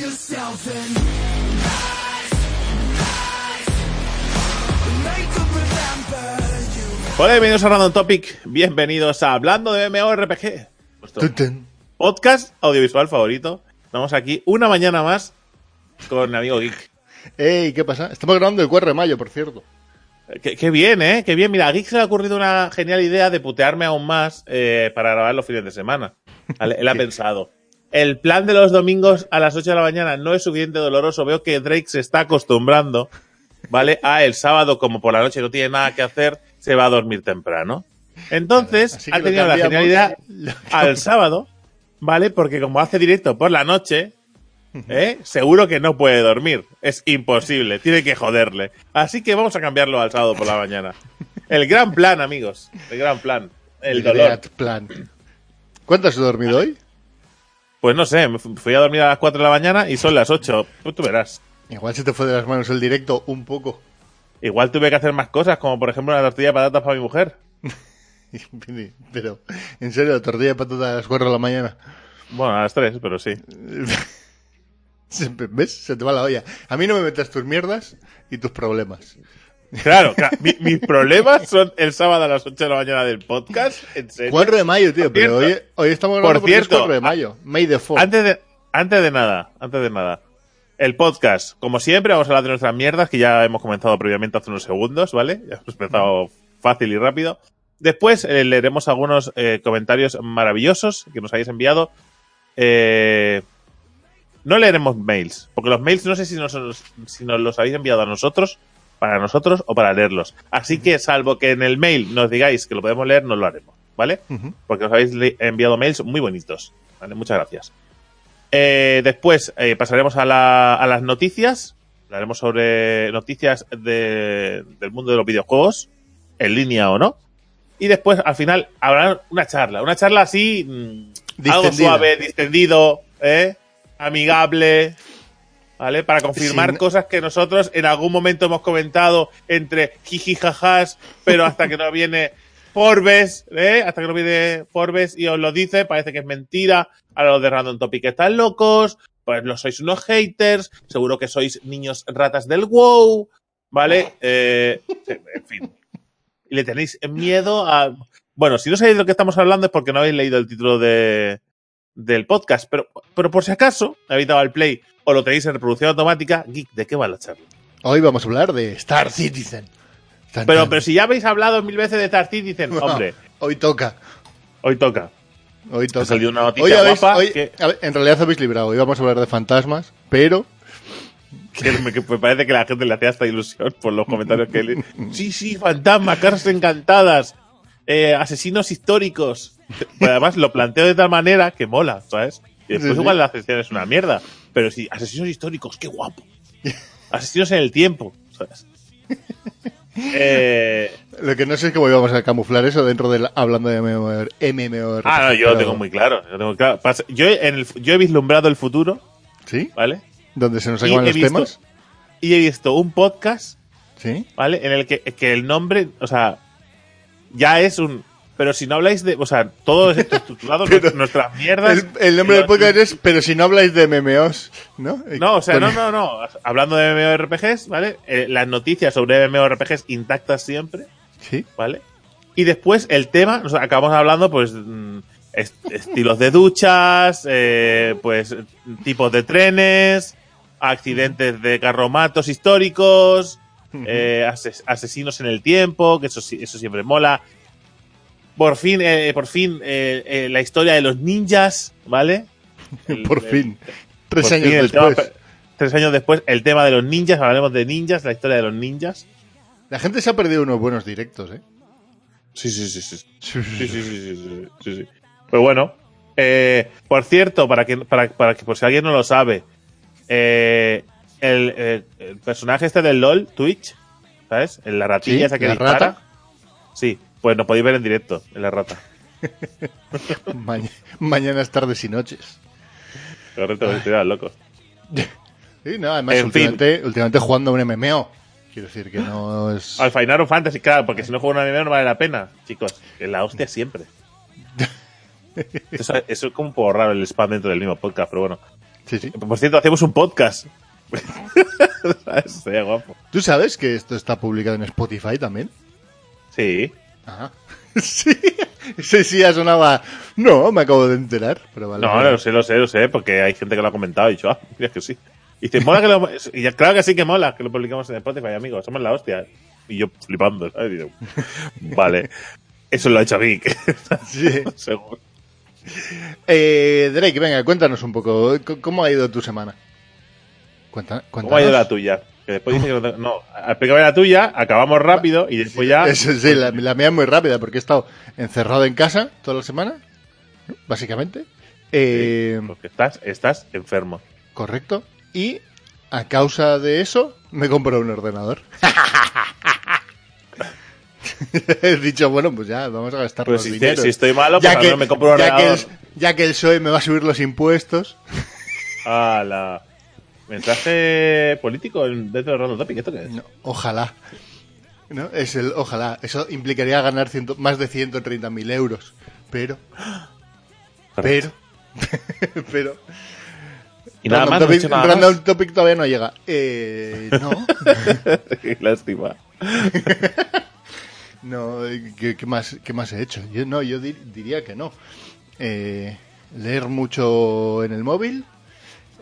yourself and rise, rise. Make them remember you. Hola, bienvenidos a Random Topic. Bienvenidos a Hablando de MMORPG. Vuestro podcast audiovisual favorito. Estamos aquí una mañana más con mi amigo Geek. Ey, ¿qué pasa? Estamos grabando el 4 de mayo, por cierto. Qué, qué bien, ¿eh? Qué bien. Mira, a Geek se le ha ocurrido una genial idea de putearme aún más eh, para grabar los fines de semana. Él ha pensado. El plan de los domingos a las 8 de la mañana no es suficiente doloroso. Veo que Drake se está acostumbrando, ¿vale? A el sábado, como por la noche no tiene nada que hacer, se va a dormir temprano. Entonces, ha tenido la cambiamos. genial idea Lo al sábado, ¿vale? Porque como hace directo por la noche, ¿eh? seguro que no puede dormir. Es imposible, tiene que joderle. Así que vamos a cambiarlo al sábado por la mañana. El gran plan, amigos. El gran plan. El dolor. Plan. ¿Cuánto has dormido hoy? Pues no sé, me fui a dormir a las 4 de la mañana y son las 8. Pues tú verás. Igual se te fue de las manos el directo un poco. Igual tuve que hacer más cosas, como por ejemplo una tortilla de patatas para mi mujer. Pero, en serio, tortilla de patata a las 4 de la mañana. Bueno, a las 3, pero sí. ¿Ves? Se te va la olla. A mí no me metas tus mierdas y tus problemas. Claro, claro. Mi- mis problemas son el sábado a las 8 de la mañana del podcast. ¿En serio? 4 de mayo, tío, pero hoy, estamos Por grabando porque es cierto, 4 de mayo. May the 4 Antes de, antes de nada, antes de nada. El podcast, como siempre, vamos a hablar de nuestras mierdas, que ya hemos comenzado previamente hace unos segundos, ¿vale? Ya hemos empezado fácil y rápido. Después eh, leeremos algunos eh, comentarios maravillosos que nos habéis enviado. Eh, no leeremos mails, porque los mails no sé si nos, si nos los habéis enviado a nosotros, para nosotros o para leerlos. Así que, salvo que en el mail nos digáis que lo podemos leer, no lo haremos, ¿vale? Porque os habéis enviado mails muy bonitos. ¿vale? Muchas gracias. Eh, después eh, pasaremos a, la- a las noticias. Hablaremos sobre noticias de- del mundo de los videojuegos, en línea o no. Y después, al final, habrá una charla. Una charla así, mm, algo suave, distendido, ¿eh? amigable. ¿Vale? Para confirmar cosas que nosotros en algún momento hemos comentado entre jijijajas, pero hasta que no viene Forbes, ¿eh? Hasta que no viene Forbes y os lo dice, parece que es mentira. A los de Random Topic están locos, pues no sois unos haters, seguro que sois niños ratas del WoW, ¿vale? Eh, en fin. Y le tenéis miedo a... Bueno, si no sabéis de lo que estamos hablando es porque no habéis leído el título de, del podcast, pero, pero por si acaso habéis dado al play o lo tenéis en reproducción automática, Geek, ¿de qué va la charla? Hoy vamos a hablar de Star Citizen. Tan, Pero, tan. pero si ya habéis hablado mil veces de Star Citizen, hombre, Hoy toca. hoy toca. Hoy Ha toca. salido una Hoy noticia habéis- guapa hoy- que, a ver, en realidad habéis librado. Hoy vamos a hablar de fantasmas, pero que me, que me parece que la gente le hacía hasta ilusión por los comentarios que le... Sí, sí, fantasmas, casas encantadas, eh, asesinos históricos. Pero además lo planteo de tal manera que mola, ¿sabes? Y después Sí, sí. igual la sección es una mierda. Pero sí, asesinos históricos, qué guapo. Asesinos en el tiempo, ¿sabes? Eh, lo que no sé es cómo íbamos a camuflar eso dentro del hablando de MMOR. Ah, no, yo lo tengo muy claro. yo tengo claro. Pasa- Yo, en el, yo he vislumbrado el futuro, ¿Sí? ¿vale? Donde se nos acaban los visto- temas. Y he visto un podcast ¿Sí? ¿vale? En el que, que el nombre, o sea, ya es un. Pero si no habláis de. O sea, todo es estructurado, nuestras mierdas. El, el nombre del podcast es, pero si no habláis de MMOs, ¿no? No, o sea, no, no, no. Hablando de MMORPGs, ¿vale? Eh, las noticias sobre MMORPGs intactas siempre, Sí. ¿vale? Y después el tema, sea, acabamos hablando, pues, mm, est- estilos de duchas, eh, pues, tipos de trenes, accidentes de carromatos históricos, eh, ases- asesinos en el tiempo, que eso, eso siempre mola. Por fin, eh, por fin, eh, eh, la historia de los ninjas, ¿vale? El- Por el- fin. Tres por años fin, el tema- después. tres años después, el tema de los ninjas, hablaremos de ninjas, la historia de los ninjas. La gente se ha perdido unos buenos directos, ¿eh? Sí, sí, sí, sí. Sí, Sí, sí, sí, sí. Pero bueno, eh, por cierto, para que, para, para que por si alguien no lo sabe, eh, el, el personaje este del LOL, Twitch, ¿sabes? La ratilla Sí, esa que la dispara. rata. Sí, pues lo podéis ver en directo, en la rata. Ma- mañanas, tardes y noches. Correcto, estoy loco. Sí, no, además, En fin. últimamente, últimamente jugando un MMO. Quiero decir que no es. Al Final Fantasy, claro, porque si no juego una anime no vale la pena, chicos. Es la hostia siempre. Eso, eso es como un poco raro el spam dentro del mismo podcast, pero bueno. Sí, sí. Por cierto, hacemos un podcast. Sería guapo. ¿Tú sabes que esto está publicado en Spotify también? Sí. Sí. Sí, sí, ha sonaba. No, me acabo de enterar. Pero vale. No, lo sé, lo sé, lo sé, porque hay gente que lo ha comentado y dicho, ah, mira que sí. Y dice, mola que lo. Y ya, claro que sí que mola que lo publicamos en Spotify, amigos, somos la hostia. Y yo flipando, ¿sabes? Y digo, vale, eso lo ha hecho Vic. Sí. Seguro. Eh, Drake, venga, cuéntanos un poco. ¿Cómo ha ido tu semana? Cuenta, ¿Cómo ha ido la tuya? Que después dice que no, no, explícame la tuya, acabamos rápido y después ya. Eso, sí, la, la mía es muy rápida porque he estado encerrado en casa toda la semana, ¿no? básicamente. Eh, Porque estás, estás enfermo. correcto. Y a causa de eso, me compro un ordenador. He dicho, bueno, pues ya, vamos a gastar Pues los si, dineros. si estoy malo, pues ya, al que, menos me compro un ya, que ordenador. el, ya que el PSOE me va a subir los impuestos. Ala. Mensaje político en- dentro de Random Topic, ¿esto qué es? No, ojalá. ¿No? Es el ojalá. Eso implicaría ganar ciento- más de 130.000 euros. Pero, pero, pero. Y nada Random más, no he Topic, Random más. Topic todavía no llega. Eh, no. Qué lástima. no ¿qué, qué más, ¿Qué más he hecho? Yo, no, yo di- diría que no. Eh, leer mucho en el móvil.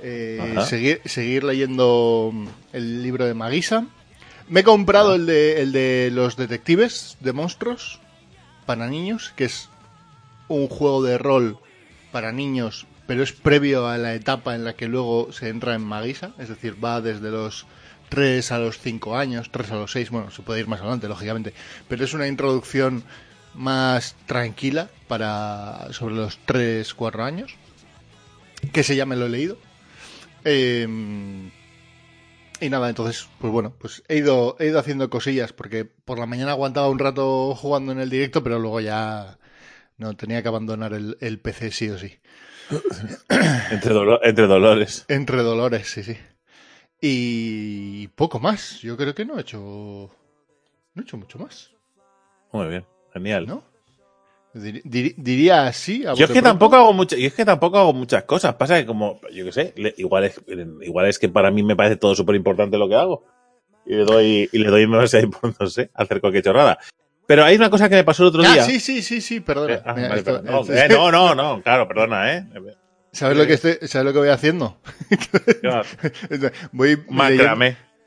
Eh, seguir, seguir leyendo el libro de Magisa. Me he comprado el, de, el de los detectives de monstruos para niños, que es un juego de rol para niños, pero es previo a la etapa en la que luego se entra en Magisa, es decir, va desde los 3 a los 5 años, 3 a los 6, bueno, se puede ir más adelante, lógicamente, pero es una introducción más tranquila para sobre los 3, 4 años, que se llama Lo he leído. Eh, y nada, entonces, pues bueno, pues he ido, he ido haciendo cosillas porque por la mañana aguantaba un rato jugando en el directo, pero luego ya no tenía que abandonar el, el PC sí o sí. Entre, dolo- entre dolores. Entre dolores, sí, sí. Y poco más. Yo creo que no he hecho. No he hecho mucho más, Muy bien, genial. ¿no? Dir- dir- diría así. a Yo es que pronto. tampoco hago mucho, yo es que tampoco hago muchas cosas. Pasa que como, yo qué sé, igual es, igual es que para mí me parece todo súper importante lo que hago. Y le doy, y le doy importancia, no sé, hacer cualquier chorrada. Pero hay una cosa que me pasó el otro Ah, día. sí, sí, sí, sí, perdona. Eh, ah, Mira, vale, esto- perdón. no, esto- eh, no, no, no, claro, perdona, eh. ¿Sabes lo que estoy, ¿Sabes lo que voy haciendo? Voy.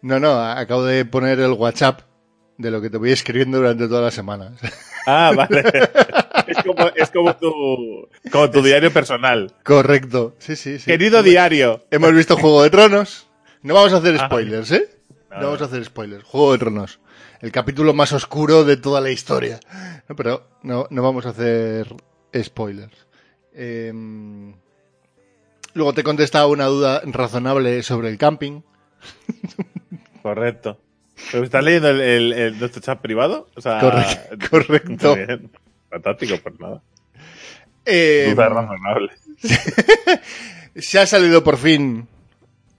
No, no, acabo de poner el WhatsApp de lo que te voy escribiendo durante toda la semana. Ah, vale. es como, es como tu, como tu diario personal. Correcto. Sí, sí, sí. Querido diario. Hemos visto Juego de Tronos. No vamos a hacer Ah. spoilers, ¿eh? No, No. vamos a hacer spoilers. Juego de Tronos. El capítulo más oscuro de toda la historia. No, pero no, no vamos a hacer spoilers. Em, luego te he contestado una duda razonable sobre el camping. Correcto. ¿Pero estás leyendo el, el- el- nuestro chat privado? O sea, Correcto, correcto. Fantástico, pues nada. Em, Duda razonable. se ha salido por fin,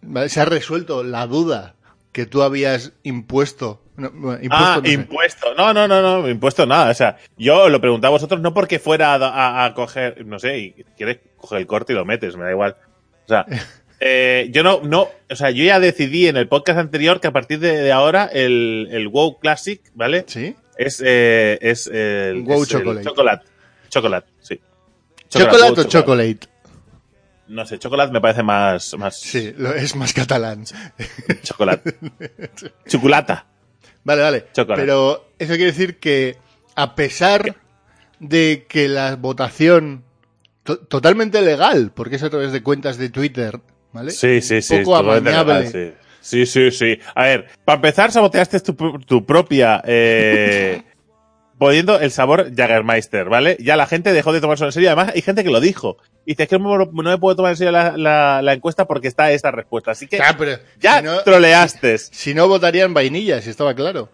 ¿vale? se ha resuelto la duda que tú habías impuesto. No, bueno, impuesto Ah, no sé. impuesto. No, no, no, no, impuesto nada. O sea, yo lo preguntaba a vosotros no porque fuera a, a- a coger, no sé, y quieres coger el corte y lo metes, me da igual. O sea, eh, yo no, no, o sea, yo ya decidí en el podcast anterior que a partir de, de ahora el, el WoW Classic, ¿vale? ¿Sí? Es, eh, es el, WoW es el Chocolate. chocolate. Chocolate, sí. ¿Chocolate WoW o chocolate? No sé, chocolate me parece más, más Sí, lo- es más catalán. chocolate. Chocolata. Vale, vale. Chocolate. Pero eso quiere decir que a pesar de que la votación to- totalmente legal, porque es a través de cuentas de Twitter, ¿vale? Sí, sí, sí. Poco amañable. legal, sí. Sí, sí, sí. A ver, para empezar, saboteaste tu, pr- tu propia. Eh, poniendo el sabor Jagermeister, ¿vale? Ya la gente dejó de tomarse en serio. Además, hay gente que lo dijo. Y dice, es que no me, puedo tomar en serio la, la- la encuesta porque está esta respuesta. Así que Ah, pero ya si, no, troleaste. si no votarían vainilla, si estaba claro.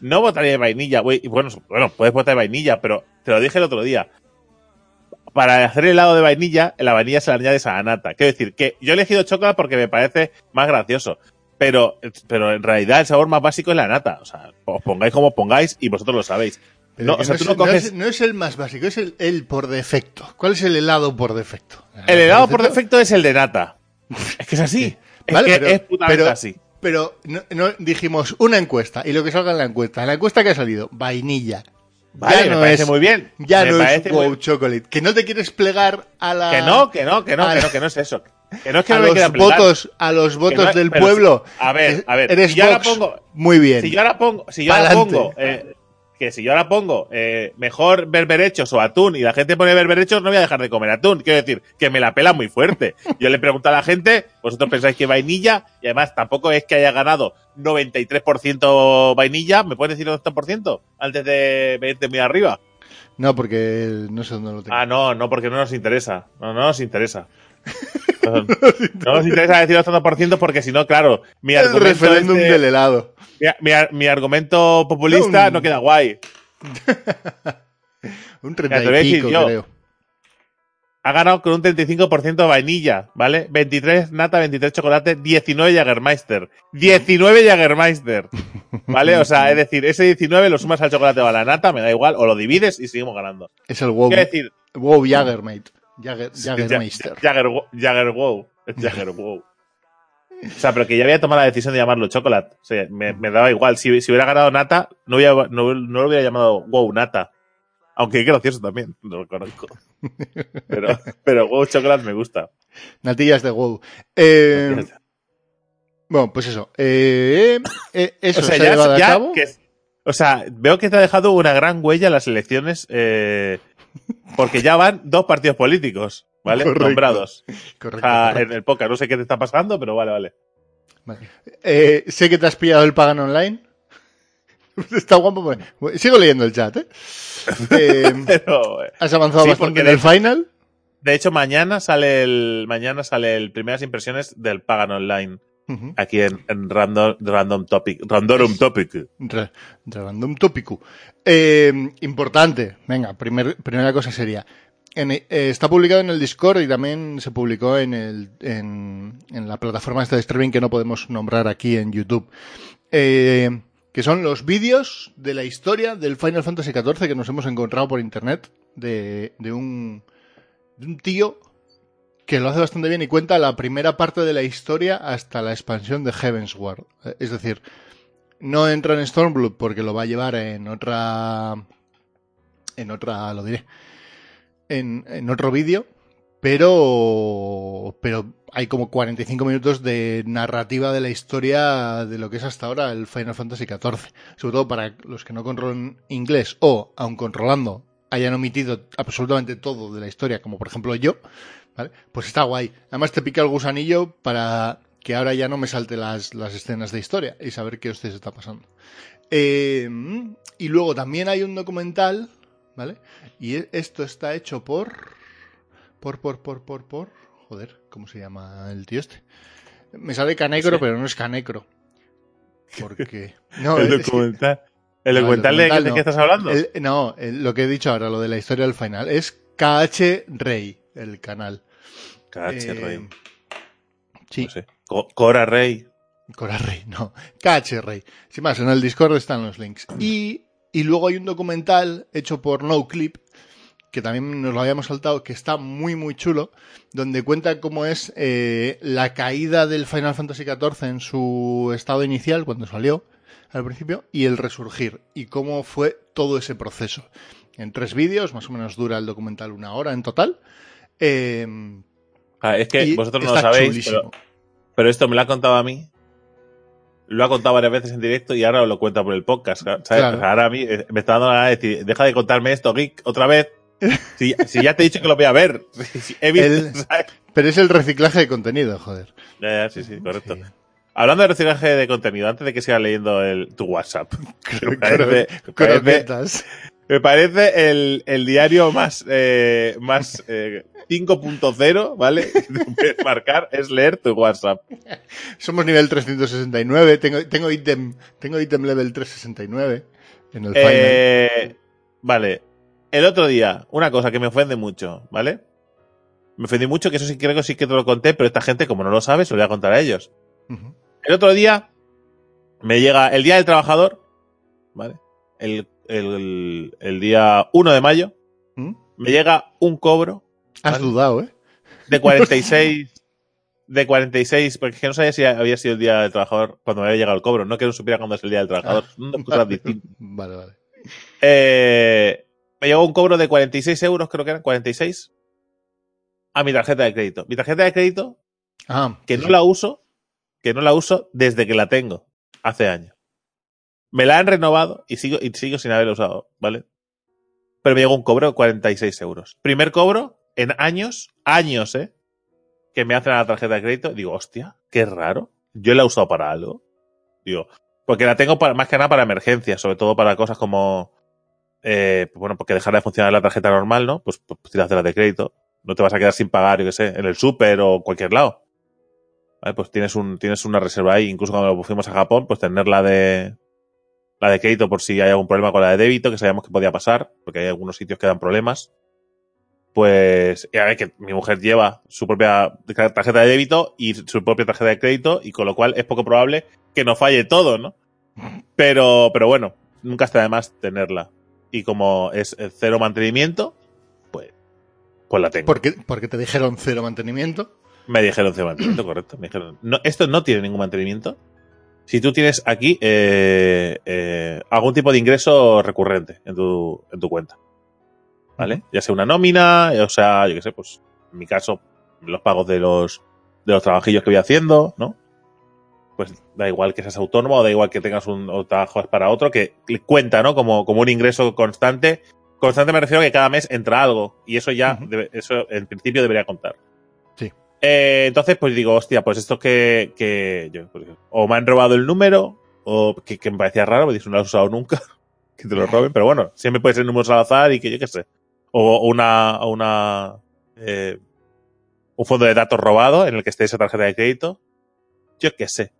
No votaría de vainilla, güey. Bueno, bueno, puedes votar de vainilla, pero te lo dije el otro día. Para hacer helado de vainilla, la vainilla se la añades a la nata. Quiero decir que yo he elegido chocolate porque me parece más gracioso. Pero, pero en realidad el sabor más básico es la nata. O sea, os pongáis como os pongáis y vosotros lo sabéis. No, que o sea, no tú es, no coges. es- no es el más básico, es el, el por defecto. ¿Cuál es el helado por defecto? El helado por defecto es el de nata. Es que es así. Es Vale, que pero- es putamente pero- así. Pero no, dijimos una encuesta y lo que salga en la encuesta. En la encuesta que ha salido, vainilla. Vale, me parece muy bien. Ya Me no es muy- wow chocolate. Que no te quieres plegar a la. Que no, que no, que no, a que no, que no es eso. Que no es que a no los votos, a los votos no- del pueblo. si- a ver, a ver, Eres si yo ahora pongo- muy bien. Si yo ahora pongo, si yo ahora pongo, eh, que si yo ahora pongo eh, mejor berberechos o atún y la gente pone berberechos, no voy a dejar de comer atún. Quiero decir, que me la pela muy fuerte. Yo le pregunto a la gente, vosotros pensáis que vainilla, y además tampoco es que haya ganado 93% vainilla, ¿me puedes decir un 2% antes de venirte muy arriba? No, porque no sé dónde lo tengo. Ah, no, no, porque no nos interesa. No, no nos interesa. No, no nos interesa decir el 2% porque si no, claro, mi el argumento, referéndum este- del helado. mi, mi ar- mi argumento populista No. no queda guay. Un te 30 lo voy a y pico, yo. creo. Ha ganado con un 35% vainilla, ¿vale? 23 nata, 23 chocolate, 19 Jagermeister. 19 Jagermeister. ¿Vale? O sea, es decir, ese 19 lo sumas al chocolate o a la nata, me da igual, o lo divides y seguimos ganando. Es el wow. Quiero decir, Wow. Jager, Jagermeister. Ja- Jagger, Jagger Wow. Jagger Wow. O sea, pero que ya había tomado la decisión de llamarlo chocolate. O sea, me, me daba igual. Si, si hubiera ganado nata, no, hubiera- no, no lo hubiera llamado wow nata. Aunque es gracioso también, lo reconozco. Pero, pero wow chocolate me gusta. Natillas de wow. Eh, bueno, pues eso. Eh, eh, eso o sea, se ha ya, llevado a ya cabo. que- o sea, veo que te ha dejado una gran huella en las elecciones, eh, porque ya van dos partidos políticos, ¿vale? Correcto. Nombrados. Correcto, en el podcast. No sé qué te está pasando, pero vale, vale. Vale. Eh, sé que te has pillado el Pagan Online. Está guapo. Sigo leyendo el chat, ¿eh? Eh, Pero, eh, has avanzado Sí, bastante en el final. De hecho, mañana sale el mañana sale el primeras impresiones del Pagan Online Aquí en, en random, random topic, randorum topic. Re- random. Eh, importante. Venga, primer- primera cosa sería. En- eh, está publicado en el Discord y también se publicó en, el, en, en la plataforma esta de streaming que no podemos nombrar aquí en YouTube. Eh, que son los vídeos de la historia del Final Fantasy XIV que nos hemos encontrado por internet de, de un, de un tío que lo hace bastante bien y cuenta la primera parte de la historia hasta la expansión de Heavensward. Eh, Es decir, no entra en Stormblood porque lo va a llevar en otra. En otra, lo diré. En, en otro vídeo. Pero. Pero hay como 45 minutos de narrativa de la historia de lo que es hasta ahora el Final Fantasy XIV. Sobre todo para los que no controlan inglés o, aun controlando, hayan omitido absolutamente todo de la historia, como por ejemplo yo. ¿Vale? Pues está guay. Además te pica el gusanillo para que ahora ya no me salte las, las escenas de historia y saber qué hostias está pasando. Eh, y luego también hay un documental, ¿vale? Y e- esto está hecho por... Por, por, por, por, por... Joder, ¿cómo se llama el tío este? Me sale Canecro, Sí. pero no es Canecro. Porque... No, el documental. ¿El No, documental, de, no. qué estás hablando? el- no, el- lo que he dicho ahora, lo de la historia del final, es KH Rey, el canal. Cache, Eh, Rey. Sí, No sé. Co- Cora Rey. Cora Rey, no. KH Rey. Sin más, en el Discord están los links. Y, y luego hay un documental hecho por NoClip, que también nos lo habíamos saltado, que está muy, muy chulo, donde cuenta cómo es eh, la caída del Final Fantasy XIV en su estado inicial, cuando salió al principio, y el resurgir, y cómo fue todo ese proceso. En tres vídeos, más o menos dura el documental una hora en total. Eh, Ah, es que vosotros no lo sabéis, pero, pero esto me lo ha contado a mí. Lo ha contado varias veces en directo y ahora lo cuenta por el podcast. ¿sabes? Claro. O sea, ahora a mí eh, me está dando la de decir, deja de contarme esto, Geek, otra vez. Si, si ya te he dicho que lo voy a ver. Si- si he visto, El- ¿sabes? Pero es el reciclaje de contenido, joder. Ya, ya, sí, sí, correcto. Sí. Hablando de reciclaje de contenido, antes de que siga leyendo el, tu WhatsApp, me parece, me parece, Croquetas. me parece el, el diario más, eh, más eh, 5.0, ¿vale? Puedes marcar es leer tu WhatsApp. Somos nivel 369. Tengo, tengo ítem, tengo ítem level 369 en el. Eh, vale. El otro día, una cosa que me ofende mucho, ¿vale? Me ofendí mucho, que eso sí creo que sí que te lo conté, pero esta gente, como no lo sabe, se lo voy a contar a ellos. El otro día me llega el Día del Trabajador, ¿vale? El, el, el día 1 de mayo ¿Mm? me llega un cobro Has Vale. dudado, ¿eh? de 46 de 46, porque no sabía si había sido el día del trabajador cuando me había llegado el cobro. No que no supiera cuándo es el día del trabajador. Cosas distintas. Vale, vale. Eh, me llegó un cobro de 46 euros, creo que eran 46, a mi tarjeta de crédito. Mi tarjeta de crédito, Ah, que no la uso, que no la uso desde que la tengo, hace años. Me la han renovado y sigo, y sigo sin haberla usado, ¿vale? Pero me llegó un cobro de 46 euros. Primer cobro en años, años, ¿eh? Que me hacen la tarjeta de crédito. Digo, hostia, qué raro. Yo la he usado para algo. Digo, porque la tengo para, más que nada para emergencias, sobre todo para cosas como, eh, bueno, porque dejar de funcionar la tarjeta normal, ¿no? Pues, pues tiras de la de crédito. No te vas a quedar sin pagar, yo qué sé, en el súper o cualquier lado. ¿Vale? Pues tienes un, tienes una reserva ahí. Incluso cuando fuimos a Japón, pues tener la de, la de crédito por si hay algún problema con la de débito, que sabíamos que podía pasar, porque hay algunos sitios que dan problemas. Pues, a ver, que mi mujer lleva su propia tarjeta de débito y su propia tarjeta de crédito, y con lo cual es poco probable que no falle todo, ¿no? Pero, pero bueno, nunca está de más tenerla. Y como es eh, cero mantenimiento, pues, pues la tengo. porque, porque te dijeron cero mantenimiento. Me dijeron cero mantenimiento, correcto. Me dijeron, no, esto no tiene ningún mantenimiento. Si tú tienes aquí eh, eh, algún tipo de ingreso recurrente en tu, en tu cuenta. ¿Vale? Ya sea una nómina, o sea, yo qué sé, pues en mi caso, los pagos de los, de los trabajillos que voy haciendo, ¿no? Pues da igual que seas autónomo o da igual que tengas un o trabajo para otro, que cuenta, ¿no? Como, como un ingreso constante. Constante me refiero a que cada mes entra algo. Y eso ya, debe- eso en principio debería contar. Sí. Eh, entonces, pues digo, hostia, pues esto que, que yo, pues, o me han robado el número, o que, que me parecía raro, me dice, no lo has usado nunca, que te lo roben, pero bueno, siempre puede ser números al azar y que yo qué sé. O una, una, eh, un fondo de datos robado en el que esté esa tarjeta de crédito. Yo qué sé.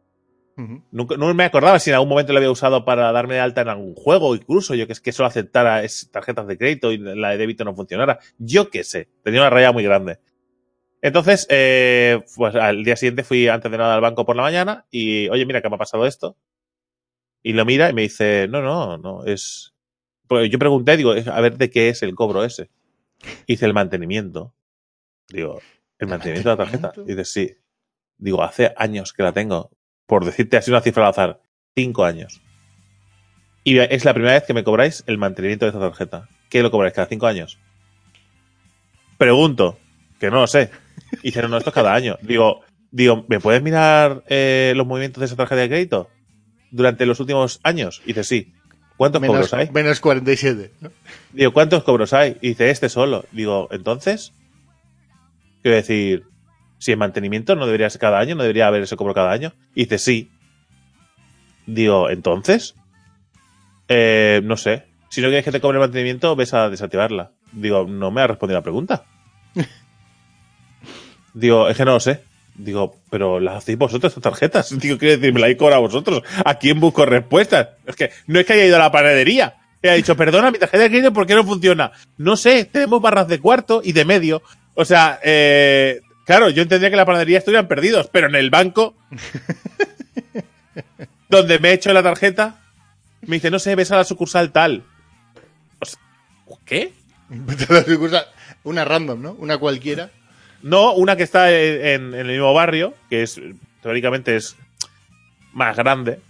Nunca, no me acordaba si en algún momento lo había usado para darme de alta en algún juego, incluso yo que es que solo aceptara tarjetas de crédito y la de débito no funcionara. Yo qué sé, tenía una raya muy grande. Entonces, eh, pues al día siguiente fui antes de nada al banco por la mañana y, oye, mira que me ha pasado esto. Y lo mira y me dice, no, no, no, es... Pues yo pregunté, digo, a ver de qué es el cobro ese. Hice el mantenimiento. Digo, ¿el mantenimiento de la tarjeta? Y dice, sí. Digo, hace años que la tengo. Por decirte así una cifra al azar. Cinco años. Y es la primera vez que me cobráis el mantenimiento de esta tarjeta. ¿Qué lo cobráis? ¿Cada cinco años? Pregunto, que no lo sé. Y dice, no, no, esto es cada año. Digo, digo, ¿me puedes mirar eh, los movimientos de esa tarjeta de crédito? Durante los últimos años. Y dice, sí. ¿Cuántos Menos, cobros hay? menos 47. ¿no? Digo, ¿cuántos cobros hay? Y dice, este solo. Digo, ¿entonces? Quiero decir, si el mantenimiento no debería ser cada año, no debería haber ese cobro cada año. Y dice, sí. Digo, ¿entonces? Eh, no sé. Si no quieres que te cobre el mantenimiento, ves a desactivarla. Digo, no me ha respondido la pregunta. Digo, es que no lo sé. Digo, pero las hacéis vosotros estas tarjetas. Digo, quiero decir, me la cobra a vosotros. ¿A quién busco respuestas? Es que no es que haya ido a la panadería. He dicho, perdona, mi tarjeta de crédito, ¿por qué no funciona? No sé, tenemos barras de cuarto y de medio. O sea, eh, claro, yo entendía que la panadería estuvieran perdidos, pero en el banco, donde me he hecho la tarjeta, me dice, no sé, ves a la sucursal tal. O sea, ¿Qué? Una random, ¿no? Una cualquiera. No, una que está en, el mismo barrio, que es teóricamente es más grande.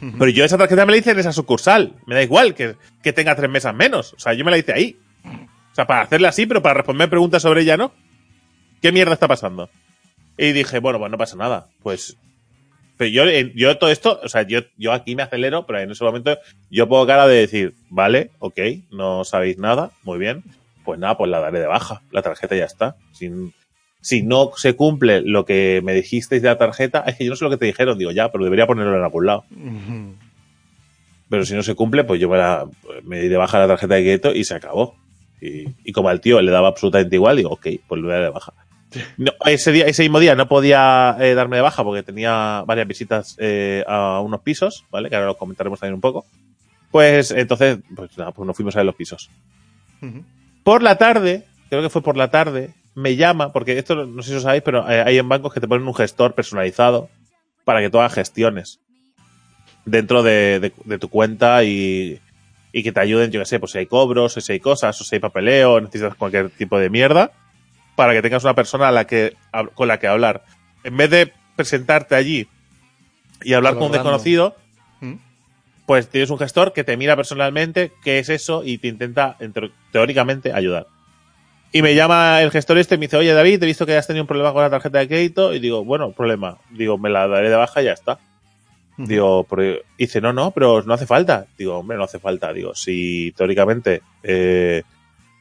Pero yo esa tarjeta me la hice en esa sucursal. Me da igual que, que tenga tres mesas menos. O sea, yo me la hice ahí. O sea, para hacerla así, pero para responder preguntas sobre ella, ¿no? ¿Qué mierda está pasando? Y dije, bueno, pues no pasa nada. Pues. Pero yo, yo todo esto, o sea, yo, yo aquí me acelero, pero en ese momento yo pongo cara de decir, vale, ok, no sabéis nada, muy bien. Pues nada, pues la daré de baja. La tarjeta ya está. Sin, si no se cumple lo que me dijisteis de la tarjeta, es que yo no sé lo que te dijeron, digo ya, pero debería ponerlo en algún lado. Pero si no se cumple, pues yo me, la, me di de baja la tarjeta de crédito y se acabó. Y, y como al tío le daba absolutamente igual, digo, ok, pues lo voy a dar de baja. No, ese, día, ese mismo día no podía eh, darme de baja porque tenía varias visitas eh, a unos pisos, ¿vale? Que ahora lo comentaremos también un poco. Pues entonces, pues nada, pues nos fuimos a ver los pisos. Ujú. Por la tarde, creo que fue por la tarde, me llama, porque esto no sé si lo sabéis, pero eh, hay en bancos que te ponen un gestor personalizado para que tú hagas gestiones dentro de, de- de tu cuenta y, y que te ayuden, yo qué sé, pues si hay cobros, o si hay cosas, o si hay papeleo, necesitas cualquier tipo de mierda, para que tengas una persona a la que, con la que hablar. en vez de presentarte allí y hablar con un desconocido, ¿Mm? Pues tienes un gestor que te mira personalmente qué es eso y te intenta, teóricamente, ayudar. Y me llama el gestor este y me dice, oye David, he visto que has tenido un problema con la tarjeta de crédito. Y digo, bueno, problema. Digo, me la daré de baja y ya está. Digo, pero- dice, no, no, pero no hace falta. Digo, hombre, no hace falta. Digo, si teóricamente eh,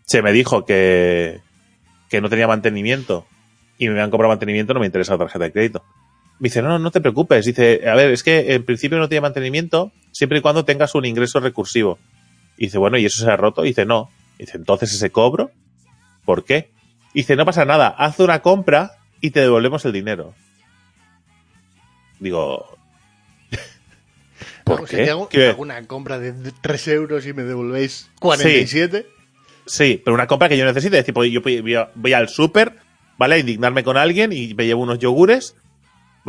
se me dijo que, que no tenía mantenimiento y me han cobrado mantenimiento, no me interesa la tarjeta de crédito. Me dice, no, no, no te preocupes. Dice, a ver, es que en principio no tiene mantenimiento siempre y cuando tengas un ingreso recursivo. Y dice, bueno, ¿y eso se ha roto? Y dice, no. Y dice, entonces ese cobro, ¿por qué? Y dice, no pasa nada, haz una compra y te devolvemos el dinero. Digo, ¿por Vamos, si qué? te hago, ¿Qué? hago una compra de 3 euros y me devolvéis 47. Sí, pero una compra que yo necesite. Es decir, pues yo voy, voy al súper, ¿vale? A indignarme con alguien y me llevo unos yogures,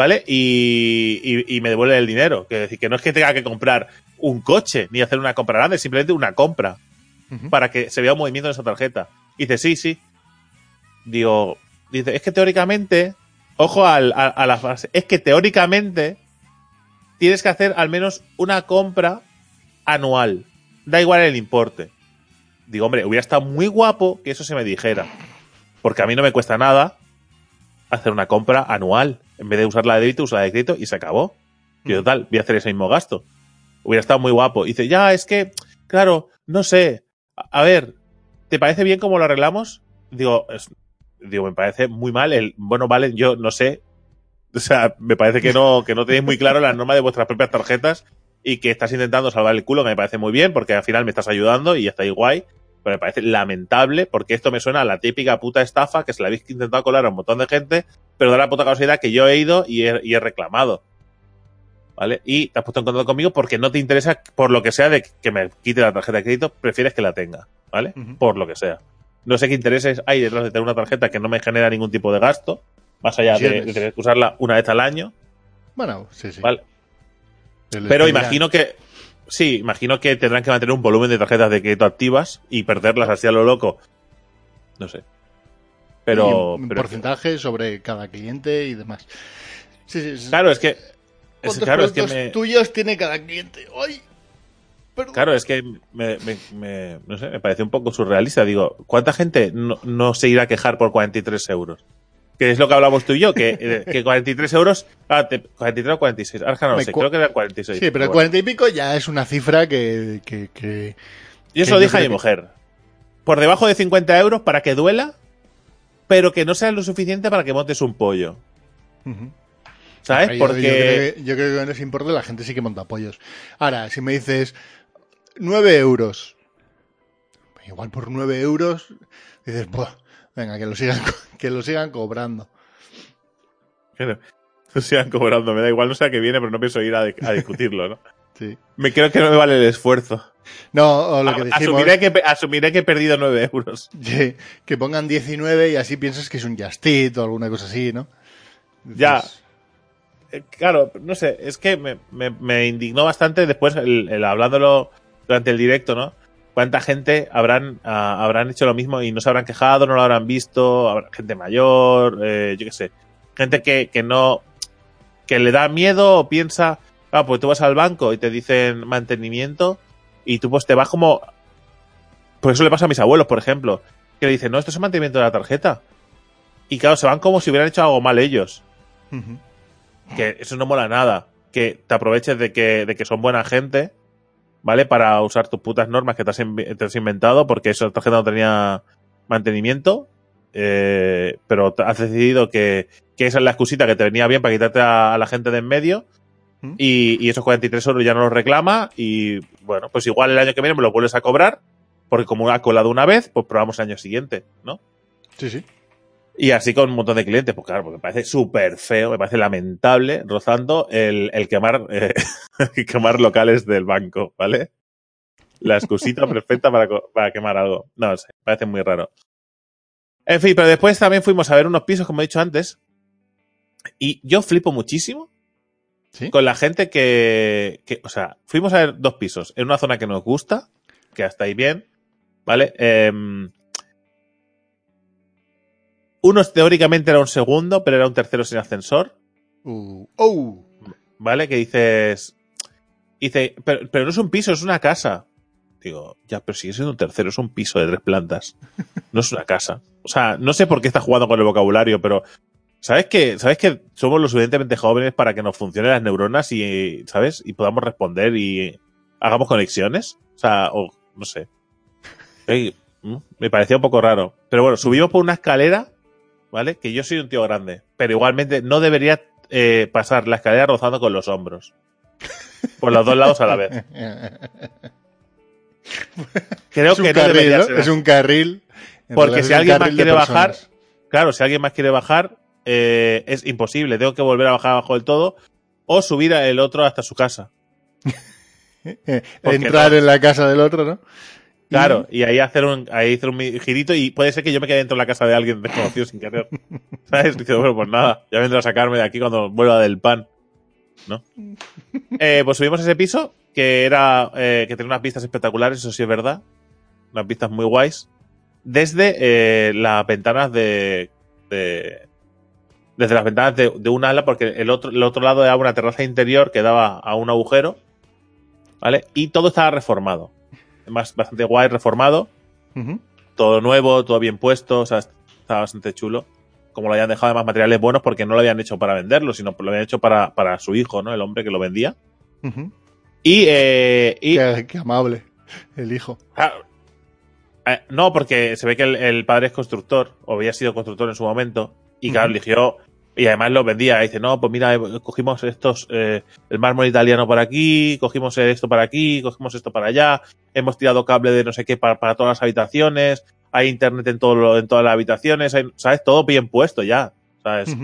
¿vale? Y, y- y me devuelve el dinero. Que decir, que no es que tenga que comprar un coche ni hacer una compra grande, simplemente una compra para que se vea un movimiento en esa tarjeta. Y dice, sí, sí. Digo, dice, es que teóricamente, ojo al- a, a la frase, es que teóricamente tienes que hacer al menos una compra anual. Da igual el importe. Digo, hombre, hubiera estado muy guapo que eso se me dijera. Porque a mí no me cuesta nada hacer una compra anual. En vez de usar la de débito, usar la de crédito y se acabó. Y total, voy a hacer ese mismo gasto. Hubiera estado muy guapo. Y dice, ya, es que, claro, no sé. A, a ver, ¿te parece bien cómo lo arreglamos? Digo, es- digo, me parece muy mal el, bueno, vale, yo no sé. O sea, me parece que no, que no tenéis muy claro las normas de vuestras propias tarjetas y que estás intentando salvar el culo, que me parece muy bien, porque al final me estás ayudando y ya está ahí guay. Pero me parece lamentable, porque esto me suena a la típica puta estafa que se la habéis intentado colar a un montón de gente, pero da la puta casualidad que yo he ido y he, y he reclamado. ¿Vale? Y te has puesto en contacto conmigo porque no te interesa, por lo que sea, de que me quite la tarjeta de crédito, prefieres que la tenga. ¿Vale? Por lo que sea. No sé qué intereses hay detrás de tener una tarjeta que no me genera ningún tipo de gasto, más allá de, de tener que usarla una vez al año. Bueno, sí, sí. ¿Vale? Pero imagino que. Sí, imagino que tendrán que mantener un volumen de tarjetas de crédito activas y perderlas así a lo loco. No sé. Pero. y un pero porcentaje sobre cada cliente y demás. Sí, sí, sí. claro, es que. Es, ¿Cuántos claro, es que me. tuyos tiene cada cliente? ¡Ay! Perdón. Claro, es que me, me- me- no sé, me parece un poco surrealista. Digo, ¿cuánta gente no, no se irá a quejar por 43 euros? Que es lo que hablamos tú y yo, que, eh, que 43 euros, ah, te- 43 o 46, ahora no lo sé, creo que era 46. Sí, pero bueno. 40 y pico ya es una cifra que. que, que- Yo se lo dije a mi mujer. Por debajo de 50 euros para que duela, pero que no sea lo suficiente para que montes un pollo. ¿Sabes? Yo- Porque. Yo, creo que, yo creo que con ese importe la gente sí que monta pollos. Ahora, si me dices 9 euros, igual por 9 euros, dices, Buah, venga, que lo sigan, que lo sigan cobrando. No- no sigan cobrando, me da igual, no sé a qué viene, pero no pienso ir a, a discutirlo, ¿no? Sí. Me creo que no me vale el esfuerzo. No, o lo que decimos, asumiré, que, asumiré que he perdido 9 euros. sí, que pongan 19 y así piensas que es un Justit o alguna cosa así, ¿no? Ya. Eh, Claro, no sé, es que me, me- me indignó bastante después, el, el hablándolo durante el directo, ¿no? ¿Cuánta gente habrán, ah, habrán hecho lo mismo y no se habrán quejado, no lo habrán visto? Habrá gente mayor, eh, yo qué sé. Gente que, que no. que le da miedo o piensa. Ah, pues tú vas al banco y te dicen mantenimiento y tú pues te vas como. Por eso le pasa a mis abuelos, por ejemplo. Que le dicen, no, esto es el mantenimiento de la tarjeta. Y claro, se van como si hubieran hecho algo mal ellos que eso no mola nada. Que te aproveches de que, de que son buena gente, ¿vale? Para usar tus putas normas que te has, invi- te has inventado, porque esa tarjeta no tenía mantenimiento. eh, pero has decidido que, que esa es la excusita que te venía bien para quitarte a, a la gente de en medio. ¿Mm? Y, y esos 43 euros ya no los reclama. Y bueno, pues igual el año que viene me lo vuelves a cobrar. Porque como ha colado una vez, pues probamos el año siguiente, ¿no? Sí, sí. Y así con un montón de clientes, pues claro, porque me parece súper feo, me parece lamentable, rozando el, el quemar, eh, quemar locales del banco, ¿vale? La excusita perfecta para, para quemar algo. No sé, me parece muy raro. En fin, pero después también fuimos a ver unos pisos, como he dicho antes, y yo flipo muchísimo Sí. con la gente que, que, o sea, fuimos a ver dos pisos en una zona que nos gusta, que hasta ahí bien, ¿vale? Em, Uno teóricamente era un segundo, pero era un tercero sin ascensor. Uh, oh. ¿Vale? Que dices. Dice, pero, pero no es un piso, es una casa. Digo, ya, pero sigue siendo un tercero, es un piso de tres plantas. No es una casa. O sea, no sé por qué está jugando con el vocabulario, pero. ¿Sabes que, ¿Sabes que somos lo suficientemente jóvenes para que nos funcionen las neuronas y, ¿sabes? Y podamos responder y hagamos conexiones? O sea, o no sé. Mm, me parecía un poco raro. Pero bueno, subimos por una escalera, ¿vale? Que yo soy un tío grande, pero igualmente no debería eh, pasar la escalera rozando con los hombros. Por los dos lados a la vez. Creo que no carril, debería ¿no? ser Es un carril. Porque si alguien más quiere bajar, claro, si alguien más quiere bajar, eh, es imposible. Tengo que volver a bajar abajo del todo o subir el otro hasta su casa. Eh, ¿Por qué entrar no? en la casa del otro, ¿no? Claro, y ahí hacer un, ahí hacer un girito y puede ser que yo me quede dentro de la casa de alguien desconocido sin querer. ¿Sabes? Dice, bueno, pues nada, ya vendrá a sacarme de aquí cuando vuelva del pan. ¿No? Eh, pues subimos a ese piso que era, eh, que tenía unas vistas espectaculares, eso sí es verdad. Unas vistas muy guays. Desde eh, las ventanas de, de- desde las ventanas de, de un ala, porque el otro, el otro lado era una terraza interior que daba a un agujero. ¿Vale? Y todo estaba reformado. Más, bastante guay, reformado. Todo nuevo, todo bien puesto. O sea, estaba bastante chulo. Como lo habían dejado además materiales buenos porque no lo habían hecho para venderlo, sino lo habían hecho para, para su hijo, ¿no? El hombre que lo vendía. Y, eh, y Qué, qué amable, el hijo. Ah, eh, no, porque se ve que el, el padre es constructor, o había sido constructor en su momento, y claro, eligió, y además lo vendía. Y dice, no, pues mira, eh, cogimos estos, eh, el mármol italiano por aquí, cogimos esto para aquí, cogimos esto para allá, hemos tirado cable de no sé qué para, para todas las habitaciones, hay internet en, todo lo- en todas las habitaciones, hay- ¿sabes? Todo bien puesto ya, ¿sabes?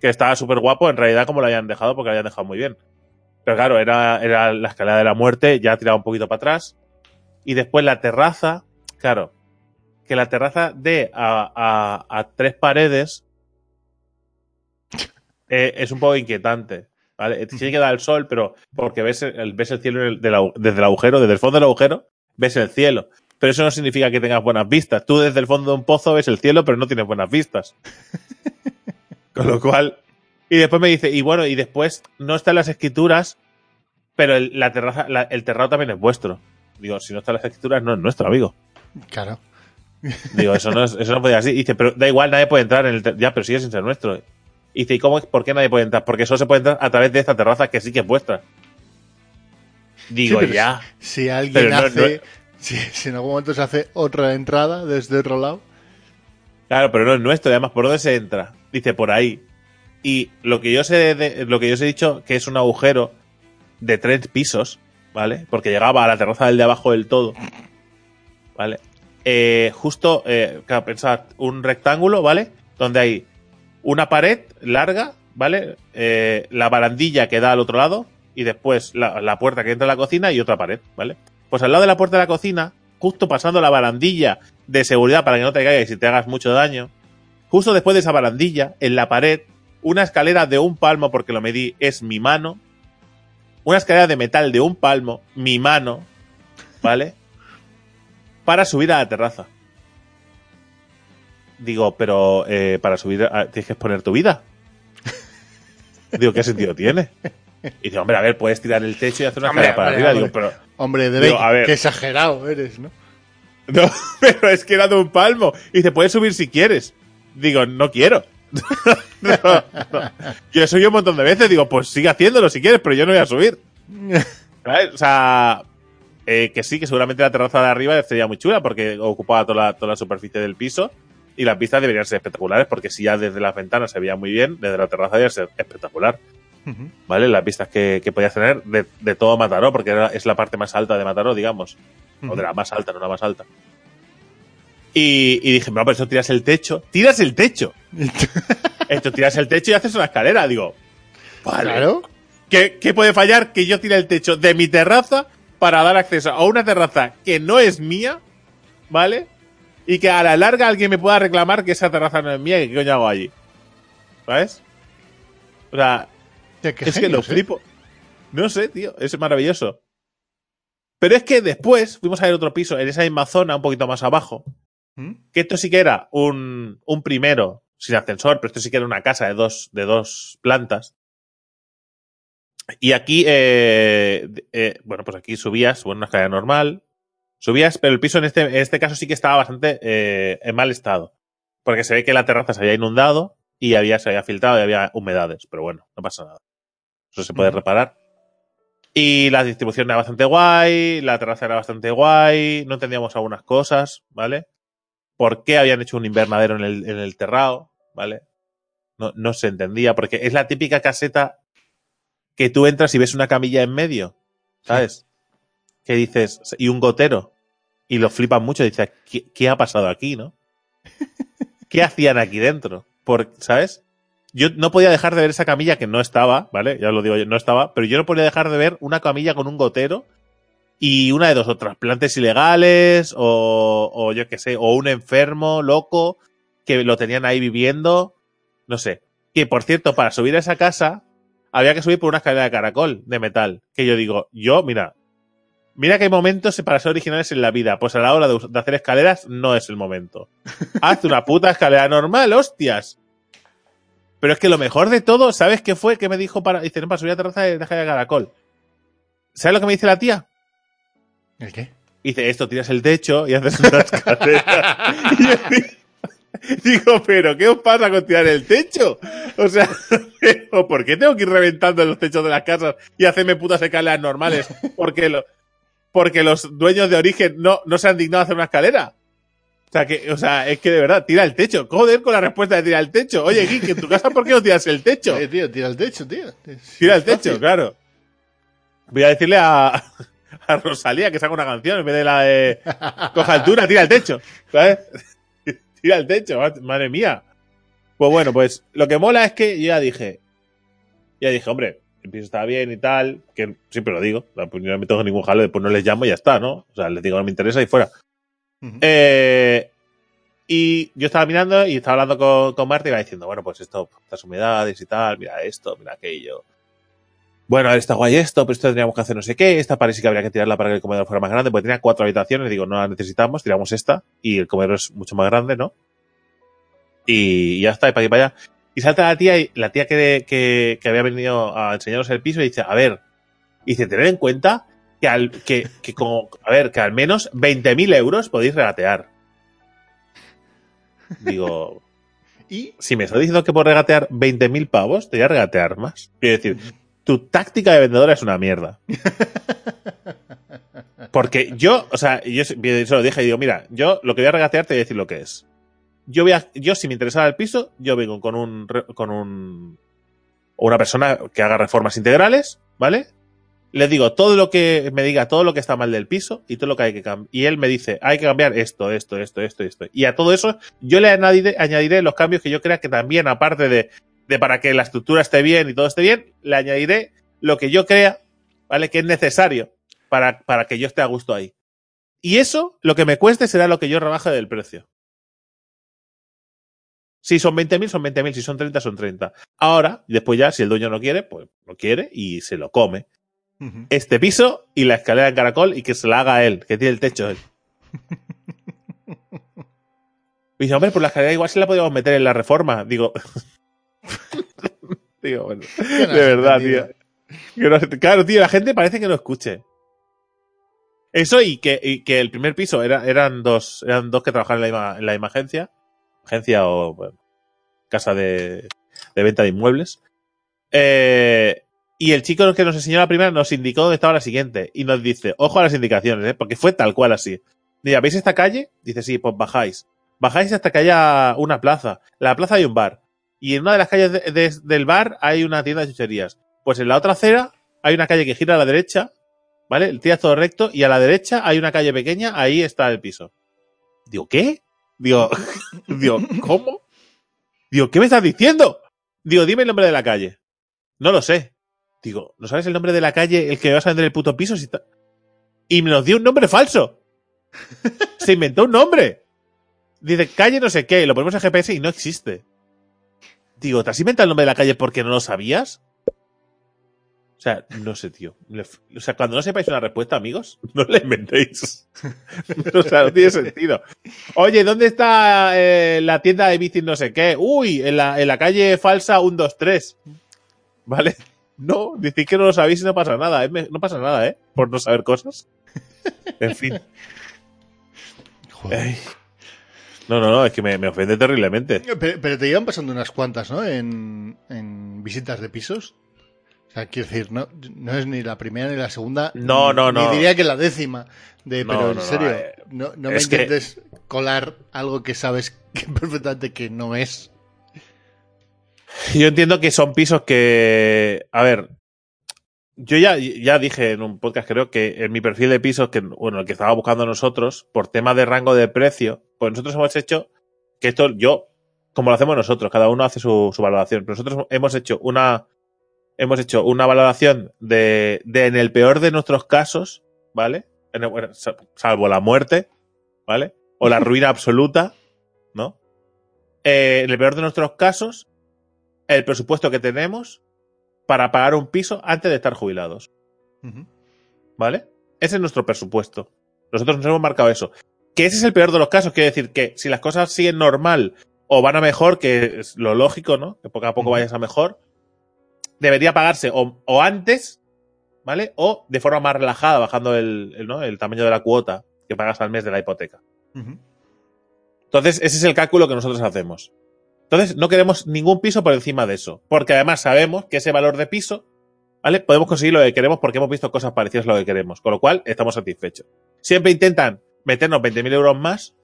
Que estaba súper guapo, en realidad como lo habían dejado, porque lo habían dejado muy bien. Pero claro, era, era la escalera de la muerte, ya tiraba un poquito para atrás. Y después la terraza, claro, que la terraza de a, a- a tres paredes eh, es un poco inquietante. ¿vale? Sí que da el sol, pero porque ves el, ves el cielo del desde el agujero, desde el fondo del agujero, ves el cielo. Pero eso no significa que tengas buenas vistas. Tú desde el fondo de un pozo ves el cielo, pero no tienes buenas vistas. Con lo cual. Y después me dice, y bueno, y después no están las escrituras, pero el, la terraza, la- el terrado también es vuestro. Digo, si no están las escrituras, no es nuestro, amigo. Claro. Digo, eso no, es- eso no podía ser. Y dice, pero da igual, nadie puede entrar en el Ya, pero sigue sin ser nuestro. Y dice, ¿y cómo, es- por qué nadie puede entrar? Porque solo se puede entrar a través de esta terraza que sí que es vuestra. Digo, Sí, ya. Si alguien Pero no- hace. Si, si en algún momento se hace otra entrada desde otro lado. Claro, pero no es nuestro. Además, ¿por dónde se entra? Dice, por ahí. Y lo que yo sé, de- lo que yo os he dicho, que es un agujero de tres pisos, ¿vale? Porque llegaba a la terraza del de abajo del todo, ¿vale? Eh, justo, eh, pensad, un rectángulo, ¿vale? Donde hay una pared larga, ¿vale? Eh, la barandilla que da al otro lado y después la, la puerta que entra a la cocina y otra pared, ¿vale? Pues al lado de la puerta de la cocina, justo pasando la barandilla de seguridad para que no te caigas y te hagas mucho daño, justo después de esa barandilla, en la pared, una escalera de un palmo, porque lo medí, es mi mano, una escalera de metal de un palmo, mi mano, ¿vale? Para subir a la terraza. Digo, pero eh, para subir a- tienes que exponer tu vida. Digo, ¿qué sentido tiene? Y dice, hombre, a ver, puedes tirar el techo y hacer una Hombre, para hombre, arriba. hombre. Digo, pero, Hombre, Drake, Digo, a ver. qué exagerado eres, ¿no? no, pero es que era de un palmo. Y dice, puedes subir si quieres. Digo, no quiero. No, no. Yo soy un montón de veces, digo, pues sigue haciéndolo si quieres, pero yo no voy a subir. ¿Sabes? O sea, eh, que sí, que seguramente la terraza de arriba sería muy chula porque ocupaba toda la, toda la superficie del piso y las vistas deberían ser espectaculares porque si ya desde las ventanas se veía muy bien, desde la terraza debería ser espectacular. ¿Vale? Las vistas que, que podías tener de, de todo Mataró, porque era- es la parte más alta de Mataró, digamos. O de la más alta, no la más alta. Y, y dije, no, pero eso tiras el techo. ¡Tiras el techo! Esto tiras el techo y haces una escalera. Digo, vale. Claro. ¿Qué, qué puede fallar? Que yo tire el techo de mi terraza para dar acceso a una terraza que no es mía, ¿vale? Y que a la larga alguien me pueda reclamar que esa terraza no es mía y qué coño hago allí. ¿Sabes? O sea, es que lo ¿eh? flipo. No sé, tío, es maravilloso. Pero es que después fuimos a ver otro piso en esa misma zona, un poquito más abajo, ¿Mm? que esto sí que era un, un primero sin ascensor, pero esto sí que era una casa de dos, de dos plantas. Y aquí, eh, eh, bueno, pues aquí subías, bueno, una escalera normal, subías, pero el piso en este, en este caso sí que estaba bastante eh, en mal estado. Porque se ve que la terraza se había inundado y había, se había filtrado y había humedades, pero bueno, no pasa nada. Eso se puede reparar. Y la distribución era bastante guay, la terraza era bastante guay, no entendíamos algunas cosas, ¿vale? ¿Por qué habían hecho un invernadero en el, en el terrado? ¿Vale? No, no se entendía, porque es la típica caseta que tú entras y ves una camilla en medio, ¿sabes? Que dices, y un gotero, y lo flipan mucho, dices, ¿qué, qué ha pasado aquí, no? ¿Qué hacían aquí dentro? Por, ¿Sabes? Yo no podía dejar de ver esa camilla que no estaba, ¿vale? Ya lo digo yo, no estaba, pero yo no podía dejar de ver una camilla con un gotero y una de dos o trasplantes ilegales o, o yo qué sé, o un enfermo loco que lo tenían ahí viviendo, no sé. Que por cierto, para subir a esa casa había que subir por una escalera de caracol de metal. Que yo digo, yo, mira, mira que hay momentos para ser originales en la vida. Pues a la hora de, hacer escaleras no es el momento. Haz una puta escalera normal, hostias. Pero es que lo mejor de todo, ¿sabes qué fue? ¿Qué me dijo para, dice, no, para subir a la terraza de, de escalera de caracol? ¿Sabes lo que me dice la tía? ¿El qué? Dice, esto tiras el techo y haces una escalera. y yo digo, pero ¿qué os pasa con tirar el techo? O sea, ¿por qué tengo que ir reventando los techos de las casas y hacerme putas escaleras normales? Porque, lo, porque los dueños de origen no, no se han dignado a hacer una escalera. O sea, que, o sea, es que de verdad, tira el techo. Joder con la respuesta de tirar el techo. Oye, Geek, en tu casa, ¿por qué no tiras el techo? Eh, tío, tira el techo, tío. Tira el techo, claro. Voy a decirle a, a Rosalía que saque una canción en vez de la de Coja altura, tira el techo. ¿Sabes? Tira el techo, ma- madre mía. Pues bueno, pues lo que mola es que yo ya dije. Ya dije, hombre, el piso está bien y tal, que siempre lo digo. Pues yo no me tengo ningún jalo, después no les llamo y ya está, ¿no? O sea, les digo no me interesa y fuera. Eh, y yo estaba mirando y estaba hablando con, con Marta y iba diciendo, bueno, pues esto, estas humedades y tal, mira esto, mira aquello. Bueno, está guay esto, pero esto tendríamos que hacer no sé qué. Esta parece que habría que tirarla para que el comedor fuera más grande, porque tenía cuatro habitaciones. Digo, no la necesitamos, tiramos esta y el comedor es mucho más grande, ¿no? Y ya está, y para aquí para allá. Y salta la tía, y la tía que, que, que había venido a enseñarnos el piso y dice, a ver, y dice, tened en cuenta que al, que, que como, a ver, que al menos 20.000 euros podéis regatear. Digo, Y si me estás diciendo que por regatear 20.000 pavos, te voy a regatear más. Quiero decir, tu táctica de vendedora es una mierda. Porque yo, o sea, yo se lo dije y digo, mira, yo lo que voy a regatear te voy a decir lo que es. Yo voy a, yo si me interesaba el piso, yo vengo con un, con un, una persona que haga reformas integrales, ¿vale? Le digo todo lo que me diga, todo lo que está mal del piso y todo lo que hay que cambiar. Y él me dice, hay que cambiar esto, esto, esto, esto, esto. Y a todo eso yo le añadiré, añadiré los cambios que yo crea que también, aparte de, de para que la estructura esté bien y todo esté bien, le añadiré lo que yo crea, ¿vale? Que es necesario para, para que yo esté a gusto ahí. Y eso, lo que me cueste será lo que yo rebaje del precio. Si son 20.000, son 20.000. Si son 30, son 30. Ahora, después ya, si el dueño no quiere, pues no quiere y se lo come. Este piso y la escalera en caracol y que se la haga él, que tiene el techo él. Y dice, hombre, pues la escalera igual se la podíamos meter en la reforma. Digo, digo, bueno, ¿Qué no de verdad, tío. No- claro, tío, la gente parece que no escuche. Eso y que, y que el primer piso era, eran dos, eran dos que trabajaban en la misma, en la misma agencia. O bueno, casa de, de venta de inmuebles. Eh, y el chico que nos enseñó la primera nos indicó dónde estaba la siguiente. Y nos dice, ojo a las indicaciones, ¿eh? porque fue tal cual así. Dice, ¿veis esta calle? Dice, sí, pues bajáis. Bajáis hasta que haya una plaza. En la plaza hay un bar. Y en una de las calles de- de- del bar hay una tienda de chucherías. Pues en la otra acera hay una calle que gira a la derecha, ¿vale? Tiras todo recto y a la derecha hay una calle pequeña, ahí está el piso. Digo, ¿qué? Digo, digo, ¿cómo? Digo, ¿qué me estás diciendo? Digo, dime el nombre de la calle. No lo sé. Digo, ¿no sabes el nombre de la calle el que vas a vender el puto piso? Si está- Y me nos dio un nombre falso. Se inventó un nombre. Dice, calle no sé qué, y lo ponemos en GPS y no existe. Digo, ¿te has inventado el nombre de la calle porque no lo sabías? O sea, no sé, tío. O sea, cuando no sepáis una respuesta, amigos, no la inventéis. o sea, no tiene sentido. Oye, ¿dónde está eh, la tienda de bicis no sé qué? Uy, en la, en la calle falsa 123. ¿Vale? No, decís que no lo sabéis y no pasa nada. ¿eh? No pasa nada, ¿eh? Por no saber cosas. En fin. Joder. Ay. No, no, no, es que me, me ofende terriblemente. Pero, pero te iban pasando unas cuantas, ¿no? En, en visitas de pisos. Sea, quiero decir, no, no es ni la primera ni la segunda. No, no, ni no. diría que la décima. De, No, pero en no, serio, eh, no, no me que- intentes colar algo que sabes que perfectamente que no es. Yo entiendo que son pisos que. A ver. Yo ya, ya dije en un podcast, creo que en mi perfil de pisos, que bueno, el que estaba buscando nosotros, por tema de rango de precio, pues nosotros hemos hecho que esto, yo, como lo hacemos nosotros, cada uno hace su, su valoración, pero nosotros hemos hecho una. Hemos hecho una valoración de, de en el peor de nuestros casos, ¿vale? En el- bueno, sa- salvo la muerte, ¿vale? O la ruina absoluta, ¿no? Eh, en el peor de nuestros casos, el presupuesto que tenemos para pagar un piso antes de estar jubilados. ¿Vale? Ese es nuestro presupuesto. Nosotros nos hemos marcado eso. Que ese es el peor de los casos. Quiere decir que si las cosas siguen normal o van a mejor, que es lo lógico, ¿no? Que poco a poco vayas a mejor, debería pagarse o, o antes, ¿vale? O de forma más relajada, bajando el, el, ¿no? el tamaño de la cuota que pagas al mes de la hipoteca. Entonces, ese es el cálculo que nosotros hacemos. Entonces, no queremos ningún piso por encima de eso. Porque además sabemos que ese valor de piso, ¿vale? Podemos conseguir lo que queremos porque hemos visto cosas parecidas a lo que queremos. Con lo cual, estamos satisfechos. Siempre intentan meternos 20.000 euros más,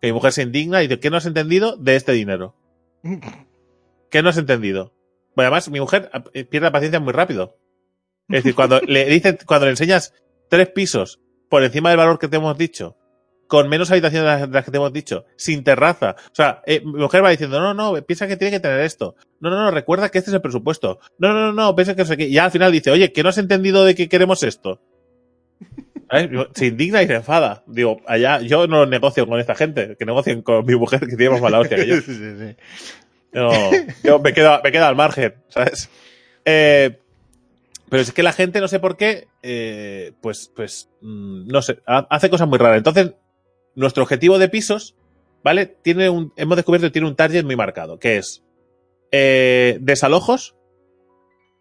que mi mujer se indigna y dice, ¿qué no has entendido de este dinero? ¿Qué no has entendido? Bueno, además, mi mujer eh, pierde la paciencia muy rápido. Es decir, cuando le dicen, cuando le enseñas tres pisos por encima del valor que te hemos dicho, con menos habitaciones de las, de las que te hemos dicho, sin terraza. O sea, eh, mi mujer va diciendo, no, no, piensa que tiene que tener esto. No, no, no, recuerda que este es el presupuesto. No, no, no, no, piensa que no sé qué. Y ya al final dice, oye, ¿que no has entendido de que queremos esto? ¿Sabes? Se indigna y se enfada. Digo, allá, yo no negocio con esta gente, que negocien con mi mujer que tiene más mala hostia que yo. Sí, sí, sí. No, yo me quedo, me quedo al margen, ¿sabes? Eh, pero es que la gente, no sé por qué, eh, pues, pues, mm, no sé, ha- hace cosas muy raras. Entonces, nuestro objetivo de pisos, ¿vale? Tiene un, hemos descubierto que tiene un target muy marcado, que es eh, desalojos.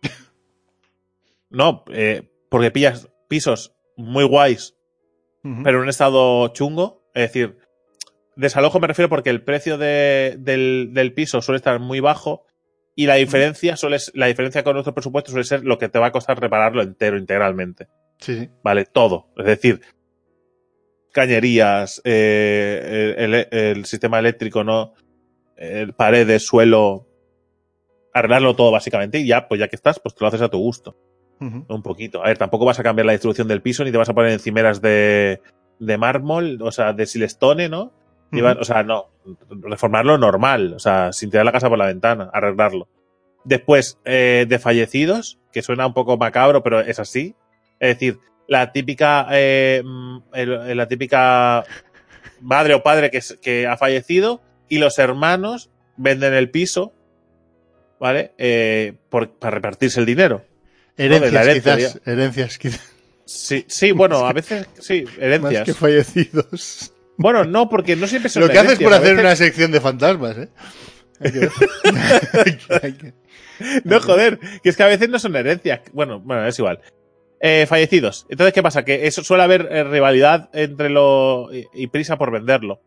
no, eh, porque pillas pisos muy guays pero en un estado chungo. Es decir, desalojo me refiero porque el precio de- del, del piso suele estar muy bajo y la diferencia suele la diferencia con nuestro presupuesto suele ser lo que te va a costar repararlo entero, integralmente. Sí, sí. Vale, todo. Es decir, cañerías, eh, el, el- el sistema eléctrico, ¿no? El paredes, suelo, arreglarlo todo básicamente y ya, pues ya que estás, pues te lo haces a tu gusto. Un poquito. A ver, tampoco vas a cambiar la distribución del piso ni te vas a poner encimeras de, de mármol, o sea, de silestone, ¿no? O sea, no. Reformarlo normal, o sea, sin tirar la casa por la ventana, arreglarlo. Después, eh, de fallecidos, que suena un poco macabro, pero es así. Es decir, la típica, eh, mm, el- la típica madre o padre que, que ha fallecido y los hermanos venden el piso, ¿vale? Eh, por- para repartirse el dinero. Herencias, herencia, quizás. Herencias, quizás. Sí, sí, bueno, a veces sí, Más herencias. que fallecidos. Bueno, no, porque no siempre son Lo que haces por hacer veces- una sección de fantasmas, ¿eh? No, joder, que es que a veces no son herencias. Bueno, bueno, es igual. Eh, fallecidos. Entonces, ¿qué pasa? Que eso suele haber eh, rivalidad entre lo y, y prisa por venderlo.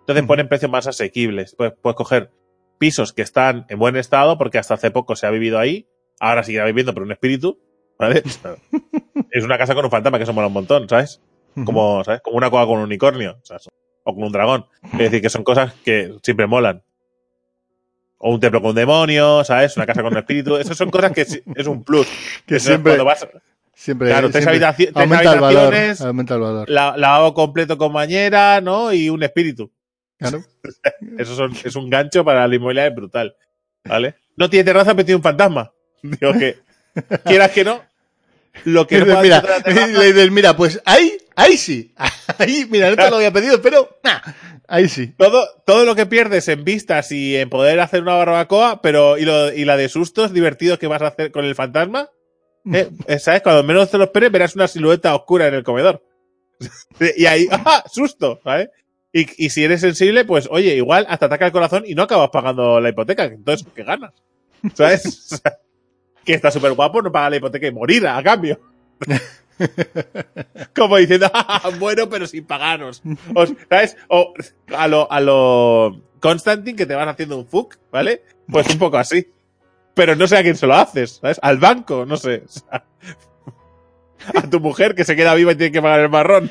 Entonces ponen precios más asequibles. Puedes, puedes coger pisos que están en buen estado porque hasta hace poco se ha vivido ahí. Ahora seguirá viviendo por un espíritu. ¿Vale? es una casa con un fantasma que eso mola un montón, ¿sabes? Como, ¿sabes? Como una cueva con un unicornio. o sea, son- o con un dragón. Es decir, que son cosas que siempre molan. O un templo con un demonio, ¿sabes? Una casa con un espíritu. Esas son cosas que es un plus. Que siempre, cuando vas- siempre, claro, tres siempre habitaci- tres aumenta el valor. habitaciones. Aumenta el valor. la, lavabo completo con bañera, ¿no? Y un espíritu. Claro. Eso son, es un gancho para la inmobiliaria brutal. ¿Vale? No tiene terraza, pero tiene un fantasma. Digo que, quieras que no, lo que no mira, dices, mira, pues ahí, ahí sí. Ahí, mira, no te lo había pedido, pero nah, ahí sí. todo, todo lo que pierdes en vistas y en poder hacer una barbacoa, pero y, lo, y la de sustos divertidos que vas a hacer con el fantasma, Eh, eh, ¿Sabes? Cuando menos te lo esperes, verás una silueta oscura en el comedor. y ahí, ¡ah! ¡Susto! ¿Sabes? Y, y si eres sensible, pues oye, igual hasta ataca el corazón y no acabas pagando la hipoteca. Entonces, ¿qué ganas? ¿Sabes? Que está súper guapo, no paga la hipoteca y morir a cambio. Como diciendo, "Ah, bueno, pero sin pagaros. O, ¿Sabes? O a lo, a lo Constantine que te van haciendo un fuck, ¿vale? Pues un poco así. Pero no sé a quién se lo haces, ¿sabes? Al banco, no sé. O sea, a tu mujer que se queda viva y tiene que pagar el marrón.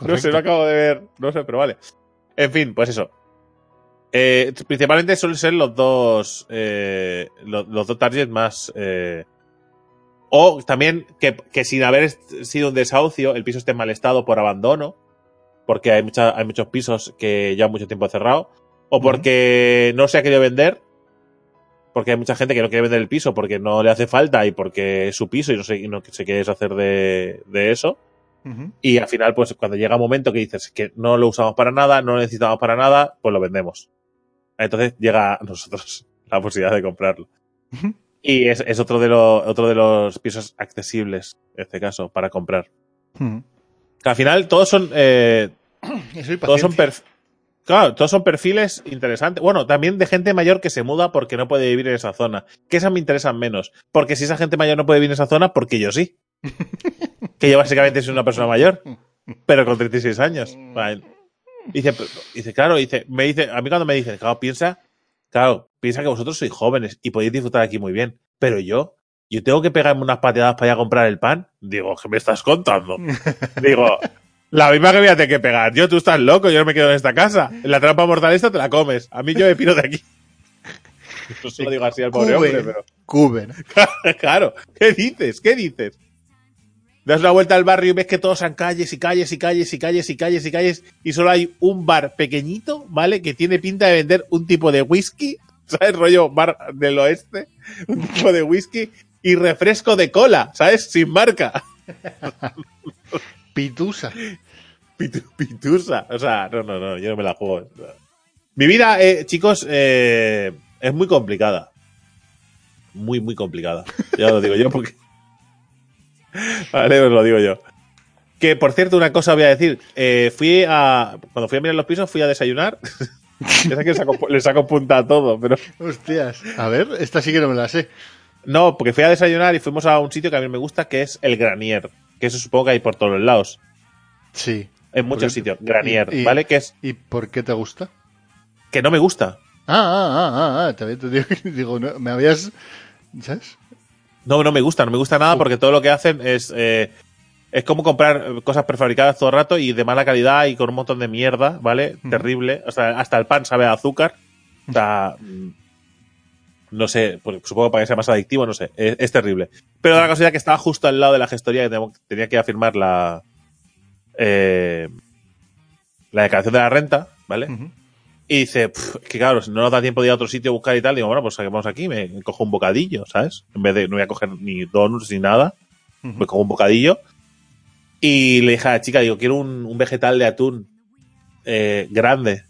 No sé, no acabo de ver. No sé, pero vale. En fin, pues eso. Eh, principalmente suelen ser los dos. eh, los, los dos targets más. eh, o también que, que sin haber sido un desahucio, el piso esté en mal estado por abandono. Porque hay, mucha, hay muchos pisos que llevan mucho tiempo cerrado. O porque no se ha querido vender. Porque hay mucha gente que no quiere vender el piso porque no le hace falta y porque es su piso y no se, y no se quiere deshacer de, de eso. Y al final, pues cuando llega un momento que dices que no lo usamos para nada, no lo necesitamos para nada, pues lo vendemos. Entonces llega a nosotros la posibilidad de comprarlo. Y es, es otro, de los otro de los pisos accesibles, en este caso, para comprar. Que al final todos son, eh, todos son Claro, todos son perfiles interesantes. Bueno, también de gente mayor que se muda porque no puede vivir en esa zona. Que esas me interesan menos. Porque si esa gente mayor no puede vivir en esa zona, porque yo sí. que yo básicamente soy una persona mayor. Pero con 36 años. Vale. Dice, dice, claro, dice, me dice, a mí cuando me dicen, claro, piensa, claro, piensa que vosotros sois jóvenes y podéis disfrutar aquí muy bien. Pero yo, yo tengo que pegarme unas pateadas para ir a comprar el pan. Digo, ¿qué me estás contando? Digo, la misma que voy a tener que pegar. Yo, tú estás loco, yo no me quedo en esta casa. En la trampa mortal esta te la comes. A mí yo me piro de aquí. No se lo digo así al pobre hombre, pero. Cuben. claro, ¿qué dices? ¿Qué dices? Das una vuelta al barrio y ves que todos son calles y calles y calles y calles y calles y calles y solo hay un bar pequeñito, ¿vale? Que tiene pinta de vender un tipo de whisky, ¿sabes? Rollo bar del oeste, un tipo de whisky y refresco de cola, ¿sabes? Sin marca. Pitusa. Pitu- Pitusa. O sea, no, no, no, yo no me la juego. Mi vida, eh, chicos, eh, es muy complicada. Muy, muy complicada. Ya lo digo yo porque. Vale, os lo digo yo. Que por cierto, una cosa voy a decir. Eh, fui a. Cuando fui a mirar los pisos, fui a desayunar. es que le saco, le saco punta a todo, pero. Hostias. A ver, esta sí que no me la sé. No, porque fui a desayunar y fuimos a un sitio que a mí me gusta, que es el Granier. Que eso supongo que hay por todos los lados. Sí. En muchos sitios. Granier, y- y- ¿vale? Que es. ¿Y por qué te gusta? Que no me gusta. Ah, ah, ah, ah, ah. También te digo, digo, no, me habías. ¿Sabes? No, no me gusta, no me gusta nada porque todo lo que hacen es. eh, es como comprar eh, cosas prefabricadas todo el rato y de mala calidad y con un montón de mierda, ¿vale? Terrible. O sea, hasta el pan sabe a azúcar. O sea. mm, No sé, pues supongo para que sea más adictivo, no sé. Es, es terrible. Pero la casualidad que estaba justo al lado de la gestoría que tenía que ir a firmar la. eh, la declaración de la renta, ¿vale? Y dice, "Pf, es que claro, si no nos da tiempo de ir a otro sitio a buscar y tal, digo, bueno, pues saquemos aquí, me, me cojo un bocadillo, ¿sabes? En vez de, no voy a coger ni donuts ni nada, Ujú. me cojo un bocadillo. Y le dije a la chica, digo, quiero un, un vegetal de atún eh, grande.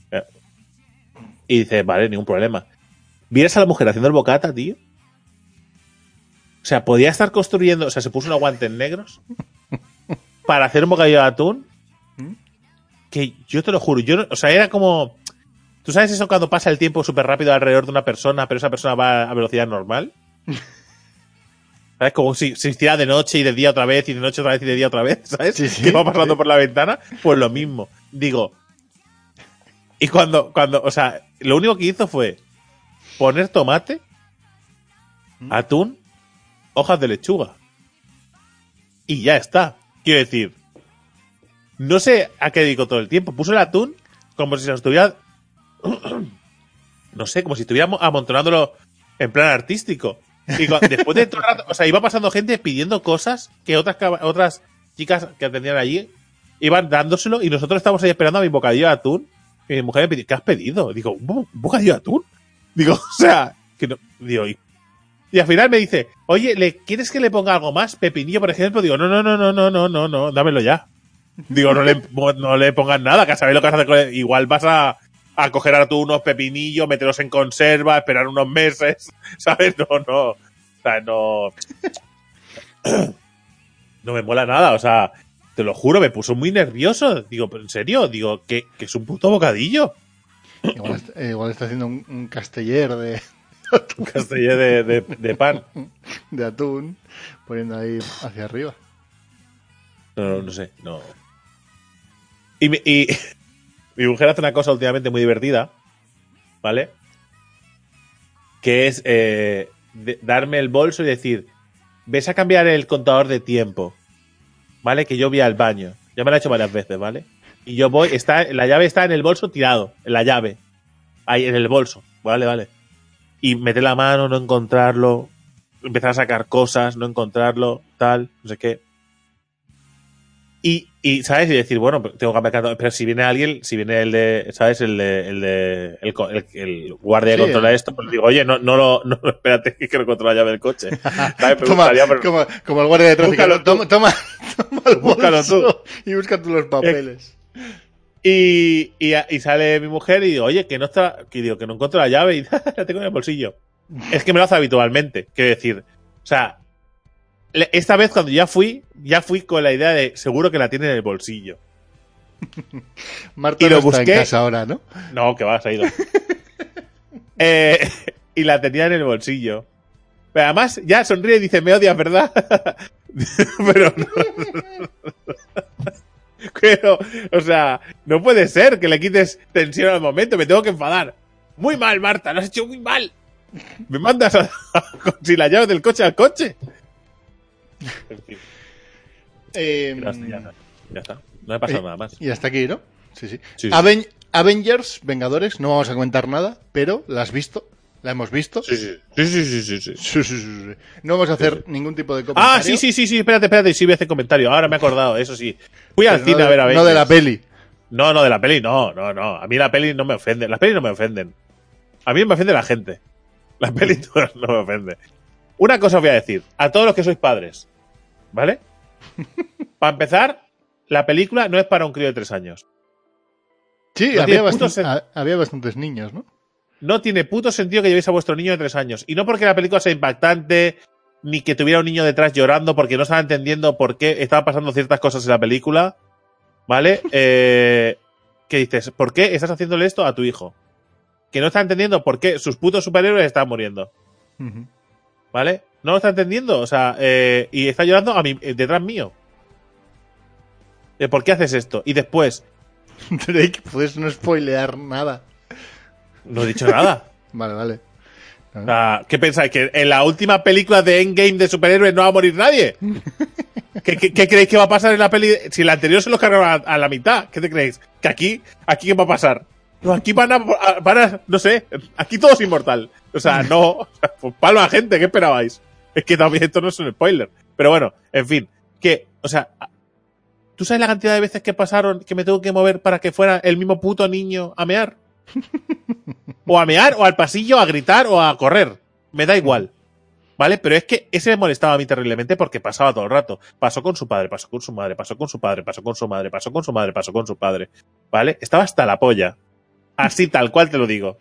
Y dice, vale, ningún problema. ¿Vieras a la mujer haciendo el bocata, tío? O sea, podía estar construyendo, o sea, se puso unos guantes negros para hacer un bocadillo de atún. Que yo te lo juro, yo, o sea, era como, ¿Tú sabes eso cuando pasa el tiempo súper rápido alrededor de una persona, pero esa persona va a velocidad normal? ¿Sabes? Como si se hiciera de noche y de día otra vez y de noche otra vez y de día otra vez, ¿sabes? Sí, sí, que va pasando sí. por la ventana, pues lo mismo. Digo. Y cuando, cuando, o sea, lo único que hizo fue poner tomate, atún, hojas de lechuga. Y ya está. Quiero decir, no sé a qué dedico todo el tiempo. Puso el atún como si se lo estuviera. No sé, como si estuviera amontonándolo en plan artístico. Y después de todo el rato, o sea, iba pasando gente pidiendo cosas que otras, otras chicas que atendían allí iban dándoselo y nosotros estábamos ahí esperando a mi bocadillo de atún. Y mi mujer me pidió, ¿qué has pedido? Digo, ¿un bo- un bocadillo de atún? Digo, o sea, que no. Digo, y, y al final me dice, oye, ¿le quieres que le ponga algo más? Pepinillo, por ejemplo. Digo, no, no, no, no, no, no, no, no, dámelo ya. Digo, no le, no le pongas nada, que sabéis lo que vas a hacer. Igual vas a, a coger a tú unos pepinillos, meterlos en conserva, esperar unos meses, ¿sabes? No, no. sea, no. No me mola nada, o sea, te lo juro, me puso muy nervioso. Digo, ¿pero en serio? Digo, que, es un puto bocadillo. Igual, está, eh, igual está haciendo un, un casteller de, Un castellé de, de, de pan. de atún, poniendo ahí hacia arriba. No, no, no sé, no. Y, y mi mujer hace una cosa últimamente muy divertida, ¿vale? Que es eh, darme el bolso y decir, ves a cambiar el contador de tiempo, ¿vale? Que yo voy al baño. Ya me lo ha hecho varias veces, ¿vale? Y yo voy, está, la llave está en el bolso tirado, en la llave. Ahí, en el bolso. Vale, vale. Y meter la mano, no encontrarlo, empezar a sacar cosas, no encontrarlo, tal, no sé qué. Y, y, ¿sabes? Y decir, bueno, tengo que cambiar Pero si viene alguien, si viene el de, ¿sabes? El de, el de, el, el- el guardia que Sí, controla el- esto, pues digo, oye, no, no lo, no, espérate, que no controla la llave del coche. Toma, pero- como, como el guardia de tráfico. Toma, toma, toma el Búscalo bolso y busca tú los papeles. Y, y, y sale mi mujer y digo, oye, que no está, que digo, que no encuentro la llave y la tengo en el bolsillo. Es que me lo hace habitualmente, quiero decir. O sea, esta vez cuando ya fui, ya fui con la idea de seguro que la tiene en el bolsillo. Marta y lo no está busqué. en casa ahora, ¿no? No, que va, se ha ido. Eh, y la tenía en el bolsillo. Pero además, ya sonríe y dice, me odias, ¿verdad? Pero no. Pero, o sea, no puede ser que le quites tensión al momento, me tengo que enfadar. Muy mal, Marta, lo has hecho muy mal. Me mandas a, sin la llave del coche al coche. En fin, Eh, ya está, ya está. Ya está. No ha pasado Eh, nada más. y hasta aquí, ¿no? Sí, sí. Sí, sí. Aven- Avengers, Vengadores, no vamos a comentar nada, pero la has visto, la hemos visto. Sí, sí. Sí, sí, sí, sí, sí. No vamos a hacer ningún tipo de comentario. Ah, sí, sí, sí, sí, espérate, espérate, sí voy a hacer comentario. Ahora me he acordado, eso sí. Fui al cine a ver a No de la Avengers. peli. No, no, de la peli, no, no, no. A mí la peli no me ofende. Las pelis no me ofenden. A mí me ofende la gente. La peli no, no me ofende. Una cosa os voy a decir. A todos los que sois padres. ¿Vale? Para empezar, la película no es para un crío de tres años. Sí, No había, bastan- bastantes niños, ¿no? No tiene puto sentido que llevéis a vuestro niño de tres años. Y no porque la película sea impactante, ni que tuviera un niño detrás llorando porque no estaba entendiendo por qué estaban pasando ciertas cosas en la película. ¿Vale? Eh, ¿Qué dices? ¿Por qué estás haciéndole esto a tu hijo? Que no está entendiendo por qué sus putos superhéroes están muriendo. ¿Vale? No lo está entendiendo. O sea, eh, y está llorando a mí, eh, detrás mío. Eh, ¿Por qué haces esto? Y después, Drake, puedes no spoilear nada. no he dicho nada. Vale, vale. O sea, ¿Qué pensáis? ¿Que en la última película de Endgame de superhéroes no va a morir nadie? ¿Qué, qué, qué creéis que va a pasar en la peli? Si la anterior se lo cargaron a, a la mitad, ¿qué te creéis? ¿Que aquí? ¿Aquí qué va a pasar? No, aquí van a, a- van a- no sé, aquí todo es inmortal. O sea, no, o sea, pues palma gente, ¿qué esperabais? Es que también esto no es un spoiler. Pero bueno, en fin, que, o sea, ¿tú sabes la cantidad de veces que pasaron que me tengo que mover para que fuera el mismo puto niño a mear? O a mear, o al pasillo, a gritar, o a correr. Me da igual. ¿Vale? Pero es que ese me molestaba a mí terriblemente porque pasaba todo el rato. Pasó con su padre, pasó con su madre, pasó con su padre, pasó con su madre, pasó con su madre, pasó con su padre. ¿Vale? Estaba hasta la polla. Así tal cual te lo digo.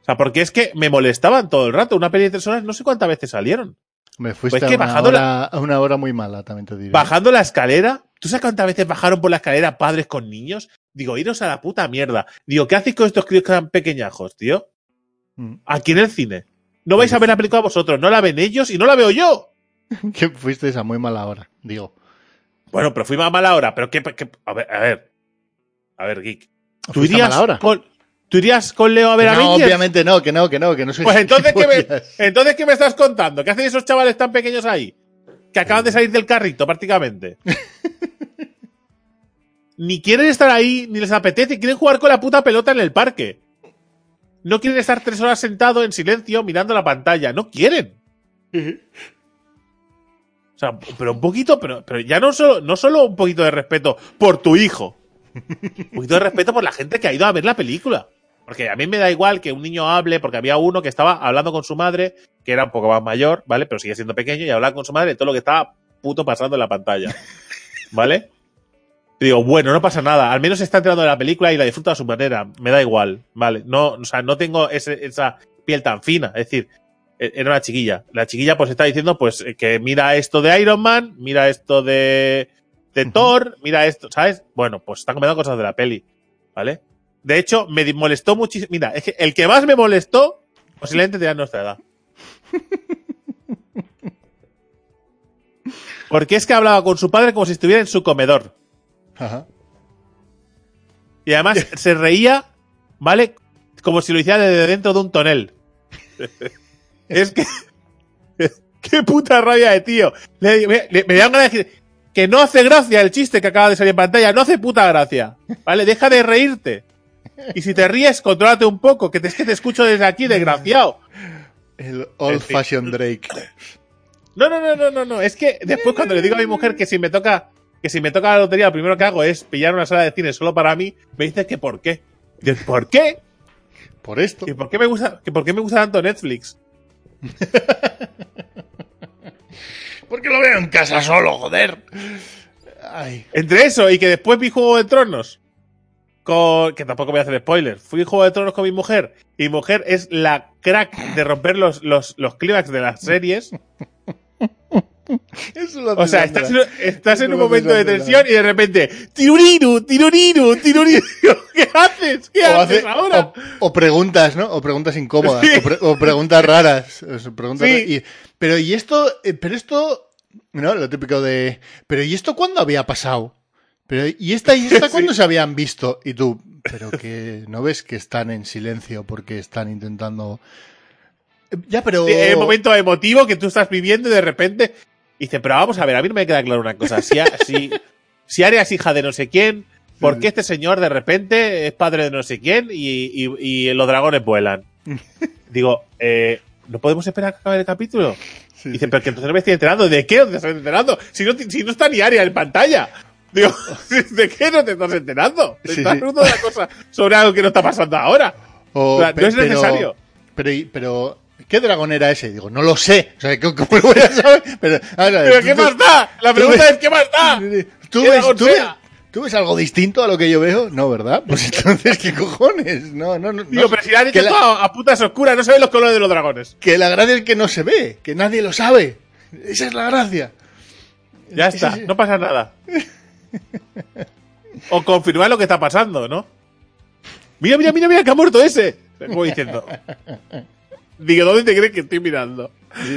O sea, porque es que me molestaban todo el rato. Una peli de tres horas, no sé cuántas veces salieron. Me fuiste Pues que a, una bajando hora, a una hora muy mala, también te diré. Bajando la escalera. ¿Tú sabes cuántas veces bajaron por la escalera padres con niños? Digo, iros a la puta mierda. Digo, ¿qué hacéis con estos críos que eran pequeñajos, tío? Mm. Aquí en el cine. No vais a ver la película vosotros, no la ven ellos y no la veo yo. Que fuiste a muy mala hora, digo. Bueno, pero fui a mala hora, pero qué, qué- a ver, a ver. A ver, Geek. ¿Tú ¿Fuiste a irías mala hora? con, ¿tú irías con Leo a ver no, Avengers? obviamente no, que no, que no, que no soy Pues entonces ¿qué, me, entonces, ¿qué me estás contando? ¿Qué hacen esos chavales tan pequeños ahí? Que acaban de salir del carrito, prácticamente. ni quieren estar ahí, ni les apetece, quieren jugar con la puta pelota en el parque. No quieren estar tres horas sentados en silencio mirando la pantalla. No quieren. O sea, pero un poquito, pero, pero ya no solo, no solo un poquito de respeto por tu hijo. Un poquito de respeto por la gente que ha ido a ver la película. Porque a mí me da igual que un niño hable, porque había uno que estaba hablando con su madre, que era un poco más mayor, ¿vale? Pero sigue siendo pequeño y hablaba con su madre de todo lo que estaba puto pasando en la pantalla. ¿Vale? Y digo, bueno, no pasa nada. Al menos está entrando de la película y la disfruta a su manera. Me da igual, ¿vale? No, o sea, no tengo ese- esa piel tan fina. Es decir, e- era una chiquilla. La chiquilla pues está diciendo pues que mira esto de Iron Man, mira esto de, de. Thor, mira esto, ¿sabes? Bueno, pues están comentando cosas de la peli, ¿vale? De hecho, me molestó muchísimo. Mira, es que el que más me molestó, posiblemente tenía nuestra edad. Porque es que hablaba con su padre como si estuviera en su comedor. Ajá. Y además se reía, ¿vale? Como si lo hiciera desde dentro de un tonel. es que. ¡Qué puta rabia de tío! Le- me, me dan ganas de decir que no hace gracia el chiste que acaba de salir en pantalla. No hace puta gracia. ¿Vale? Deja de reírte. Y si te ríes, contrólate un poco, que te, es que te escucho desde aquí, desgraciado. El old fashion Drake. No, no, no, no, no, no. Es que después cuando le digo a mi mujer que si me toca, que si me toca la lotería, lo primero que hago es pillar una sala de cine solo para mí, me dice que por qué. Y ¿Por qué? Por esto. ¿Y por qué me gusta, que por qué me gusta tanto Netflix? Porque lo veo en casa solo, joder. Ay. Entre eso y que después vi Juego de Tronos. Con, que tampoco voy a hacer spoilers. Fui Juego de Tronos con mi mujer. Y mi mujer es la crack de romper los, los, los clímax de las series. O sea, estás en, estás en un momento de tensión y de repente, tiruriru, tiruriru, tiruriru. ¿Qué haces? ¿Qué o, haces hace- ahora? o- o preguntas, ¿no? O preguntas incómodas. Sí. O, pre- o preguntas raras. o sea, preguntas Sí. y- pero, ¿y esto? eh, Pero esto. ¿No? Lo típico de. ¿Pero y esto cuándo había pasado? Pero, ¿Y esta y esta Sí. cuándo se habían visto? Y tú, ¿pero que no ves que están en silencio porque están intentando. Eh, Ya, pero. Sí, un momento emotivo que tú estás viviendo y de repente dice, pero vamos a ver, a mí no me queda claro una cosa. Si, a- si, si Arya es hija de no sé quién, ¿por qué este señor de repente es padre de no sé quién y, y- y los dragones vuelan? Digo, eh, ¿no podemos esperar a que acabe el capítulo? Sí, Dice, sí. pero que entonces no me estoy enterando. ¿De qué te estás enterando? Si no, si no está ni Arya en pantalla. Digo, ¿de qué no te estás enterando? Te Sí, estás sí. preguntando una cosa sobre algo que no está pasando ahora. O- O sea, no es necesario. Pero, y- pero, ¿qué dragón era ese? Digo, no lo sé. O sea, ¿cómo lo voy a saber? Pero, a ver, ¿Pero tú- qué tú- más da? La pregunta ves- es, ¿qué más da? ¿Tú ¿Qué ves, tú, ves, tú ves algo distinto a lo que yo veo? No, ¿verdad? Pues entonces, ¿qué cojones? No, no, no. Digo, no- pero si la han hecho la, todo a putas oscuras, no sabes los colores de los dragones. que la gracia es que no se ve, que nadie lo sabe. Esa es la gracia. Ya Sí, está, sí, sí. no pasa nada. O confirmar lo que está pasando, ¿no? Mira, mira, mira, mira, que ha muerto ese. Como diciendo. Digo, ¿dónde te crees que estoy mirando?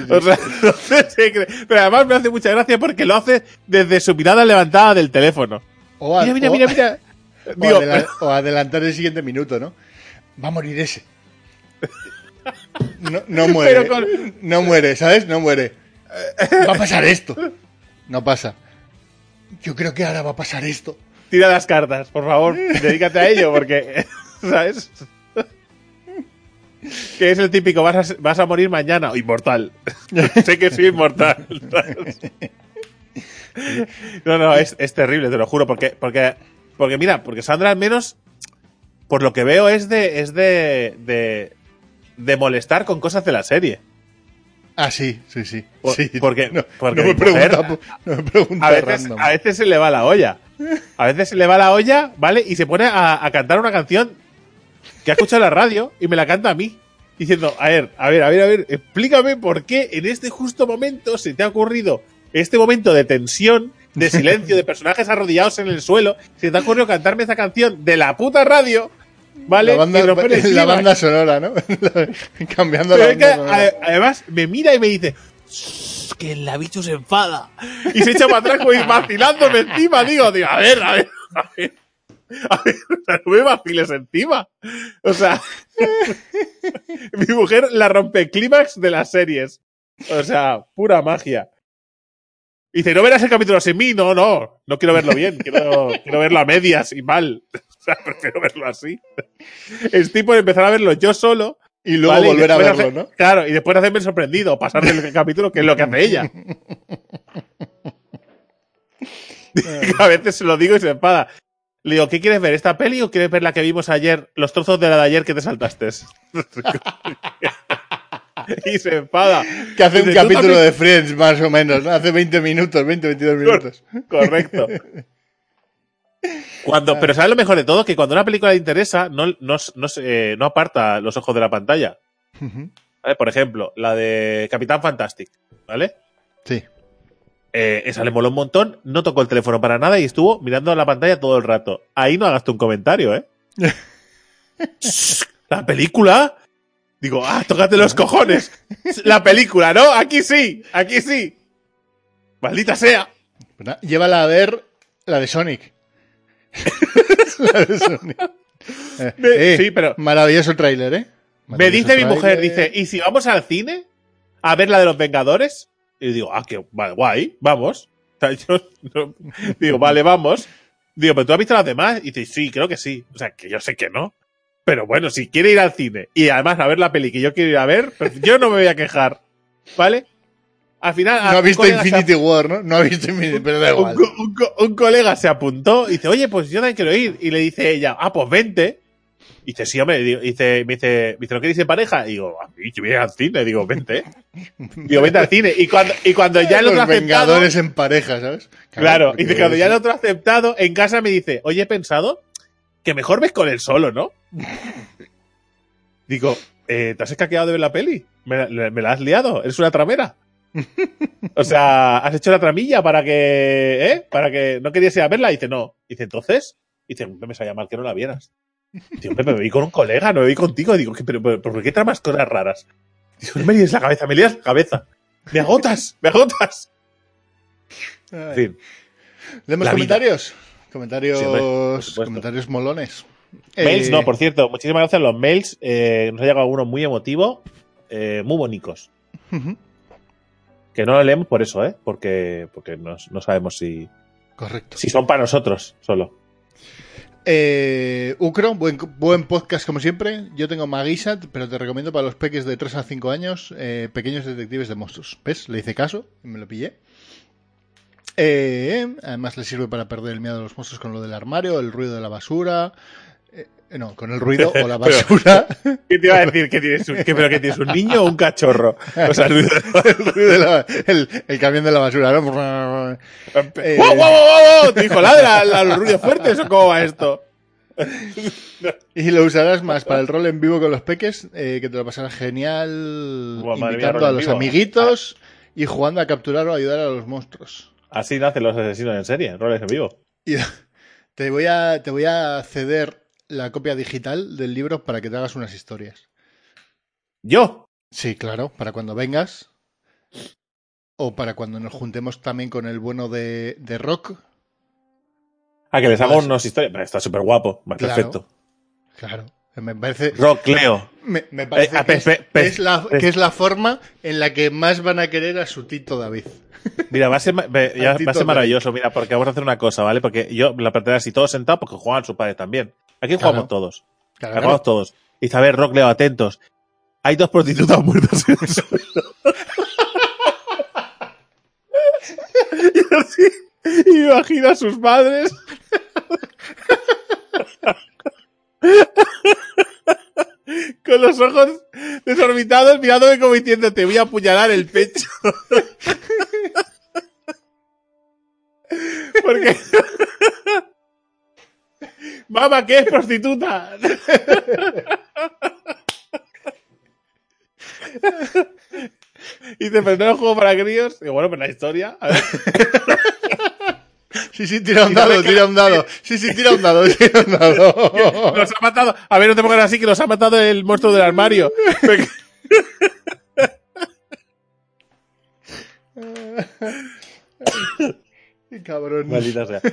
O sea, ¿dónde se cree? Pero además me hace mucha gracia porque lo hace desde su mirada levantada del teléfono. O, a- Mira, mira, o- mira, mira. o Digo, adela- o adelantar el siguiente minuto, ¿no? Va a morir ese. No, no muere. Con- No muere, ¿sabes? No muere. Va a pasar esto. No pasa. Yo creo que ahora va a pasar esto. tira las cartas, por favor, dedícate a ello, porque, ¿sabes? Que es el típico, vas a, morir mañana, inmortal. sé que soy inmortal. no, no, es, es terrible, te lo juro, porque, porque, porque mira, porque Sandra al menos, por lo que veo, es de, es de, de, de molestar con cosas de la serie. Ah, sí, sí, sí. Por- sí. porque- no, porque no me pregunta, mujer- no me pregunta a veces, random. a veces se le va la olla. A veces se le va la olla, ¿vale? Y se pone a, a cantar una canción que ha escuchado en la radio y me la canta a mí. Diciendo, a ver, a ver, a ver, a ver, explícame por qué en este justo momento se te ha ocurrido este momento de tensión, de silencio, de personajes arrodillados en el suelo, se te ha ocurrido cantarme esta canción de la puta radio, ¿vale? la banda, Y romper el la banda sonora, ¿no? Cambiando Pero la banda sonora. ade- además me mira y me dice "Shh, que el bicho se enfada y se echa para atrás como vacilándome encima digo, digo a ver a ver a ver a ver no me vaciles encima o sea mi mujer la rompe clímax de las series. O sea pura magia. Y dice no verás el capítulo sin mí no no no quiero verlo bien quiero, quiero verlo a medias y mal o sea prefiero verlo así estoy por empezar a verlo yo solo y luego Vale, y volver a verlo, hacer- ¿no? Claro, y después hacerme el sorprendido, o pasar del capítulo, que es lo que hace ella. a veces se lo digo y se enfada. Le digo, ¿qué quieres ver? ¿Esta peli o quieres ver la que vimos ayer? Los trozos de la de ayer que te saltaste. y se enfada. Que hace un Dice, "Tú capítulo también-". de Friends, más o menos, ¿no? Hace 20 minutos, 20, 22 minutos. Correcto. Cuando, pero ¿sabes lo mejor de todo? Que cuando una película le interesa, no, no, no, se- eh, no aparta los ojos de la pantalla. ¿vale? Por ejemplo, la de Capitán Fantastic, ¿vale? Sí. Eh, esa le moló un montón, no tocó el teléfono para nada y estuvo mirando la pantalla todo el rato. Ahí no hagas tú un comentario, ¿eh? la película. Digo, ah, tócate los cojones. La película, ¿no? Aquí sí, aquí sí. Maldita sea. Llévala a ver la de Sonic. la de Sonic. Eh, Me- eh, sí, pero- Maravilloso tráiler, ¿eh? Me dice mi mujer, dice, ¿y si vamos al cine a ver la de los Vengadores? Y digo, ah, qué guay, vamos. O sea, yo no- digo, vale, vamos. Digo, pero tú has visto las demás? Y dice, sí, creo que sí. O sea, que yo sé que no. Pero bueno, si quiere ir al cine y además a ver la peli que yo quiero ir a ver, pues yo no me voy a quejar. ¿Vale? Al final. No ha visto Infinity War, ¿no? No ha visto Infinity, pero da un, igual. co- un co- un colega se apuntó y dice, oye, pues yo también quiero ir. Y le dice ella, ah, pues vente. Y dice, sí, hombre. Y digo- dice, me dice, me dice, ¿no queréis ir en pareja? Y digo, a mí, yo voy al cine. Digo, vente. Digo, vente al cine. Y cuando, y cuando ya el otro Los ha aceptado. Vengadores en pareja, ¿sabes? Claro, y porque dice, cuando ya el otro ha aceptado, en casa me dice, oye, he pensado que mejor ves con él solo, ¿no? Digo, eh, ¿te has escaqueado de ver la peli? ¿Me, la- me la has liado? ¿Eres una tramera? O sea, ¿has hecho la tramilla para que, eh? Para que no querías ir a verla? Y dice, no. Y dice, entonces, y dice, me sabía mal que no la vieras. Digo, hombre, me vi con un colega, no me vi contigo. Digo, ¿qué- pero, pero, ¿por qué tramas cosas raras? Digo, no me líes la cabeza, me lías la cabeza. Me agotas, me agotas. En fin. ¿Leemos La vida. comentarios? Comentarios, Sí, comentarios molones. Mails, Eh, no, por cierto, muchísimas gracias. Los mails, eh, nos ha llegado uno muy emotivo, eh, muy bonitos. Que no lo leemos por eso, ¿eh? Porque, porque no, no sabemos si, Correcto. si son para nosotros solo. Eh, Ucro, buen, buen podcast como siempre. Yo tengo Magisat, pero te recomiendo para los peques de 3 a 5 años, eh, pequeños detectives de monstruos. ¿Ves? Le hice caso y me lo pillé. Eh, además le sirve para perder el miedo a los monstruos con lo del armario, el ruido de la basura. Eh, no, con el ruido o la Pero- basura. ¿Qué te iba a decir? ¿Que tienes un, que, ¿Pero que tienes un niño o un cachorro? O sea, el- el, ruido de la- el- el camión de la basura. ¿no? Eh, ¡Wow, wow, wow, wow! ¿Te dijo la, la, los ruidos fuertes o cómo va esto? Y lo usarás más para el rol en vivo con los peques, eh, que te lo pasarás genial mía, invitando a los amiguitos y jugando a capturar o ayudar a los monstruos. Así nacen los asesinos en serie, roles en vivo. Y te voy a, te voy a ceder la copia digital del libro para que te hagas unas historias. ¿Yo? Sí, claro, para cuando vengas. O para cuando nos juntemos también con el bueno de, de Rock. A que les hago Pues- unos historias. Pero está súper guapo, Claro. perfecto. Claro. Me parece, Rock Leo. me, me parece Eh, que, pe- es, pe- pe- es la, que es la forma en la que más van a querer a su Tito David. Mira, va a ser, ya va a maravilloso, mira, porque vamos a hacer una cosa, ¿vale? Porque yo la partida así todos sentados porque juegan sus padres también. Aquí Claro. jugamos todos. Claro, jugamos todos. Y a ver, Rock Leo, atentos. Hay dos prostitutas muertas en el suelo. y así, imagina a sus madres. Con los ojos desorbitados mirándome como diciendo, te voy a apuñalar el pecho. Porque... Mamá, ¿qué es prostituta? Y pero no es un juego para críos. Y bueno, pues la historia. A ver. Sí, sí, tira un dado, tira un dado. Sí, sí, tira un dado, tira un dado. Nos ha matado. A ver, no te pongas así, que nos ha matado el monstruo del armario. Qué cabrón. Maldita sea.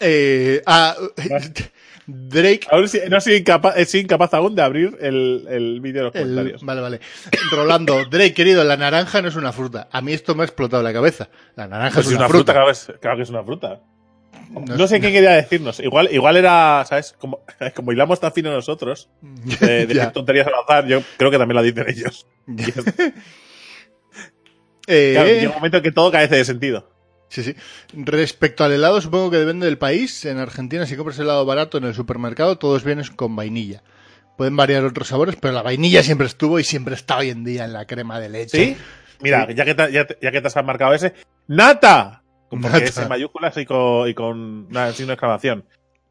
Eh, ah, Drake. Aún sí- no soy incapaz, eh, soy incapaz aún de abrir el, el vídeo de los el- comentarios. vale, vale. Rolando, Drake, querido, la naranja no es una fruta. A mí esto me ha explotado la cabeza. La naranja Pues es una, fruta. claro, es- claro que es una fruta. No No es- sé qué quería decirnos. Igual, igual era, ¿sabes? Como, como hilamos tan fino nosotros, de, de tonterías al azar, yo creo que también la dicen ellos. Eh, Claro, llega un momento en que todo carece de sentido. Sí, sí. Respecto al helado, supongo que depende del país. En Argentina, si compras helado barato en el supermercado, todos vienen con vainilla. Pueden variar otros sabores, pero la vainilla siempre estuvo y siempre está hoy en día en la crema de leche. ¿Sí? Mira, Ya, que te, ya, que te has marcado ese, ¡Nata! Porque Nata. es en mayúsculas y con, y con una signo de exclamación.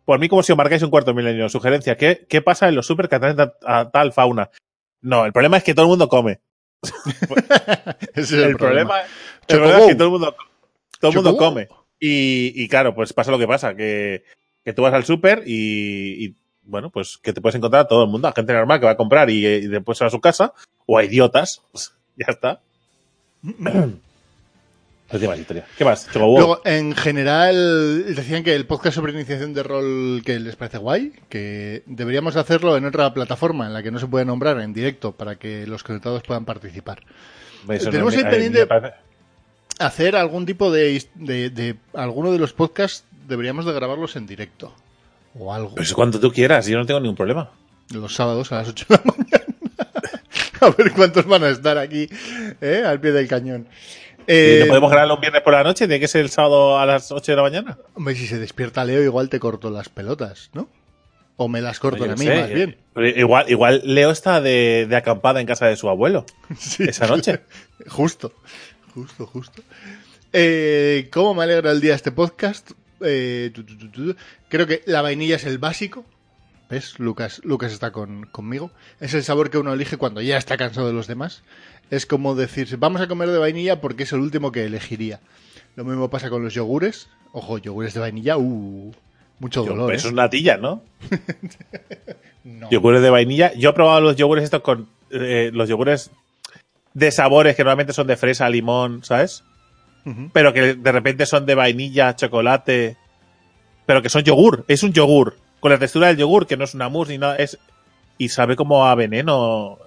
por mí como si os marcáis un cuarto milenio. Sugerencia, ¿qué, qué pasa en los super que atraen a, a tal fauna? No, el problema es que todo el mundo come. Ese es El, problema, el problema es que todo el mundo, todo el mundo come. Y, y claro, pues pasa lo que pasa, que, que tú vas al súper y, y, bueno, pues que te puedes encontrar a todo el mundo, a gente normal que va a comprar y, y después va a su casa, o a idiotas, pues ya está. ¿Qué más? Luego, en general, decían que el podcast sobre iniciación de rol que les parece guay, que deberíamos hacerlo en otra plataforma en la que no se puede nombrar en directo para que los conectados puedan participar. Eso no tenemos me- ahí a- pendiente- parece- Hacer algún tipo de, de, de- alguno de los podcasts, deberíamos de grabarlos en directo. O algo. Pues cuando tú quieras, yo no tengo ningún problema. Los sábados a las 8 de la mañana. a ver cuántos van a estar aquí, ¿eh? al pie del cañón. ¿Y Eh, ¿No podemos grabarlo un viernes por la noche? ¿Tiene que ser el sábado a las 8 de la mañana? Hombre, si se despierta Leo, igual te corto las pelotas, ¿no? O me las corto a no mí, sé. más bien. Pero igual, igual Leo está de, de acampada en casa de su abuelo Sí, esa noche. Justo, justo, justo. Eh, ¿Cómo me alegra el día este podcast? Eh, tu, tu, tu, tu. Creo que la vainilla es el básico. ¿Ves? Lucas, Lucas está con, conmigo. Es el sabor que uno elige cuando ya está cansado de los demás. Es como decir, vamos a comer de vainilla porque es el último que elegiría. Lo mismo pasa con los yogures. Ojo, yogures de vainilla, uh, mucho dolor. Eso ¿eh? es natilla, ¿no? No. Yogures de vainilla. Yo he probado los yogures estos con eh, los yogures de sabores que normalmente son de fresa, limón, ¿sabes? Pero que de repente son de vainilla, chocolate. Pero que son yogur. Es un yogur. Con la textura del yogur, que no es una mousse ni nada. Es, y sabe como a veneno.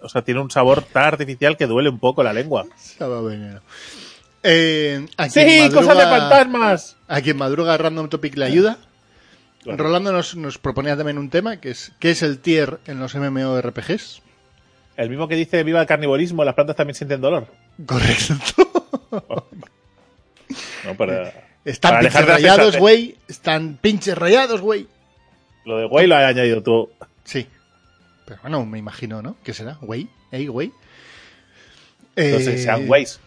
O sea, tiene un sabor tan artificial que duele un poco la lengua. Sabe a veneno. Eh, a ¡Sí! quien ¡Cosas de madruga- fantasmas! A quien madruga Random Topic le ayuda. Claro. Rolando nos, nos proponía también un tema, que es ¿qué es el tier en los MMORPGs? El mismo que dice viva el carnivorismo, las plantas también sienten dolor. Correcto. No, pero Están Para pinches rayados, güey. Están pinches rayados, güey. Lo de güey lo has añadido tú. Sí. Pero bueno, me imagino, ¿no? ¿Qué será? ¿Güey? ¿Ey, güey? Entonces Eh, sean güeyes.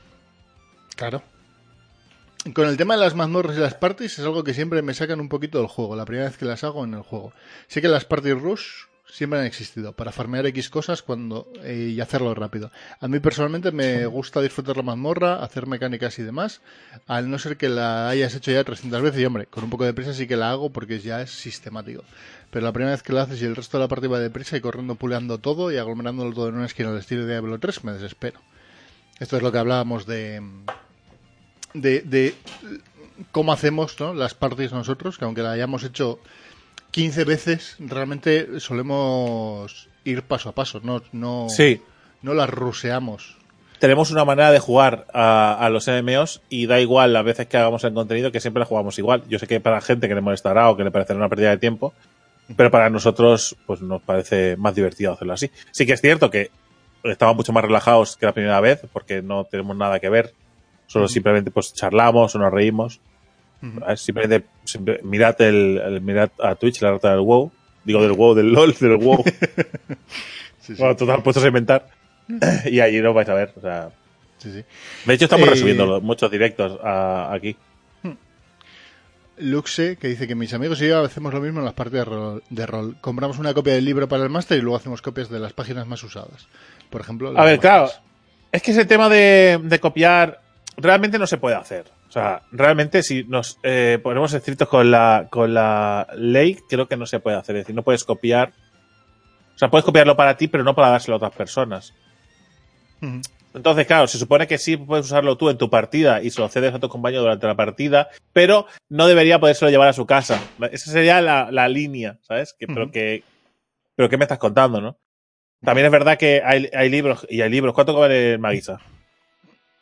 Claro. Con el tema de las mazmorras y las parties es algo que siempre me sacan un poquito del juego, la primera vez que las hago en el juego. Sé que las party rush siempre han existido, para farmear X cosas cuando eh, y hacerlo rápido. A mí personalmente me gusta disfrutar la mazmorra, hacer mecánicas y demás, al no ser que la hayas hecho ya 300 veces, y hombre, con un poco de prisa sí que la hago porque ya es sistemático. Pero la primera vez que la haces y el resto de la partida va deprisa y corriendo puleando todo y aglomerándolo todo en una esquina al estilo de Diablo 3, me desespero. Esto es lo que hablábamos de de, de cómo hacemos ¿no? las parties nosotros, que aunque la hayamos hecho 15 veces, realmente solemos ir paso a paso, no, no, Sí. no las ruseamos. Tenemos una manera de jugar a, a los MMOs y da igual las veces que hagamos el contenido que siempre la jugamos igual. Yo sé que para gente que le molestará o que le parecerá una pérdida de tiempo, pero para nosotros pues nos parece más divertido hacerlo así. Sí que es cierto que estamos mucho más relajados que la primera vez porque no tenemos nada que ver. Solo simplemente pues charlamos o nos reímos. Simplemente, simple- mirad, el, el- mirad a Twitch la rata del WoW. Digo del WoW, del LOL, del WoW. Sí, sí, bueno, total, puestos a inventar. y allí lo vais a ver. O sea, sí, de hecho, estamos Eh, resubiendo lo- muchos directos a- aquí. Luxe, que dice que mis amigos y yo hacemos lo mismo en las partidas de rol, de rol. Compramos una copia del libro para el máster y luego hacemos copias de las páginas más usadas. Por ejemplo, A ver, claro. Es que ese tema de, de copiar realmente no se puede hacer. O sea, realmente si nos eh, ponemos estrictos con la, con la ley, creo que no se puede hacer. Es decir, no puedes copiar. O sea, puedes copiarlo para ti, pero no para dárselo a otras personas. Entonces, claro, se supone que sí puedes usarlo tú en tu partida y se lo cedes a tu compañero durante la partida, pero no debería podérselo llevar a su casa. Esa sería la, la línea, ¿sabes? Que, pero que, pero ¿qué me estás contando, no? También es verdad que hay, hay libros, y hay libros. ¿Cuánto vale el Maguisa?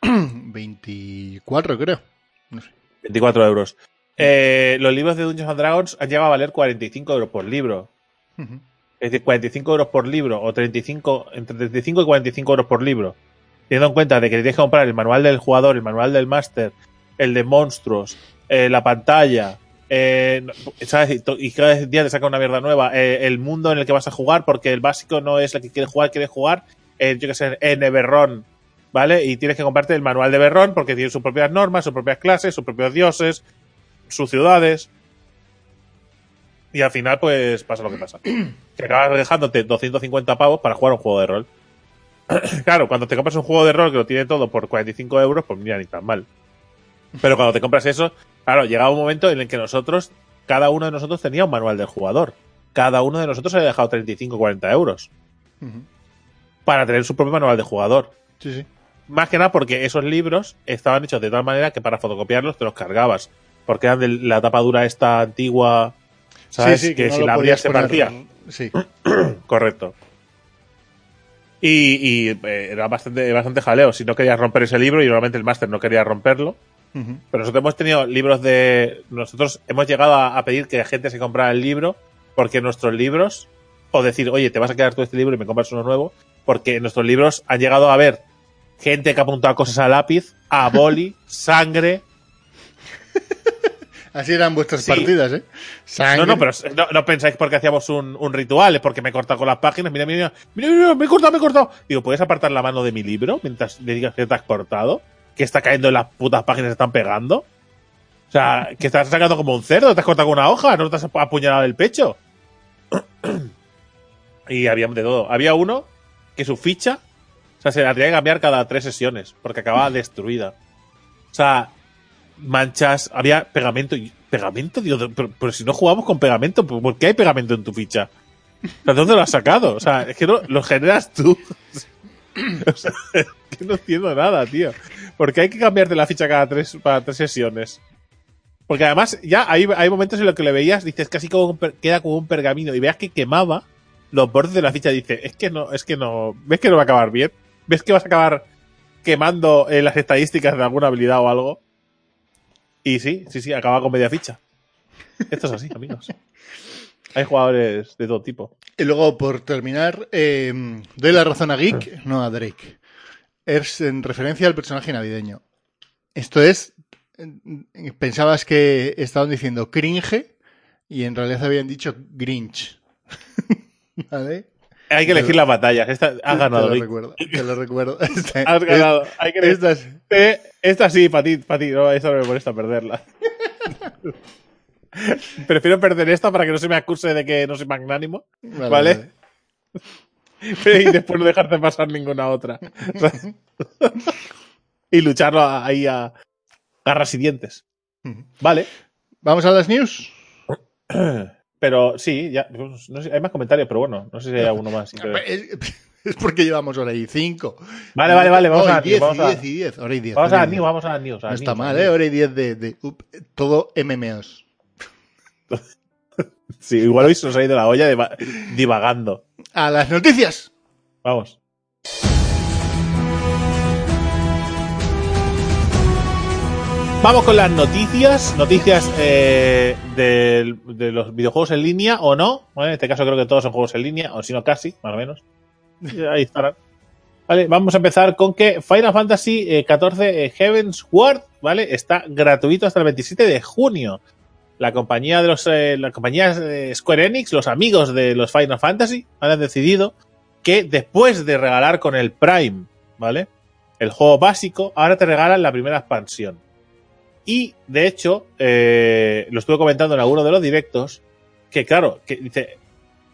24, creo. No sé. 24 euros. Eh, los libros de Dungeons and Dragons han llegado a valer 45 euros por libro. Es decir, 45 euros por libro o 35, entre 35 y 45 euros por libro. Teniendo en cuenta de que tienes que comprar el manual del jugador, el manual del máster, el de monstruos, eh, la pantalla, eh, ¿sabes? Y cada día te saca una mierda nueva. eh, el mundo en el que vas a jugar, porque el básico no es el que quieres jugar, quieres jugar, eh, yo que sé, en Berrón, ¿vale? Y tienes que comprarte el manual de Berrón porque tiene sus propias normas, sus propias clases, sus propios dioses, sus ciudades. Y al final, pues pasa lo que pasa. Que acabas dejándote 250 pavos para jugar un juego de rol. claro, cuando te compras un juego de rol que lo tiene todo por 45 euros, pues mira, ni tan mal. Pero cuando te compras eso, claro, llegaba un momento en el que nosotros, cada uno de nosotros tenía un manual del jugador. Cada uno de nosotros había dejado 35 o 40 euros para tener su propio manual de jugador. Sí, sí. Más que nada porque esos libros estaban hechos de tal manera que para fotocopiarlos te los cargabas. Porque eran de la tapa dura esta antigua, ¿sabes? Sí, sí, que, no si la abrías se partía. Sí. Correcto. Y, y, eh, era bastante, bastante jaleo. Si no querías romper ese libro, y normalmente el máster no quería romperlo. Pero nosotros hemos tenido libros de. Nosotros hemos llegado a, a pedir que la gente se comprara el libro, porque nuestros libros. O decir, oye, te vas a quedar tú este libro y me compras uno nuevo. Porque nuestros libros han llegado a ver gente que ha apuntado cosas a lápiz, a boli, sangre. Así eran vuestras Sí. partidas, ¿eh? Sangre. No, no, pero no, no pensáis porque hacíamos un, un ritual, es porque me he cortado con las páginas. Mira, mira, mira, mira, mira, me he cortado, me he cortado. Digo, ¿puedes apartar la mano de mi libro mientras le digas que te has cortado? Que está cayendo en las putas páginas, se están pegando. O sea, que estás sacando como un cerdo, te has cortado con una hoja, no te has apuñalado el pecho. y había de todo. Había uno que su ficha, o sea, se la tenía que cambiar cada tres sesiones, porque acababa destruida. O sea, manchas, había pegamento. ¿Pegamento? Dios, pero, pero si no jugamos con pegamento, ¿por qué hay pegamento en tu ficha? O sea, ¿de dónde lo has sacado? O sea, es que no, lo generas tú. O sea, es que no entiendo nada, tío. ¿Por qué hay que cambiarte la ficha cada tres, para tres sesiones? Porque además, ya hay, hay momentos en los que le veías, dices casi como queda como un pergamino, y veas que quemaba los bordes de la ficha. Dice, es que no, es que no, ves que no va a acabar bien. ¿Ves que vas a acabar quemando eh, las estadísticas de alguna habilidad o algo? Y sí, sí, sí, acaba con media ficha. Esto es así, amigos. Hay jugadores de todo tipo. Y luego, por terminar, eh, doy la razón a Geek, no a Drake. Es en referencia al personaje navideño. Esto es. eh, Pensabas que estaban diciendo cringe y en realidad habían dicho Grinch. ¿Vale? Hay que elegir las batallas. Esta, has ganado, Te lo recuerdo. Te lo recuerdo. Este- Has ganado. Hay que elegir- Esta es- Eh, esta sí, para ti, para ti. No, esta no me molesta perderla. Prefiero perder esta para que no se me acuse de que no soy magnánimo. vale, ¿Vale? y después no dejarte pasar ninguna otra. y lucharlo ahí a garras y dientes. Vale. Vamos a las news. Pero sí, ya, pues, no sé, hay más comentarios, pero bueno, no sé si hay alguno más. Es, porque llevamos hora y cinco. Vale, vale, vale, vamos a 10 vamos y a- 10 y 10. Hora y 10. Vamos a 10. news, vamos a la news. a No está news, a mal, ¿eh? Hora y 10 de, de up, todo MMOs. Sí, igual hoy se nos ha ido la olla de divagando. A las noticias. Vamos. Vamos con las noticias, noticias eh, de, los videojuegos en línea o no. ¿vale? En este caso creo que todos son juegos en línea, o si no casi, más o menos. Ahí estarán. Vale, vamos a empezar con que Final Fantasy eh, 14 eh, Heaven's Ward, ¿vale? Está gratuito hasta el 27 de junio. La compañía de los, eh, la compañía eh, Square Enix, los amigos de los Final Fantasy, han decidido que después de regalar con el Prime, ¿vale? El juego básico, ahora te regalan la primera expansión. Y, de hecho, eh, lo estuve comentando en alguno de los directos, que claro, que dice,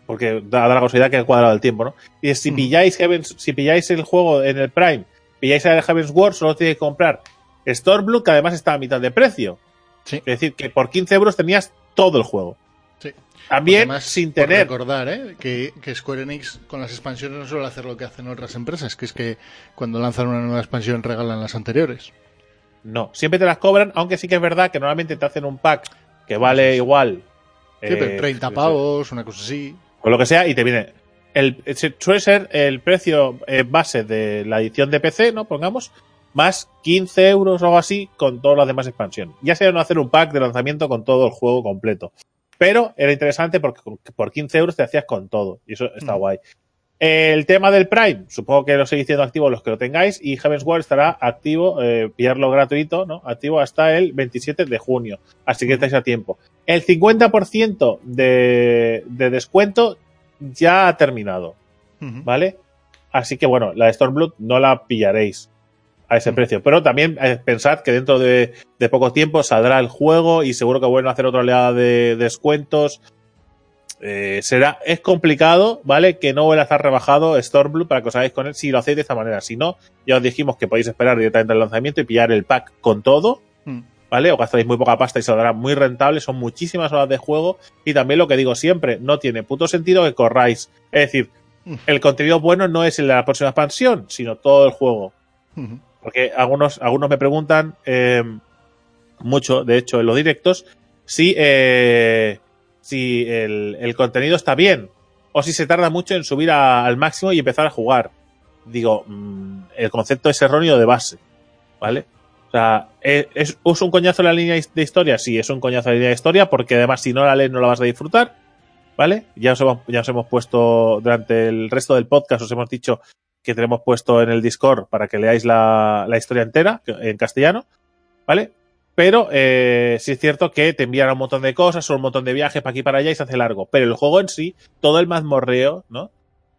porque da, da la casualidad que he cuadrado el tiempo, ¿no? Y si Ujú. pilláis Heavens, si pilláis el juego en el Prime, pilláis el Heaven's Ward, solo tenéis que comprar Stormblood, que además está a mitad de precio. Sí. Es decir, que por 15 euros tenías todo el juego. Sí. También Además, sin tener recordar ¿eh? que, que Square Enix con las expansiones no suele hacer lo que hacen otras empresas, que es que cuando lanzan una nueva expansión regalan las anteriores. No, siempre te las cobran, aunque sí que es verdad que normalmente te hacen un pack que vale igual. Sí, pero eh, 30 yo qué sé, pavos, una cosa así. O lo que sea, y te viene. El, suele ser el precio eh, base de la edición de PC, ¿no? Pongamos, más 15 euros o algo así con todas las demás expansiones. Ya se no hacer un pack de lanzamiento con todo el juego completo. Pero era interesante porque por 15 euros te hacías con todo. Y eso está Mm. guay. El tema del Prime, supongo que lo seguís siendo activo los que lo tengáis. Y Heaven's Ward estará activo, eh, pillarlo gratuito, ¿no? Activo hasta el 27 de junio. Así que estáis a tiempo. El 50% de, de descuento ya ha terminado. ¿vale? Así que bueno, la de Stormblood no la pillaréis a ese precio. Pero también eh, pensad que dentro de, de poco tiempo saldrá el juego y seguro que vuelven a hacer otra oleada de descuentos eh, será, es complicado, ¿vale? Que no vuelva a estar rebajado Stormblue para que os hagáis con él si lo hacéis de esta manera. Si no, ya os dijimos que podéis esperar directamente el lanzamiento y pillar el pack con todo, Mm. ¿vale? O gastaréis muy poca pasta y se dará muy rentable, son muchísimas horas de juego y también lo que digo siempre, no tiene puto sentido que corráis. Es decir, Mm. el contenido bueno no es el de la próxima expansión, sino todo el juego. Ujú. Porque algunos, algunos me preguntan eh, mucho, de hecho, en los directos, si, eh, si el, el contenido está bien o si se tarda mucho en subir al máximo y empezar a jugar. Digo, mm, el concepto es erróneo de base, ¿vale? O sea, ¿es, es- ¿es un coñazo la línea de historia? Sí, es un coñazo la línea de historia porque además si no la lees no la vas a disfrutar, ¿vale? Ya os hemos, ya os hemos puesto durante el resto del podcast, os hemos dicho que tenemos puesto en el Discord para que leáis la, la historia entera en castellano, ¿vale? Pero eh, sí es cierto que te envían un montón de cosas, son un montón de viajes para aquí y para allá y se hace largo. Pero el juego en sí, todo el mazmorreo, ¿no?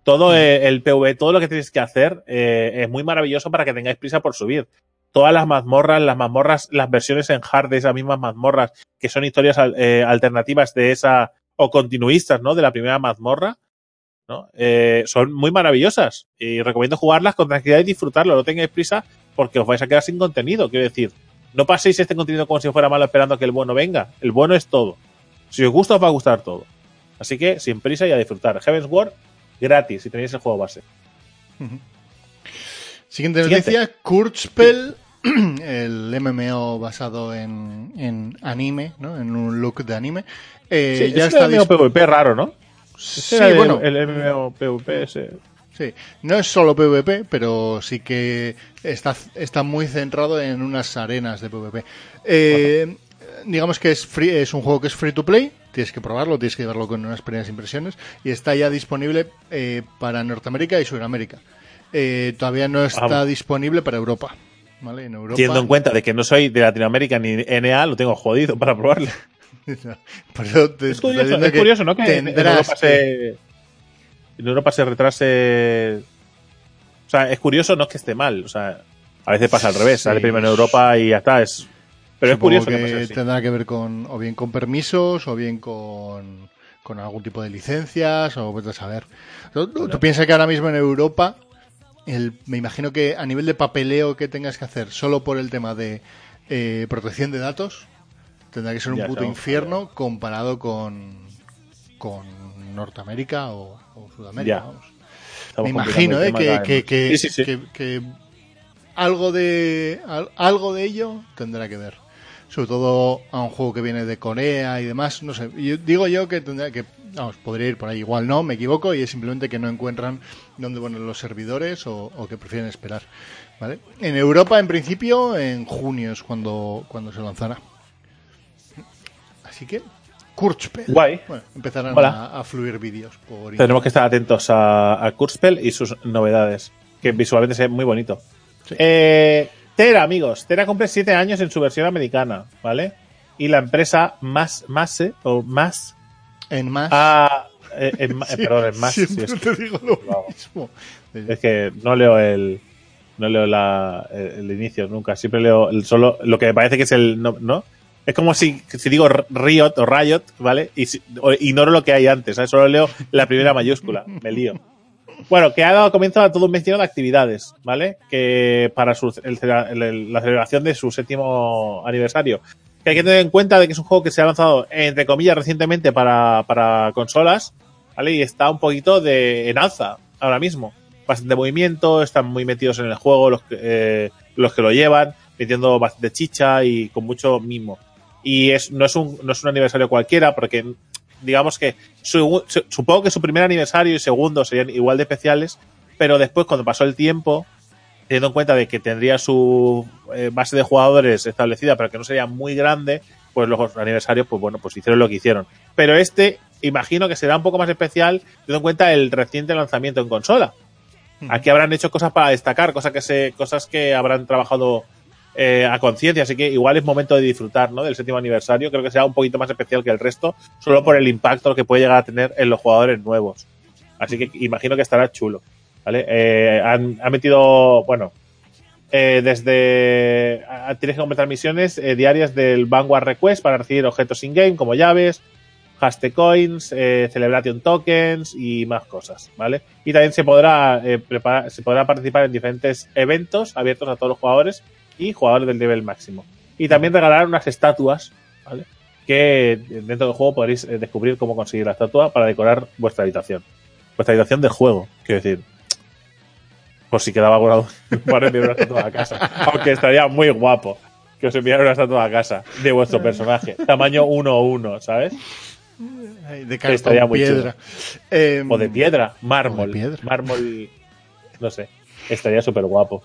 Todo eh, el PV, todo lo que tenéis que hacer eh, es muy maravilloso para que tengáis prisa por subir. Todas las mazmorras, las mazmorras, las versiones en hard de esas mismas mazmorras, que son historias eh, alternativas de esa, o continuistas, ¿no? De la primera mazmorra, ¿no? Eh, son muy maravillosas y recomiendo jugarlas con tranquilidad y disfrutarlo. No tengáis prisa porque os vais a quedar sin contenido. Quiero decir, no paséis este contenido como si fuera malo esperando a que el bueno venga. El bueno es todo. Si os gusta, os va a gustar todo. Así que sin prisa y a disfrutar. Heaven's Ward gratis si tenéis el juego base. Siguiente Siguiente. noticia, Kurzspell, el MMO basado en, en anime, ¿no? En un look de anime. Eh, Sí, ya es está el MMO PvP raro, ¿no? Sí, el- bueno, el MMO PvP ese. Sí. No es solo PvP, pero sí que está, está muy centrado en unas arenas de PvP. Eh, digamos que es, free, es un juego que es free to play. Tienes que probarlo, tienes que llevarlo con unas primeras impresiones. Y está ya disponible eh, para Norteamérica y Sudamérica. Eh, todavía no está Vamos. disponible para Europa. ¿Vale? En Europa. Teniendo en cuenta de que no soy de Latinoamérica ni NA, lo tengo jodido para probarlo. Te- Es curioso, es ¿no? Que en, en tendrás Europa se. En Europa se retrase. O sea, es curioso, no es que esté mal. O sea, a veces pasa al revés. Sí. Sale primero en Europa y ya está. Es... Pero es curioso que, que, pase tendrá que ver con o bien con permisos o bien con, con algún tipo de licencias o vete a saber. Tú, piensas que ahora mismo en Europa, el, me imagino que a nivel de papeleo que tengas que hacer solo por el tema de eh, protección de datos, tendrá que ser un Ya puto infierno comparado con, con Norteamérica o, o Sudamérica. Ya. vamos. Me imagino ¿eh? que, cada que, vez que, más. Sí, sí, sí. que- que algo de al- algo de ello tendrá que ver. Sobre todo a un juego que viene de Corea y demás, no sé. Yo, digo yo que tendrá que, vamos, podría ir por ahí. Igual no, me equivoco y es simplemente que no encuentran dónde ponen los servidores o, o que prefieren esperar. ¿Vale? En Europa, en principio, en junio es cuando, cuando se lanzará. Así que, Kurzspell. Guay. Bueno, empezarán a, a fluir vídeos por Tenemos que estar atentos a, a Kurzspell y sus novedades, que visualmente se ve muy bonito. Eh, Tera, amigos. Tera cumple 7 años en su versión americana, ¿vale? Y la empresa Más, Mase, o Más, En más. ha... eh, en Sí, perdón, en Más. sí, es, te digo lo mismo. es que no leo el... No leo la, el, el inicio nunca. Siempre leo el solo lo que me parece que es el... No, ¿no? Es como si, digo Riot o Riot, ¿vale? Y si- o ignoro lo que hay antes, ¿sabes? Solo leo la primera mayúscula. Me lío. Bueno, que ha dado comienzo a todo un vecino de actividades, ¿vale? Que para su- la celebración de su séptimo aniversario. Que hay que tener en cuenta de que es un juego que se ha lanzado, entre comillas, recientemente para, consolas, ¿vale? Y está un poquito de en alza ahora mismo. Bastante movimiento, están muy metidos en el juego los eh, los que lo llevan, metiendo bastante chicha y con mucho mimo. Y es, no, es un, no es un aniversario cualquiera, porque digamos que su- su- supongo que su primer aniversario y segundo serían igual de especiales, pero después cuando pasó el tiempo, teniendo en cuenta de que tendría su eh, base de jugadores establecida, pero que no sería muy grande, pues los aniversarios, pues bueno, pues hicieron lo que hicieron. Pero este, imagino que será un poco más especial, teniendo en cuenta el reciente lanzamiento en consola. Aquí habrán hecho cosas para destacar, cosas que se, cosas que habrán trabajado eh, a conciencia, así que igual es momento de disfrutar ¿no? del séptimo aniversario. Creo que será un poquito más especial que el resto, solo por el impacto que puede llegar a tener en los jugadores nuevos. Así que imagino que estará chulo. ¿vale? Eh, han, metido, bueno, eh, desde. Tienes que completar misiones eh, diarias del Vanguard Request para recibir objetos in-game como llaves, Haste Coins, Celebration Tokens y más cosas, ¿vale? Y también se podrá, preparar, se podrá participar en diferentes eventos abiertos a todos los jugadores y jugadores del nivel máximo. Y también regalar unas estatuas, ¿vale? Que dentro del juego podréis eh, descubrir cómo conseguir la estatua para decorar vuestra habitación. Vuestra habitación del juego, quiero decir. Por si quedaba alguna para enviar una estatua a casa. Aunque estaría muy guapo que os enviara una estatua a casa de vuestro personaje. Tamaño 1-1, ¿sabes? De Estaría cartón muy piedra. Eh, O de piedra, mármol. De piedra. Mármol, no sé. Estaría súper guapo.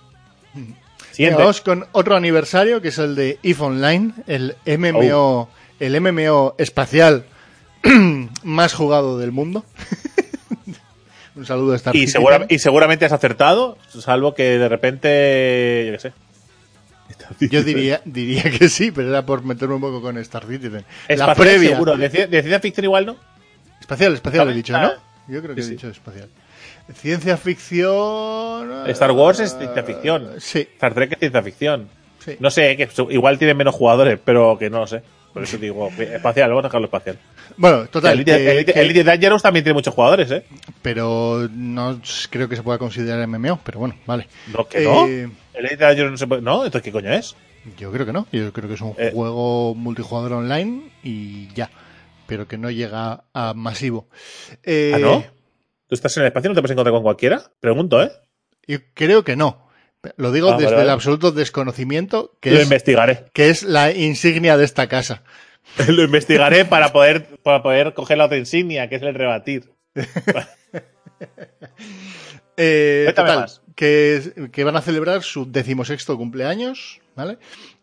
Siguiente. Vamos con otro aniversario que es el de EVE Online, el MMO, Oh. el MMO espacial más jugado del mundo. Un saludo a Star Y, segura- y seguramente has acertado, salvo que de repente, yo qué sé. Yo diría, diría que sí, pero era por meterme un poco con Star Citizen. La Espacial previa. seguro. De, de ciencia ficción igual no. Espacial, espacial he dicho, ¿no? Yo creo que sí, he dicho espacial. Ciencia ficción. Star Wars es ciencia ficción. Sí, Star Trek es ciencia ficción. sí. No sé, que igual tiene menos jugadores, pero que no lo sé. Por eso digo, espacial, vamos a dejarlo espacial. Bueno, total. Que- Elite- que- Elite Dangerous también tiene muchos jugadores, ¿eh? pero no creo que se pueda considerar MMO, pero bueno, vale. No, que no. Eh, Elite Dangerous no se puede. No, entonces, ¿qué coño es? Yo creo que no. Yo creo que es un Eh. juego multijugador online y ya. Pero que no llega a masivo. Eh, ¿Ah, no? ¿Tú estás en el espacio y no te puedes encontrar con cualquiera? Pregunto, ¿eh? Yo creo que no. Lo digo Ah, desde vale. el absoluto desconocimiento que Lo es, investigaré. que es la insignia de esta casa. Lo investigaré para poder, para poder coger la otra insignia, que es el rebatir. Eh, total, más. que, que van a celebrar su decimosexto cumpleaños, ¿vale?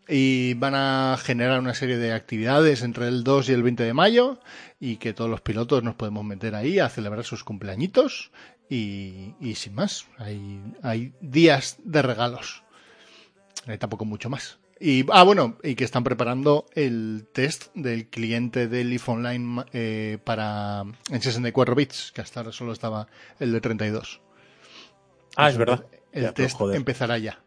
Y van a generar una serie de actividades entre el 2 y el 20 de mayo y que todos los pilotos nos podemos meter ahí a celebrar sus cumpleañitos y, y sin más, hay, hay días de regalos. Eh, tampoco mucho más. Y, ah, bueno, y que están preparando el test del cliente del IF Online eh, para en 64 bits, que hasta ahora solo estaba el de 32. Ah, es verdad. El Ya, pero test empezará ya.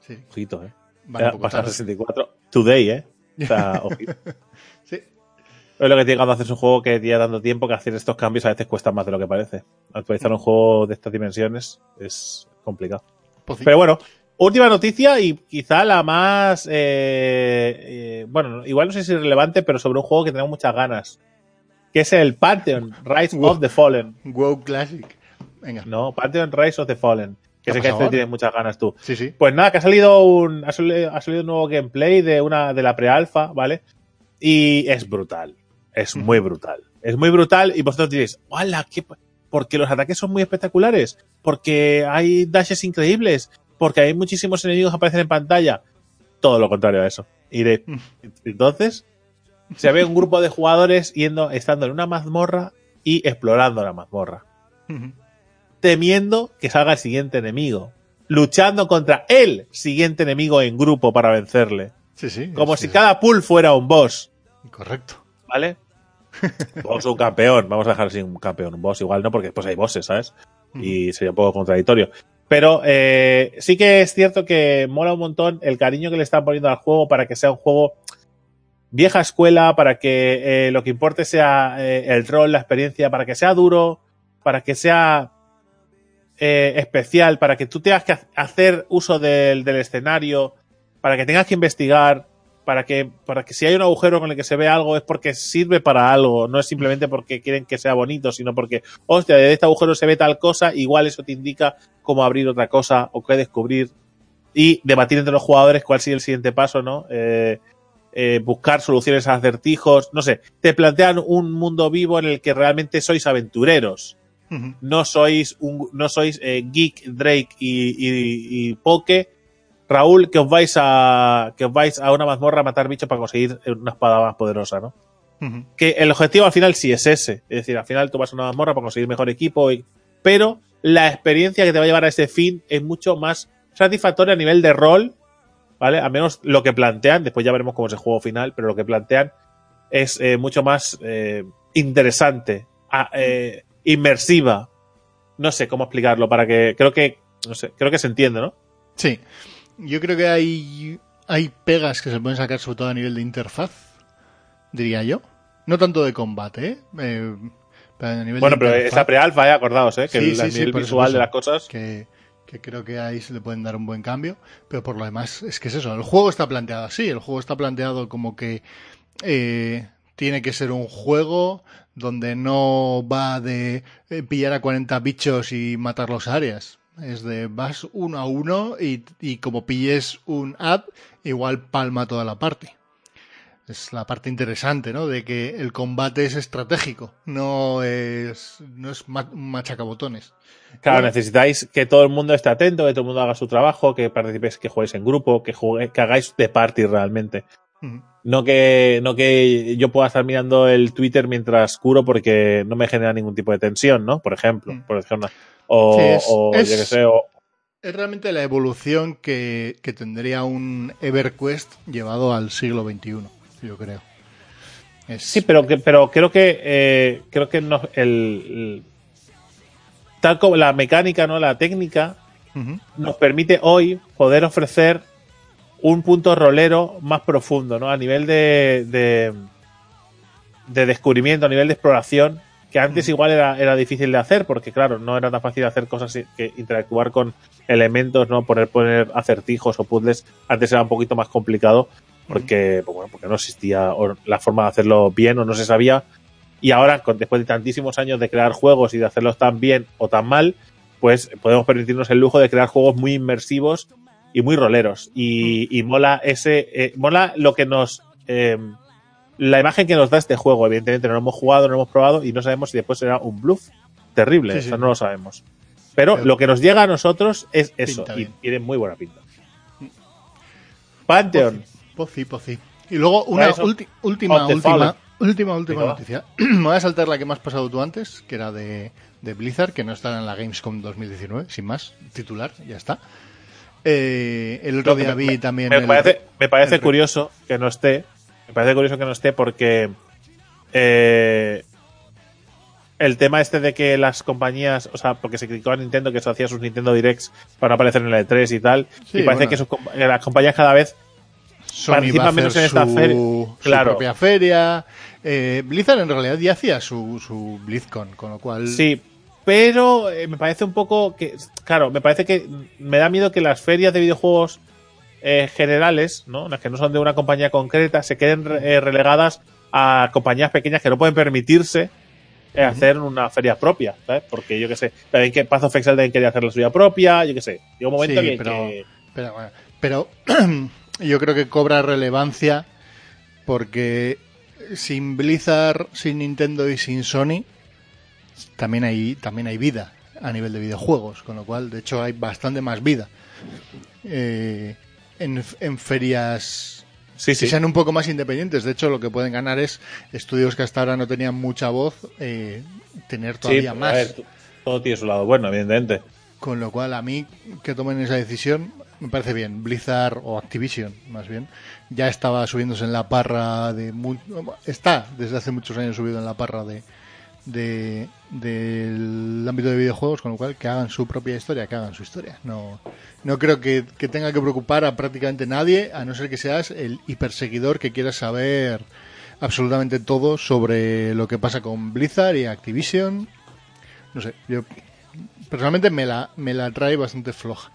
Sí, ojito, ¿eh? Van Ya, pasar a tarde. 64. Today, ¿eh? O sea. Sí. Es lo que tiene cuando haces un juego que lleva dando tiempo que hacer estos cambios a veces cuesta más de lo que parece. Actualizar un juego de estas dimensiones es complicado. Poci- Pero bueno, última noticia y quizá la más. eh, eh, bueno, igual no sé si es relevante, pero sobre un juego que tenemos muchas ganas. Que es el Pantheon Rise Wow. of the Fallen. WoW Classic. Venga. No, Pantheon Rise of the Fallen. Que ¿Qué sé que este tienes muchas ganas tú. Sí, sí. Pues nada, que ha salido un. Ha salido, ha salido un nuevo gameplay de una de la pre-alpha, ¿vale? Y es brutal. Es muy brutal. Es muy brutal. Y vosotros diréis, ¡Hala! ¿qué pa-?" Porque los ataques son muy espectaculares. Porque hay dashes increíbles. Porque hay muchísimos enemigos que aparecen en pantalla. Todo lo contrario a eso. Y de, entonces, se ve un grupo de jugadores yendo, estando en una mazmorra y explorando la mazmorra Ujú. Temiendo que salga el siguiente enemigo, luchando contra el siguiente enemigo en grupo para vencerle, Sí, sí. como si cada pool fuera un boss, Correcto. ¿vale? Boss un campeón, vamos a dejar así un campeón, un boss igual no, porque después hay bosses, ¿sabes? Y sería un poco contradictorio. Pero eh, sí que es cierto que mola un montón el cariño que le están poniendo al juego para que sea un juego vieja escuela, para que eh, lo que importe sea eh, el rol, la experiencia, para que sea duro, para que sea eh, especial, para que tú tengas que ha- hacer uso del, del escenario, para que tengas que investigar, para que, para que si hay un agujero con el que se ve algo es porque sirve para algo, no es simplemente porque quieren que sea bonito, sino porque, hostia, de este agujero se ve tal cosa, igual eso te indica cómo abrir otra cosa o qué descubrir. Y debatir entre los jugadores cuál sigue el siguiente paso, ¿no? Eh, eh, buscar soluciones a acertijos, no sé, te plantean un mundo vivo en el que realmente sois aventureros, No sois un, no sois eh, Geek, Drake y, y, y Poke, Raúl, que os vais a que os vais a una mazmorra a matar bichos para conseguir una espada más poderosa, ¿no? Que el objetivo al final sí es ese, es decir, al final tú vas a una mazmorra para conseguir mejor equipo, y- pero la experiencia que te va a llevar a ese fin es mucho más satisfactoria a nivel de rol, ¿vale? Al menos lo que plantean, después ya veremos cómo es el juego final, pero lo que plantean es eh, mucho más eh, interesante, a- eh, inmersiva. No sé cómo explicarlo para que creo que no sé, creo que se entiende, ¿no? Sí. Yo creo que hay, hay pegas que se pueden sacar sobre todo a nivel de interfaz, diría yo. No tanto de combate, ¿eh? Eh, pero a nivel Bueno, de pero interfaz, esa pre-alfa, eh, acordaos, eh, que Sí, el, sí, el sí, nivel eso, visual de las cosas. que, que creo que ahí se le pueden dar un buen cambio, pero por lo demás es que es eso, el juego está planteado así, el juego está planteado como que eh, tiene que ser un juego donde no va de eh, pillar a 40 bichos y matar los áreas. Es de vas uno a uno y, y como pilles un ad, igual palma toda la parte. Es la parte interesante, ¿no? De que el combate es estratégico, no es, no es machacabotones. Claro, Bueno. necesitáis que todo el mundo esté atento, que todo el mundo haga su trabajo, que participéis, que juguéis en grupo, que, que hagáis de party realmente. No que, no que yo pueda estar mirando el Twitter mientras curo porque no me genera ningún tipo de tensión, ¿no? Por ejemplo, Mm. por ejemplo. O, Sí, es- o es- yo que sé, o, Es realmente la evolución que, que tendría un EverQuest llevado al siglo XXI, yo creo. Es, Sí, pero, que, pero creo que eh, creo que no, el, el- tal como la mecánica, no, la técnica nos permite hoy poder ofrecer un punto rolero más profundo, ¿no? A nivel de, de, de descubrimiento, a nivel de exploración, que antes igual era, era difícil de hacer, porque claro, no era tan fácil hacer cosas que interactuar con elementos, ¿no? Poner, poner acertijos o puzzles, antes era un poquito más complicado, porque, pues bueno, porque no existía la forma de hacerlo bien o no se sabía. Y ahora, con, después de tantísimos años de crear juegos y de hacerlos tan bien o tan mal, pues podemos permitirnos el lujo de crear juegos muy inmersivos y muy roleros. Y, y mola ese, eh, mola lo que nos, eh, la imagen que nos da este juego. Evidentemente no lo hemos jugado, no lo hemos probado y no sabemos si después será un bluff terrible. Sí, eso sí. no lo sabemos. Pero, Pero- lo que nos llega a nosotros es eso y tiene muy buena pinta. Pantheon. Pozi, pozi. Y luego una ulti- última, última, última, última noticia. Me voy a saltar la que me has pasado tú antes, que era de, de Blizzard, que no estará en la Gamescom 2019, sin más, titular, ya está. Eh, el otro No, día vi también... Me el- parece, me parece el- curioso que no esté. Me parece curioso que no esté porque eh, el tema este de que las compañías, o sea, porque se criticó a Nintendo que eso hacía sus Nintendo Directs para aparecer en la E3 y tal, Sí, y parece bueno. que, sus que las compañías cada vez Sony va a participa hacer menos en esta feria. su propia feria. Eh, Blizzard en realidad ya hacía su, su BlizzCon, con lo cual... Sí, pero eh, me parece un poco que, claro, me parece que me da miedo que las ferias de videojuegos eh, generales, ¿no? Las que no son de una compañía concreta, se queden eh, relegadas a compañías pequeñas que no pueden permitirse eh, hacer una feria propia, ¿sabes? Porque yo qué sé, también que Path of Exile también quería hacer la suya propia, yo qué sé. Llega un momento Sí, pero- que Pero, bueno, pero yo creo que cobra relevancia porque sin Blizzard, sin Nintendo y sin Sony también hay también hay vida a nivel de videojuegos, con lo cual de hecho hay bastante más vida Eh, en, en ferias sí, que sí. sean un poco más independientes. De hecho, lo que pueden ganar es estudios que hasta ahora no tenían mucha voz, eh, tener Sí, todavía a más. ver, todo tiene su lado bueno, evidentemente. Con lo cual, a mí que tomen esa decisión me parece bien. Blizzard o Activision, más bien, ya estaba subiéndose en la parra de. Está desde hace muchos años subido en la parra de, de- del ámbito de videojuegos, con lo cual que hagan su propia historia, que hagan su historia. No, no creo que, tenga que preocupar a prácticamente nadie, a no ser que seas el hiperseguidor que quiera saber absolutamente todo sobre lo que pasa con Blizzard y Activision. No sé, yo personalmente me la, me la trae bastante floja.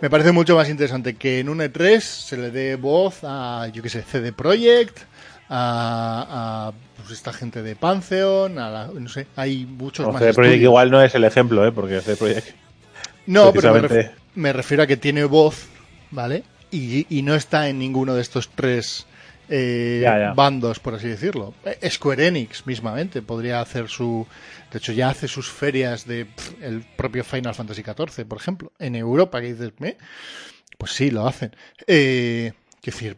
Me parece mucho más interesante que en un E3 se le dé voz a, yo qué sé, CD Projekt, a, a, pues, esta gente de Pantheon, a la- no sé, hay muchos No, más CD Projekt igual no es el ejemplo, ¿eh? Porque CD Projekt No, pero me, precisamente- ref- me refiero a que tiene voz, ¿vale? Y, y no está en ninguno de estos tres eh, Ya, ya. bandos, por así decirlo. Eh, Square Enix, mismamente, podría hacer su... De hecho, ya hace sus ferias de pff, el propio Final Fantasy XIV, por ejemplo, en Europa, que dices, ¿me? Pues sí, lo hacen. Eh, quiero decir,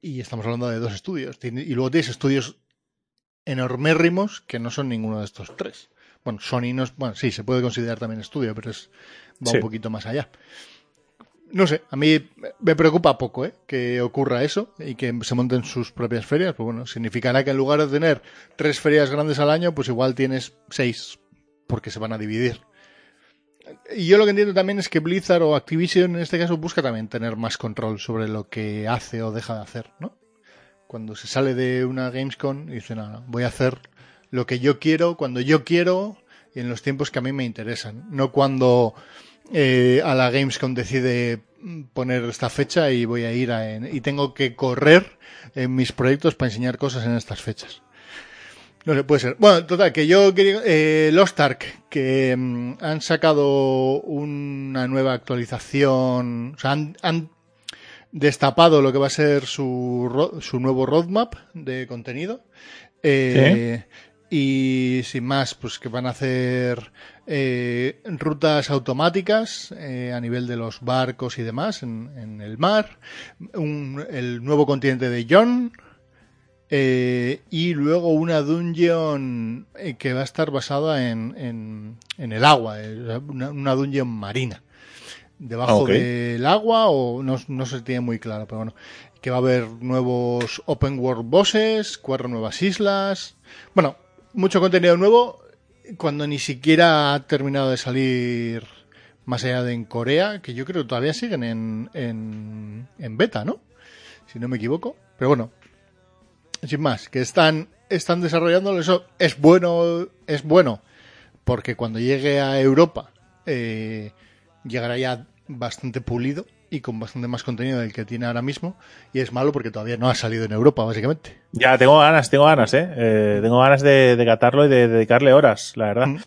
y, estamos hablando de dos estudios. Y luego tienes estudios enormérrimos que no son ninguno de estos tres. Bueno, Sony no es, bueno, sí, se puede considerar también estudio, pero es va Sí. un poquito más allá. No sé, a mí me preocupa poco ¿eh? que ocurra eso y que se monten sus propias ferias. Pues bueno, significará que en lugar de tener tres ferias grandes al año, pues igual tienes seis, porque se van a dividir. Y yo lo que entiendo también es que Blizzard o Activision en este caso busca también tener más control sobre lo que hace o deja de hacer, ¿no? cuando se sale de una Gamescom y dice, no, voy a hacer lo que yo quiero, cuando yo quiero y en los tiempos que a mí me interesan. No cuando eh, a la Gamescom decide poner esta fecha y voy a ir a, en- y tengo que correr en mis proyectos para enseñar cosas en estas fechas. No sé, puede ser. Bueno, total, que yo quería. Eh, Lost Ark, que mm, han sacado una nueva actualización. O sea, han, han destapado lo que va a ser su, su nuevo roadmap de contenido. Eh, Y sin más, pues que van a hacer eh, rutas automáticas eh, a nivel de los barcos y demás en, en el mar. Un- el nuevo continente de John. Eh, y luego una dungeon eh, que va a estar basada en, en, en el agua, eh, una, una dungeon marina. Debajo Ok. del agua, o no, no se tiene muy claro, pero bueno. Que va a haber nuevos open world bosses, cuatro nuevas islas. Bueno, mucho contenido nuevo cuando ni siquiera ha terminado de salir más allá de en Corea, que yo creo que todavía siguen en, en, en beta, ¿no? Si no me equivoco. Pero bueno, sin más, que están, están desarrollándolo, eso es bueno, es bueno, porque cuando llegue a Europa eh, llegará ya bastante pulido y con bastante más contenido del que tiene ahora mismo, y es malo porque todavía no ha salido en Europa, básicamente. Ya, tengo ganas, tengo ganas, ¿eh? Eh, tengo ganas de, de catarlo y de dedicarle horas, la verdad. Mm.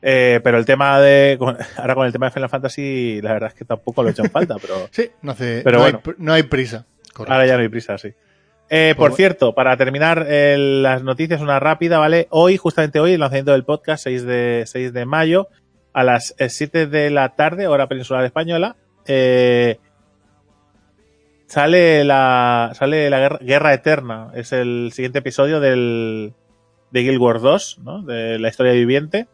Eh, pero el tema de. con- ahora con el tema de Final Fantasy, la verdad es que tampoco lo he hecho en falta, pero Sí, no, hace, Pero no, bueno. hay, no hay prisa. Correcto. ahora ya no hay prisa, sí. Eh, por Pues- cierto, para terminar eh, las noticias, una rápida, ¿vale? Hoy, justamente hoy, el lanzamiento del podcast, 6 de, 6 de mayo, a las eh, 7 de la tarde, hora peninsular española, eh, sale la, sale la guerra, Guerra Eterna. Es el siguiente episodio del, de Guild Wars 2, ¿no? De la historia viviente.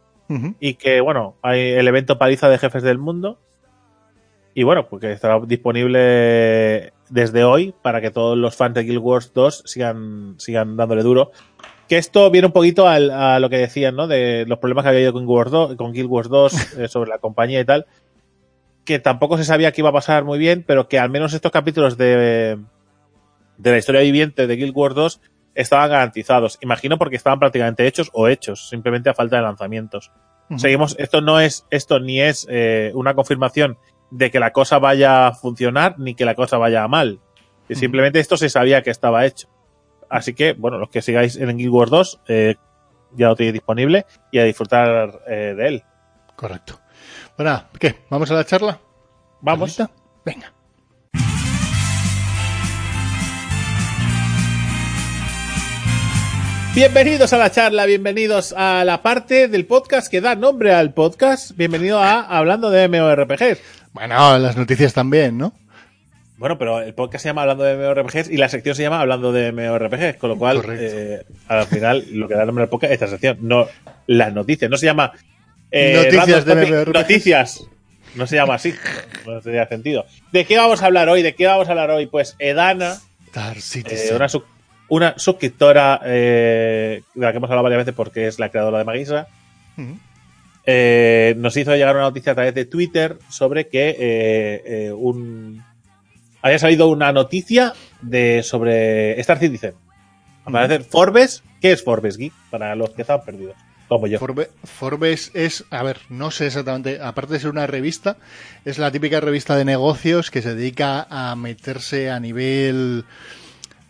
Y que, bueno, hay el evento paliza de jefes del mundo. Y bueno, porque estará disponible desde hoy para que todos los fans de Guild Wars 2 sigan, sigan dándole duro. Que esto viene un poquito al- a lo que decían, ¿no? De los problemas que había habido con Guild Wars 2, con Guild Wars 2 eh, sobre la compañía y tal. Que tampoco se sabía que iba a pasar muy bien, pero que al menos estos capítulos de, de la historia viviente de Guild Wars 2 estaban garantizados. Imagino porque estaban prácticamente hechos o hechos, simplemente a falta de lanzamientos. Seguimos, esto no es, esto ni es eh, una confirmación de que la cosa vaya a funcionar ni que la cosa vaya a mal. Que. Simplemente esto se sabía que estaba hecho. Así que, bueno, los que sigáis en Guild Wars 2, eh, ya lo tenéis disponible y a disfrutar eh, de él. Correcto. Bueno, ¿qué? ¿Vamos a la charla? Vamos. Venga. Bienvenidos a la charla, bienvenidos a la parte del podcast que da nombre al podcast. Bienvenido a Hablando de MMORPGs. Bueno, las noticias también, ¿no? Bueno, pero el podcast se llama Hablando de MMORPGs y la sección se llama Hablando de MMORPGs, con lo cual, eh, al final, lo que da nombre al podcast es esta sección, no las noticias. No se llama eh, Noticias de MMORPGs. Noticias. No se llama así. No tendría sentido. ¿De qué vamos a hablar hoy? ¿De qué vamos a hablar hoy? Pues Edana, eh, una, sub- una suscriptora eh, de la que hemos hablado varias veces porque es la creadora de Magisra, Ujú. Eh, nos hizo llegar una noticia a través de Twitter sobre que eh, eh, un había salido una noticia de sobre Star Citizen. Al parecer, Forbes, ¿qué es Forbes Geek? Para los que están perdidos, como yo. Forbe- Forbes es, a ver, no sé exactamente, aparte de ser una revista, es la típica revista de negocios que se dedica a meterse a nivel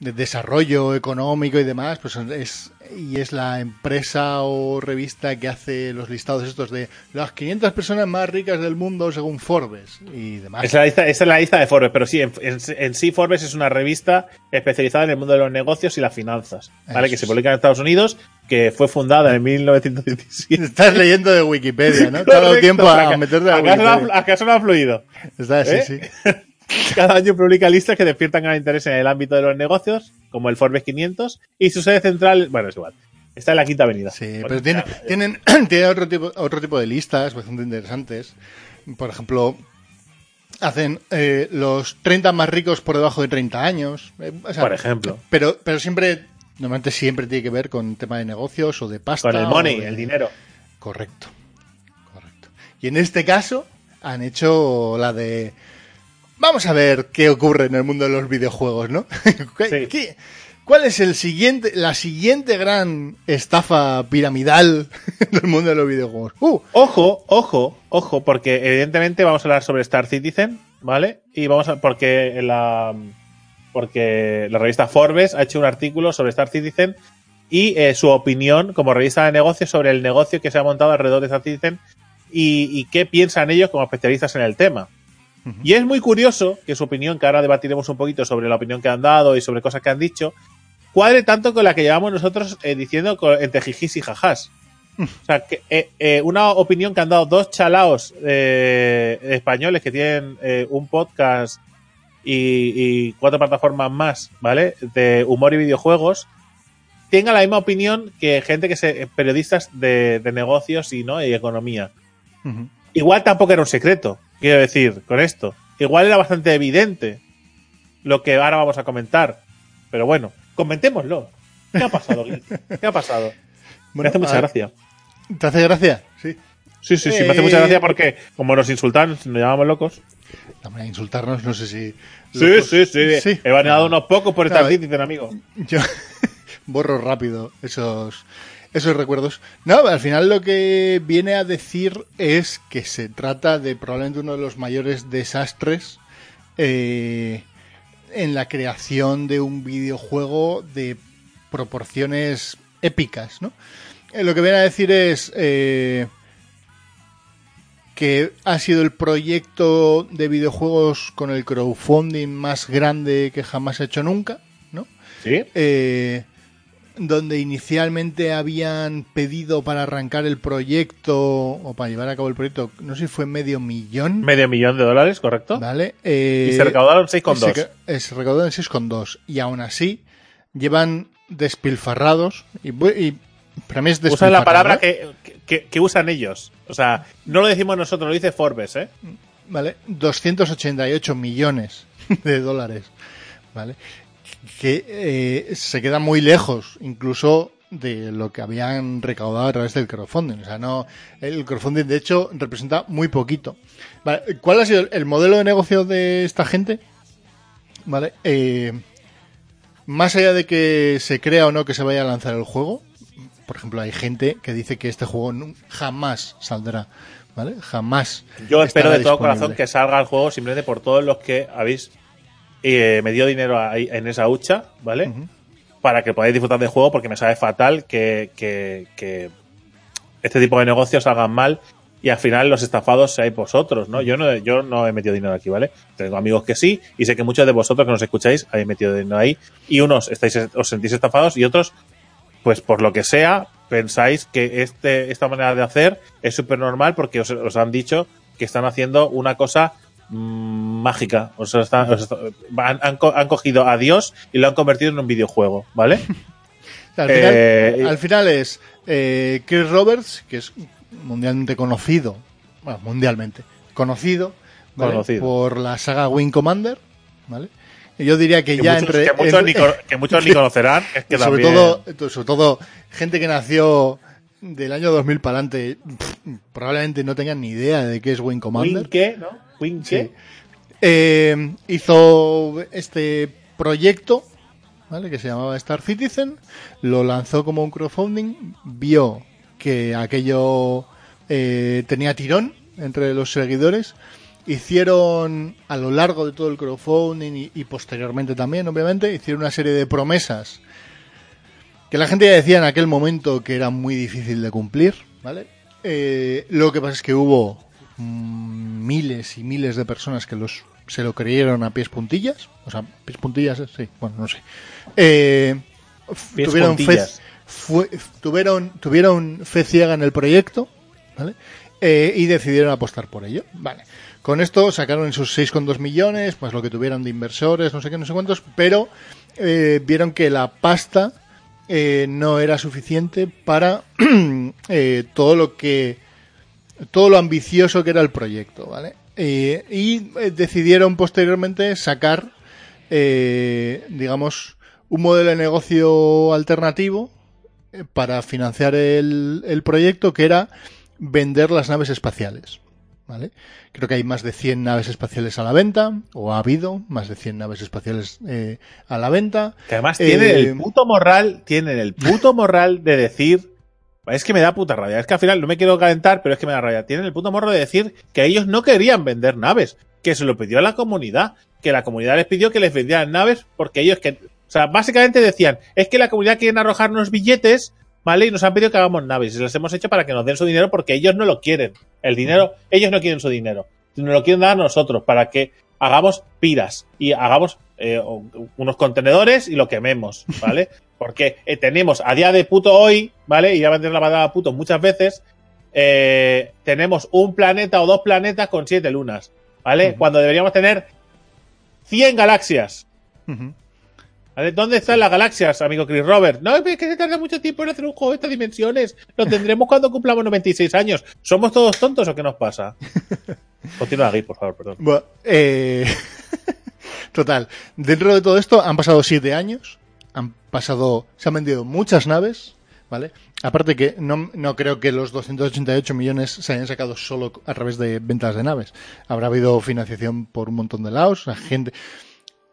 de desarrollo económico y demás, pues es y es la empresa o revista que hace los listados estos de las 500 personas más ricas del mundo según Forbes y demás. Esa es, la lista, esa es la lista de Forbes, pero sí, en, en- en sí Forbes es una revista especializada en el mundo de los negocios y las finanzas, ¿vale? Eso que se publica en Estados Unidos, que fue fundada en 1917. Estás leyendo de Wikipedia, ¿no? Dado Correcto, tiempo a aca- meterte a ¿acaso, no ha, Wikipedia. acaso no ha fluido? Está, sí, ¿Eh? sí. Cada año publica listas que despiertan gran interés en el ámbito de los negocios, como el Forbes 500, y su sede central, bueno, es igual, está en la Quinta Avenida. Sí, Bueno, pero tiene- ya, tienen, tienen otro, tipo, otro tipo de listas bastante interesantes. Por ejemplo, hacen eh, los 30 más ricos por debajo de 30 años. Eh, o sea, Por ejemplo. Pero, pero siempre, normalmente siempre tiene que ver con tema de negocios o de pasta. Con el money, de- el dinero. Correcto. Correcto. Y en este caso han hecho la de... Vamos a ver qué ocurre en el mundo de los videojuegos, ¿no? ¿Qué- Sí. qué- ¿Cuál es el siguiente, la siguiente gran estafa piramidal del mundo de los videojuegos? Uh, Ojo, ojo, ojo, porque evidentemente vamos a hablar sobre Star Citizen, ¿vale? Y vamos a. Porque la. Porque la revista Forbes ha hecho un artículo sobre Star Citizen y eh, su opinión como revista de negocios sobre el negocio que se ha montado alrededor de Star Citizen y, y qué piensan ellos como especialistas en el tema. Y es muy curioso que su opinión, que ahora debatiremos un poquito sobre la opinión que han dado y sobre cosas que han dicho, cuadre tanto con la que llevamos nosotros eh, diciendo entre jijis y jajás. O sea, que, eh, eh, una opinión que han dado dos chalaos eh, españoles que tienen un podcast y, y cuatro plataformas más, ¿vale? De humor y videojuegos, tenga la misma opinión que gente que se periodistas de, de negocios y no y economía. Igual tampoco era un secreto, quiero decir, con esto. Igual era bastante evidente lo que ahora vamos a comentar. Pero bueno, comentémoslo. ¿Qué ha pasado? ¿Qué ha pasado? me hace mucha gracia. ¿Te hace gracia? Sí. Sí, sí, sí, me hace mucha gracia porque como nos insultan, nos llamamos locos. Hombre, insultarnos, no sé si. Sí, locos- sí, sí, Sí. He baneado unos pocos por Claro, estar dicen, amigo. Yo borro rápido esos, esos recuerdos. No, al final lo que viene a decir es que se trata de probablemente uno de los mayores desastres eh, en la creación de un videojuego de proporciones épicas, ¿no? Eh, lo que viene a decir es eh, que ha sido el proyecto de videojuegos con el crowdfunding más grande que jamás se ha hecho nunca, ¿no? Sí. eh, donde inicialmente habían pedido para arrancar el proyecto o para llevar a cabo el proyecto, no sé si fue medio millón, Medio millón de dólares, ¿correcto? ¿vale? Eh, Y se recaudaron 6,2. se, eh, se recaudaron 6,2 y aún así llevan despilfarrados y, para mí es Usan la palabra que, que- que usan ellos. O sea, no lo decimos nosotros, lo dice Forbes, ¿eh? ¿vale? 288 millones de dólares, ¿vale? Que eh, se queda muy lejos, incluso de lo que habían recaudado a través del crowdfunding. O sea, no, el crowdfunding de hecho representa muy poquito. Vale, ¿Cuál ha sido el- el modelo de negocio de esta gente? Vale, eh, más allá de que se crea o no que se vaya a lanzar el juego, por ejemplo, hay gente que dice que este juego jamás saldrá, ¿vale? Jamás. Yo espero de todo disponible. corazón que salga el juego simplemente por todos los que habéis eh, metido dinero ahí en esa hucha, ¿vale? Para que podáis disfrutar del juego, porque me sabe fatal que, que- que este tipo de negocios salgan mal y al final los estafados seáis vosotros, ¿no? Yo no, yo no he metido dinero aquí, ¿vale? Tengo amigos que sí, y sé que muchos de vosotros que nos escucháis habéis metido dinero ahí, y unos estáis, os sentís estafados y otros pues por lo que sea, pensáis que este, esta manera de hacer es súper normal porque os, os han dicho que están haciendo una cosa mágica. O sea, está- han, han co- han cogido a Dios y lo han convertido en un videojuego, ¿vale? Al final, Eh, al final es eh, Chris Roberts, que es mundialmente conocido, bueno, mundialmente conocido, ¿vale? Conocido. por la saga Wing Commander, ¿vale? Y yo diría que, que, ya muchos, entre... que muchos en- ni, que muchos ni conocerán. Es que sobre, también- todo, sobre todo gente que nació del año 2000 para adelante, pff, probablemente no tengan ni idea de qué es Wing Commander. Wing qué, ¿no? Wing qué. Sí. Eh, hizo este proyecto, ¿vale? Que se llamaba Star Citizen, lo lanzó como un crowdfunding, vio que aquello eh, tenía tirón entre los seguidores, hicieron a lo largo de todo el crowdfunding y, y posteriormente también, obviamente, hicieron una serie de promesas que la gente ya decía en aquel momento que era muy difícil de cumplir, ¿vale? Eh, lo que pasa es que hubo miles y miles de personas que los se lo creyeron a pies puntillas, o sea, pies puntillas, eh, sí, bueno, no sé. Eh, Pies tuvieron fe, fue- tuvieron tuvieron fe ciega en el proyecto, ¿vale? Eh, y decidieron apostar por ello, vale. Con esto sacaron sus 6,2 millones, pues lo que tuvieron de inversores, no sé qué, no sé cuántos, pero eh, vieron que la pasta eh, no era suficiente para eh, todo lo que todo lo ambicioso que era el proyecto, ¿vale? Eh, y eh, decidieron posteriormente sacar, eh, digamos, un modelo de negocio alternativo eh, para financiar el, el proyecto que era vender las naves espaciales. ¿vale? Creo que hay más de 100 naves espaciales a la venta, o ha habido más de 100 naves espaciales eh, a la venta. Que además tienen el puto morral, tienen el puto morral de decir. Es que me da puta rabia. Es que al final no me quiero calentar, pero es que me da rabia. Tienen el puto morro de decir que ellos no querían vender naves, que se lo pidió la comunidad, que la comunidad les pidió que les vendieran naves porque ellos que. O sea, básicamente decían, es que la comunidad quiere arrojarnos billetes, ¿vale? Y nos han pedido que hagamos naves y las hemos hecho para que nos den su dinero porque ellos no lo quieren. El dinero, ellos no quieren su dinero. Nos lo quieren dar a nosotros para que hagamos piras y hagamos eh, unos contenedores y lo quememos, ¿vale? Porque eh, tenemos a día de puto hoy, ¿vale? Y ya van a la palabra puto muchas veces, eh, tenemos un planeta o dos planetas con siete lunas, ¿vale? Cuando deberíamos tener 100 galaxias. ¿Dónde están las galaxias, amigo Chris Robert? No, es que se tarda mucho tiempo en hacer un juego de estas dimensiones. Lo tendremos cuando cumplamos 96 años. ¿Somos todos tontos o qué nos pasa? Continúa, Gui, por favor, perdón. Bueno, eh, Total, dentro de todo esto han pasado siete años, han pasado, se han vendido muchas naves, ¿vale? Aparte que no, no creo que los 288 millones se hayan sacado solo a través de ventas de naves. Habrá habido financiación por un montón de lados, la gente,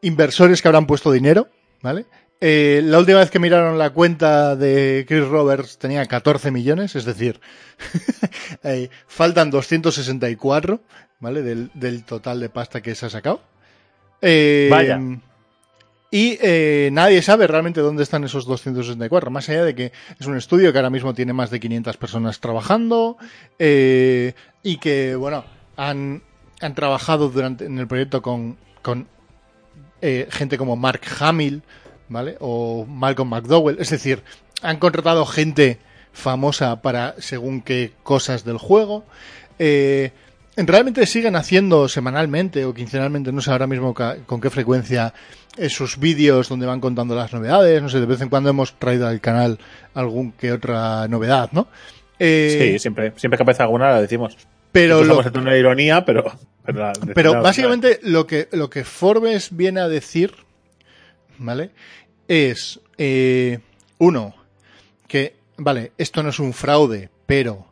inversores que habrán puesto dinero, ¿vale? Eh, la última vez que miraron la cuenta de Chris Roberts tenía 14 millones, es decir, eh, faltan 264, ¿vale? Del, del total de pasta que se ha sacado. Eh, Vaya. Y eh, nadie sabe realmente dónde están esos 264, más allá de que es un estudio que ahora mismo tiene más de 500 personas trabajando eh, y que, bueno, han, han trabajado durante en el proyecto con, con eh, gente como Mark Hamill, ¿vale? O Malcolm McDowell, es decir, han contratado gente famosa para según qué cosas del juego. Eh, realmente siguen haciendo semanalmente o quincenalmente, no sé ahora mismo con qué frecuencia, esos vídeos donde van contando las novedades. No sé, de vez en cuando hemos traído al canal algún que otra novedad, ¿no? Eh, Sí, siempre, siempre que aparece alguna la decimos. pero lo, una ironía, pero. Pero, la- pero la- básicamente lo que, lo que Forbes viene a decir, ¿vale? Es, eh, uno, que, vale, esto no es un fraude, pero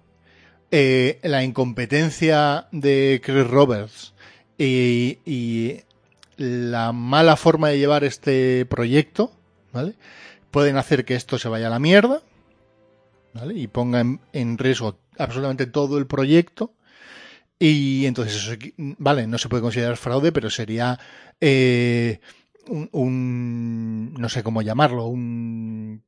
eh, la incompetencia de Chris Roberts y, y la mala forma de llevar este proyecto, ¿vale? Pueden hacer que esto se vaya a la mierda, ¿vale? Y ponga en, en riesgo absolutamente todo el proyecto. Y entonces eso, vale, no se puede considerar fraude, pero sería eh, un, un- no sé cómo llamarlo, un,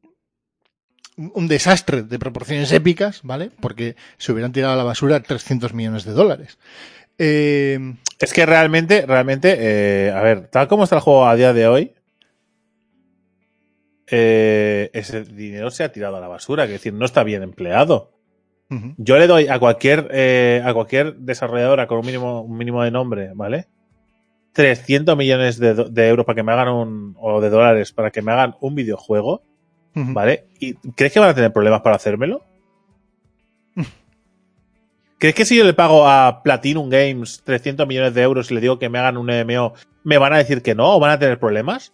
un desastre de proporciones épicas, ¿vale? Porque se hubieran tirado a la basura 300 millones de dólares. Eh, Es que realmente, realmente, eh, a ver, tal como está el juego a día de hoy, eh, ese dinero se ha tirado a la basura, que es decir, no está bien empleado. Yo le doy a cualquier, eh, a cualquier desarrolladora con un mínimo, un mínimo de nombre, ¿vale? 300 millones de, de euros para que me hagan un, o de dólares para que me hagan un videojuego, ¿vale? ¿Y crees que van a tener problemas para hacérmelo? ¿Crees que si yo le pago a Platinum Games 300 millones de euros y le digo que me hagan un MMO, me van a decir que no o van a tener problemas?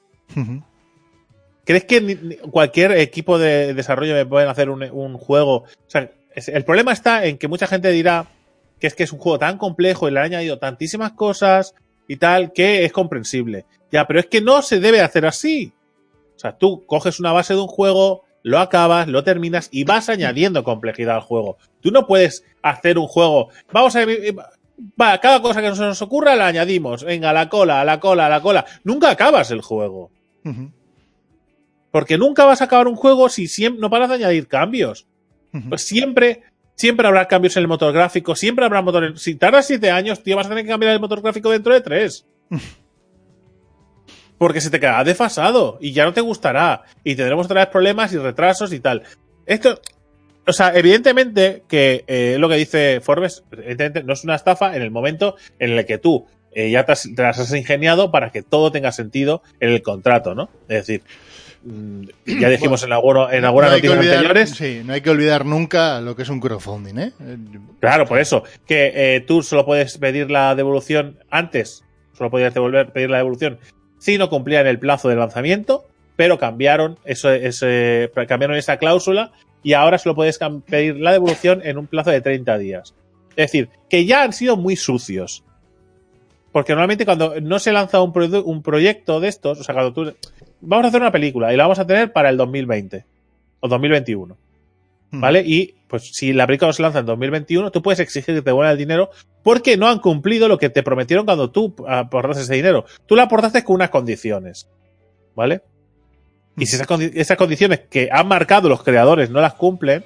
¿Crees que ni- ni- cualquier equipo de desarrollo me pueden hacer un, un juego? O sea, es- el problema está en que mucha gente dirá que es que es un juego tan complejo y le han añadido tantísimas cosas y tal que es comprensible. Ya, pero es que no se debe hacer así. O sea, tú coges una base de un juego, lo acabas, lo terminas y vas añadiendo complejidad al juego. Tú no puedes hacer un juego. Vamos a. Va, cada cosa que nos ocurra la añadimos. Venga, a la cola, a la cola, a la cola. Nunca acabas el juego. Porque nunca vas a acabar un juego si siempre, no paras de añadir cambios. Pues siempre, siempre habrá cambios en el motor gráfico, siempre habrá motor. Si tardas siete años, tío, vas a tener que cambiar el motor gráfico dentro de tres. Porque se te quedará desfasado y ya no te gustará. Y tendremos otra vez problemas y retrasos y tal. Esto, o sea, evidentemente que eh, lo que dice Forbes, evidentemente no es una estafa en el momento en el que tú eh, ya te, has- te las has ingeniado para que todo tenga sentido en el contrato, ¿no? Es decir, mm, ya dijimos en, alguno, en algunas No noticias olvidar- anteriores. Sí, no hay que olvidar nunca lo que es un crowdfunding, ¿eh? Eh, Claro, por eso. Que eh, tú solo puedes pedir la devolución antes. Solo podías devolver, pedir la devolución si no cumplían el plazo de lanzamiento. Pero cambiaron eso, cambiaron esa cláusula y ahora solo puedes pedir la devolución en un plazo de 30 días. Es decir, que ya han sido muy sucios. Porque normalmente cuando no se lanza un, un proyecto de estos, o sea, cuando tú... Vamos a hacer una película y la vamos a tener para el 2020 o 2021. Mm. ¿Vale? Y pues si la película no se lanza en 2021, tú puedes exigir que te devuelvan el dinero porque no han cumplido lo que te prometieron cuando tú aportaste ese dinero. Tú lo aportaste con unas condiciones. ¿Vale? Y si esas, condi- esas condiciones que han marcado los creadores no las cumplen,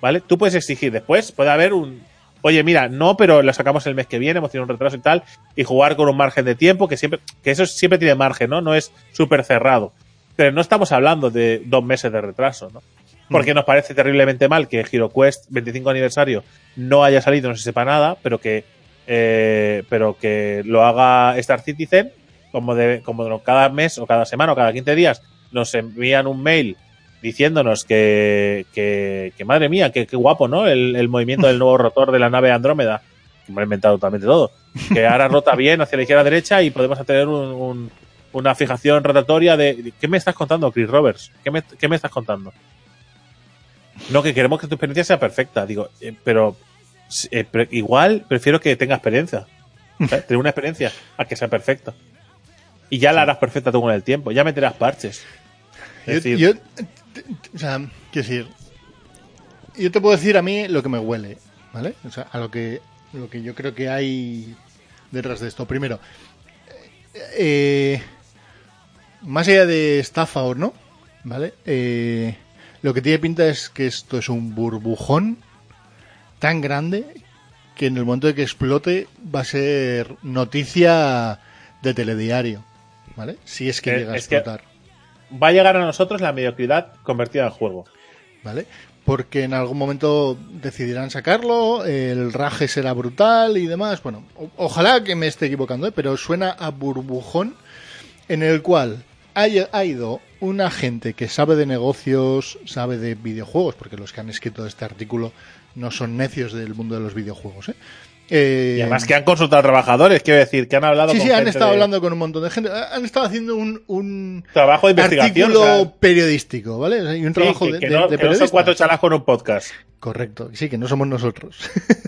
¿vale? Tú puedes exigir. Después puede haber un. Oye, mira, no, pero la sacamos el mes que viene, hemos tenido un retraso y tal, y jugar con un margen de tiempo que siempre. Que eso siempre tiene margen, ¿no? No es súper cerrado. Pero no estamos hablando de dos meses de retraso, ¿no? Porque nos parece terriblemente mal que HeroQuest 25 aniversario no haya salido, no se sepa nada, pero que eh, pero que lo haga Star Citizen como de como cada mes o cada semana o cada 15 días nos envían un mail diciéndonos que, que, madre mía, que, que guapo, ¿no? El, el movimiento del nuevo rotor de la nave Andrómeda. Que me lo he inventado totalmente todo. Que ahora rota bien hacia la izquierda derecha y podemos tener un- un- una fijación rotatoria de. ¿Qué me estás contando, Chris Roberts? ¿Qué me, qué me estás contando? No, que queremos que tu experiencia sea perfecta. Digo, eh, pero eh, igual prefiero que tenga experiencia. ¿sabes? Tener una experiencia a que sea perfecta. Y ya la harás perfecta tú con el tiempo. Ya meterás parches. Es Yo, decir, yo- o sea, quiero decir, yo te puedo decir a mí lo que me huele, ¿vale? O sea, a lo que, lo que yo creo que hay detrás de esto. Primero, eh, más allá de estafa o no, ¿vale? Eh, lo que tiene pinta es que esto es un burbujón tan grande que en el momento de que explote va a ser noticia de telediario, ¿vale? Si es que Eh, llega a explotar. va a llegar a nosotros la mediocridad convertida en juego. ¿vale? Porque en algún momento decidirán sacarlo, el raje será brutal y demás. Bueno, ojalá que me esté equivocando, ¿eh? pero suena a burbujón en el cual haya- ha ido una gente que sabe de negocios, sabe de videojuegos, porque los que han escrito este artículo no son necios del mundo de los videojuegos. ¿eh? Eh, Y además que han consultado a trabajadores, quiero decir, que han hablado Sí, con sí, han gente estado de hablando con un montón de gente. Han estado haciendo un, un trabajo de investigación. artículo o sea, periodístico, ¿vale? O sea, y un sí, trabajo que, de, que no, de que no son periodistas. cuatro chalas con un podcast. Correcto, sí, que no somos nosotros.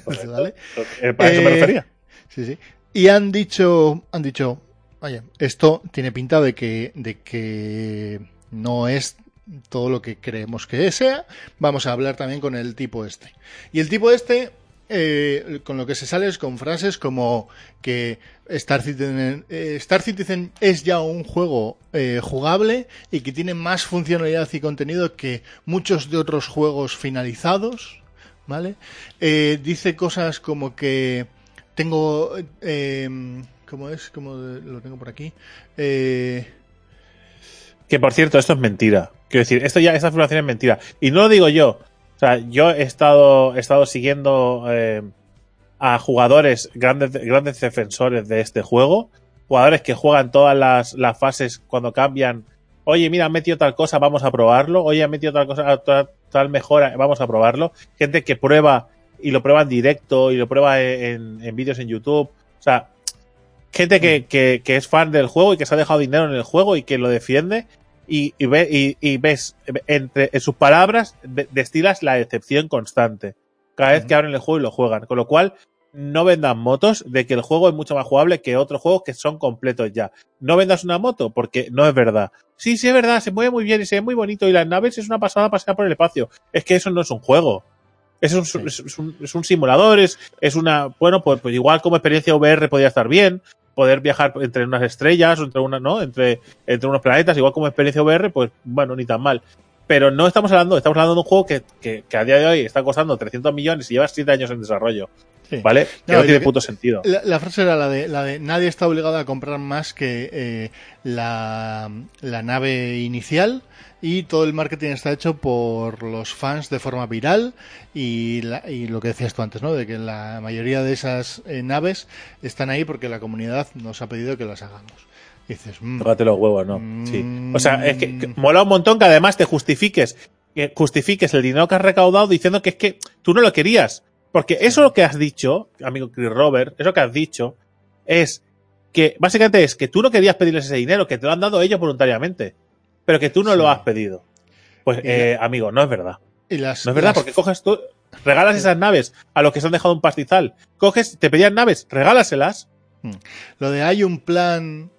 ¿Vale? Eh, Para eso me Eh, refería. Sí, sí. Y han dicho, han dicho, oye, esto tiene pinta de que, no es todo lo que creemos que sea. Vamos a hablar también con el tipo este. Y el tipo este, eh, con lo que se sale es con frases como que Star Citizen, eh, es ya un juego eh, jugable y que tiene más funcionalidad y contenido que muchos de otros juegos finalizados. Dice cosas como que tengo. ¿Cómo es? ¿Cómo de- lo tengo por aquí? Eh, Que por cierto, esto es mentira. Quiero decir, esto ya, esta afirmación es mentira. Y no lo digo yo. O sea, yo he estado, he estado siguiendo eh, a jugadores, grandes, grandes defensores de este juego. Jugadores que juegan todas las, las fases cuando cambian. Oye, mira, han metido tal cosa, vamos a probarlo. Oye, han metido tal cosa, tal, tal mejora, vamos a probarlo. Gente que prueba y lo prueba en directo y lo prueba en vídeos en YouTube. O sea, gente que, que, que es fan del juego y que se ha dejado dinero en el juego y que lo defiende y, y, ve, y, y ves entre en sus palabras de- destilas la decepción constante cada vez que abren el juego y lo juegan. Con lo cual no vendan motos de que el juego es mucho más jugable que otros juegos que son completos ya. No vendas una moto porque no es verdad. Sí sí es verdad se mueve muy bien y se ve muy bonito y las naves es una pasada pasear por el espacio. Es que eso no es un juego es un, Sí. es, es un, es un simulador, es, es una, bueno, pues, pues igual como experiencia VR podría estar bien, poder viajar entre unas estrellas, o entre una, ¿no? Entre, entre unos planetas, igual como experiencia VR, pues bueno, ni tan mal. Pero no estamos hablando, estamos hablando de un juego que, que, que a día de hoy está costando 300 millones y lleva 7 años en desarrollo, sí. ¿vale? Que No, tiene que- puto sentido. La, la frase era la de, la de nadie está obligado a comprar más que eh, la, la nave inicial y todo el marketing está hecho por los fans de forma viral y, la- y lo que decías tú antes, ¿no? De que la mayoría de esas eh, naves están ahí porque la comunidad nos ha pedido que las hagamos. Y dices, mm, Tócate los huevos, ¿no? Mm. Sí. O sea, es que, que mola un montón que además te justifiques, que justifiques el dinero que has recaudado diciendo que es que tú no lo querías. Porque eso lo que has dicho, amigo Chris Robert, eso que has dicho, es que básicamente es que tú no querías pedirles ese dinero, que te lo han dado ellos voluntariamente, pero que tú no Sí. lo has pedido. Pues, eh, amigo, no es verdad. Y las, No es verdad, las- porque coges tú, regalas esas naves a los que se han dejado un pastizal. Coges, te pedían naves, regálaselas. Lo de hay un plan,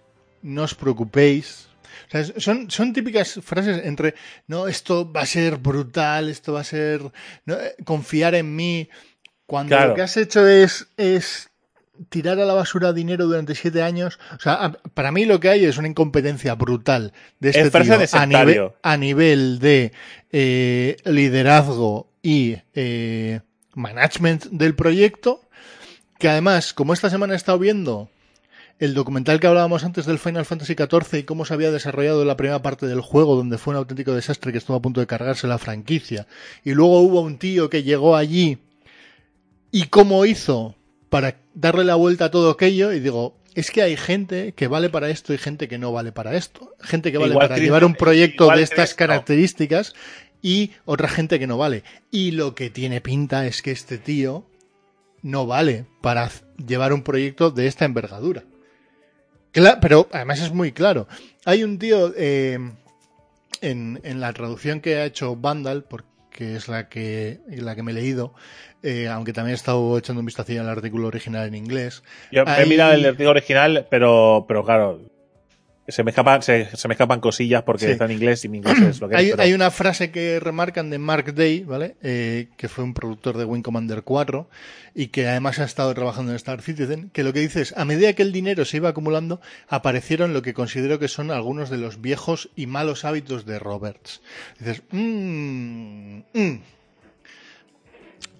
no os preocupéis. O sea, es- son, son típicas frases entre, no, esto va a ser brutal, esto va a ser, no, eh, confiar en mí. Cuando Claro. lo que has hecho es, es tirar a la basura dinero durante siete años. O sea, para mí lo que hay es una incompetencia brutal de este tío de a, nivel, a nivel de eh, liderazgo y eh, management del proyecto. Que además, como esta semana he estado viendo el documental que hablábamos antes del Final Fantasy XIV y cómo se había desarrollado la primera parte del juego, donde fue un auténtico desastre que estuvo a punto de cargarse la franquicia. Y luego hubo un tío que llegó allí y cómo hizo para darle la vuelta a todo aquello. Y digo, es que hay gente que vale para esto y gente que no vale para esto. Gente que vale Igual para Chris- llevar un proyecto de estas Chris no. características y otra gente que no vale. Y lo que tiene pinta es que este tío no vale para llevar un proyecto de esta envergadura. Cla- pero además es muy claro. Hay un tío eh, en, en la traducción que ha hecho Vandal, porque es la que, la que me he leído, eh, aunque también he estado echando un vistacillo al artículo original en inglés. Yo he mirado el artículo original, pero, pero claro, se me escapan, se, se me escapan cosillas porque Sí. está en inglés y mi inglés es lo que es. Hay, pero- hay una frase que remarcan de Mark Day, ¿vale? Eh, que fue un productor de Wing Commander 4 y que además ha estado trabajando en Star Citizen, que lo que dice es, a medida que el dinero se iba acumulando, aparecieron lo que considero que son algunos de los viejos y malos hábitos de Roberts. Dices, mmm, mm.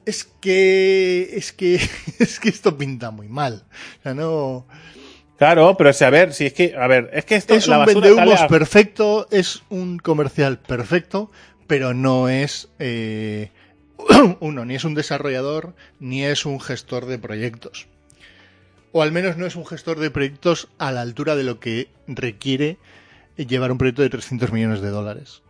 es que, es que, es que esto pinta muy mal. O sea, no... Claro, pero si, a ver, si es que, a ver, es que esto Es la un vendehumos a- perfecto, es un comercial perfecto, pero no es eh, uno, ni es un desarrollador, ni es un gestor de proyectos. O al menos no es un gestor de proyectos a la altura de lo que requiere llevar un proyecto de 300 millones de dólares.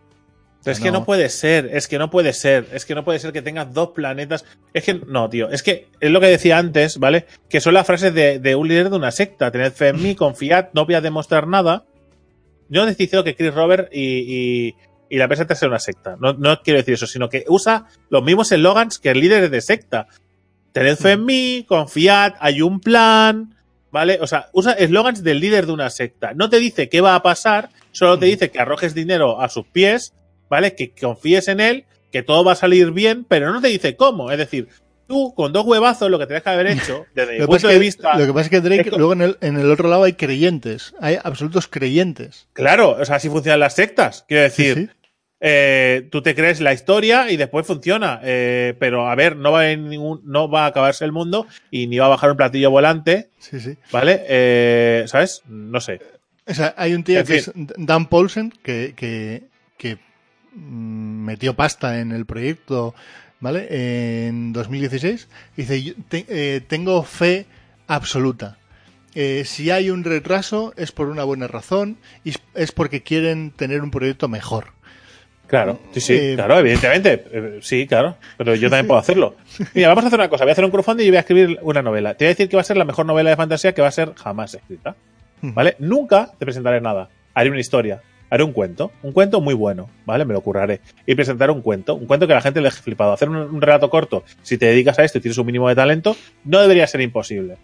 Pero es que No. puede ser, es que no puede ser, es que no puede ser que tengas dos planetas. Es que no, tío, es que es lo que decía antes, ¿vale? Que son las frases de, de un líder de una secta. Tened fe en mí, confiad, no voy a demostrar nada. Yo no estoy diciendo que Chris Robert y, y, y la empresa sea una secta. No, no quiero decir eso, sino que usa los mismos eslogans que el líder de secta. Tened fe en mí, confiad, hay un plan, ¿vale? O sea, usa eslogans del líder de una secta. No te dice qué va a pasar, solo te dice que arrojes dinero a sus pies, ¿vale? Que confíes en él, que todo va a salir bien, pero no te dice cómo. Es decir, tú con dos huevazos lo que tenías que haber hecho, desde mi punto de que, vista. lo que pasa es que Drake, luego en el, en el otro lado hay creyentes, hay absolutos creyentes. Claro, o sea, así funcionan las sectas. Quiero decir, Sí, sí. eh, tú te crees la historia y después funciona. Eh, pero a ver, no va, en ningún, no va a acabarse el mundo y ni va a bajar un platillo volante, sí, sí. ¿vale? Eh, ¿Sabes? No sé. O sea, hay un tío En que fin. es Dan Paulsen que, que, que metió pasta en el proyecto, ¿vale? En 2016. Dice, "Yo te- eh, tengo fe absoluta. Eh, si hay un retraso es por una buena razón y es- porque quieren tener un proyecto mejor. Claro, sí, sí, Eh, claro, evidentemente. Sí, claro. Pero yo también puedo hacerlo. Mira, vamos a hacer una cosa. Voy a hacer un crowdfunding y voy a escribir una novela. Te voy a decir que va a ser la mejor novela de fantasía que va a ser jamás escrita. ¿Vale? Nunca te presentaré nada. Haré una historia. Haré un cuento. Un cuento muy bueno. ¿Vale? Me lo curraré. Y presentaré un cuento. Un cuento que a la gente le deje flipado. Hacer un, un relato corto, si te dedicas a esto y tienes un mínimo de talento, no debería ser imposible.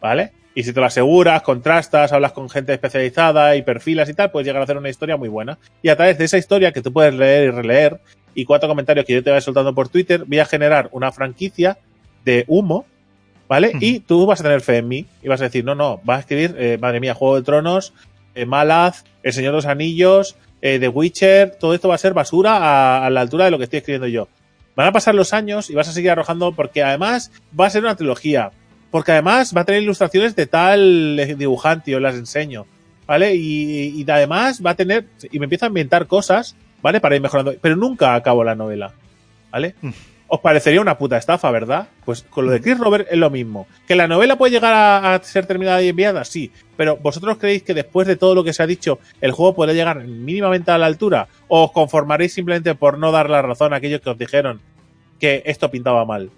¿Vale? Y si te lo aseguras, contrastas, hablas con gente especializada y perfilas y tal, puedes llegar a hacer una historia muy buena. Y a través de esa historia que tú puedes leer y releer y cuatro comentarios que yo te voy soltando por Twitter, voy a generar una franquicia de humo, ¿vale? Y tú vas a tener fe en mí y vas a decir, no, no, vas a escribir, eh, madre mía, Juego de Tronos, eh, Malaz, El Señor de los Anillos, eh, The Witcher, todo esto va a ser basura a, la altura de lo que estoy escribiendo yo. Van a pasar los años y vas a seguir arrojando porque además va a ser una trilogía. Porque además va a tener ilustraciones de tal dibujante, yo las enseño. ¿Vale? Y, además va a tener. Y me empieza a inventar cosas, ¿vale? Para ir mejorando. Pero nunca acabo la novela. ¿Vale? Os parecería una puta estafa, ¿verdad? Pues con lo de Chris Robert es lo mismo. ¿Que la novela puede llegar a, ser terminada y enviada? Sí. Pero ¿vosotros creéis que después de todo lo que se ha dicho, el juego puede llegar mínimamente a la altura? ¿O os conformaréis simplemente por no dar la razón a aquellos que os dijeron que esto pintaba mal?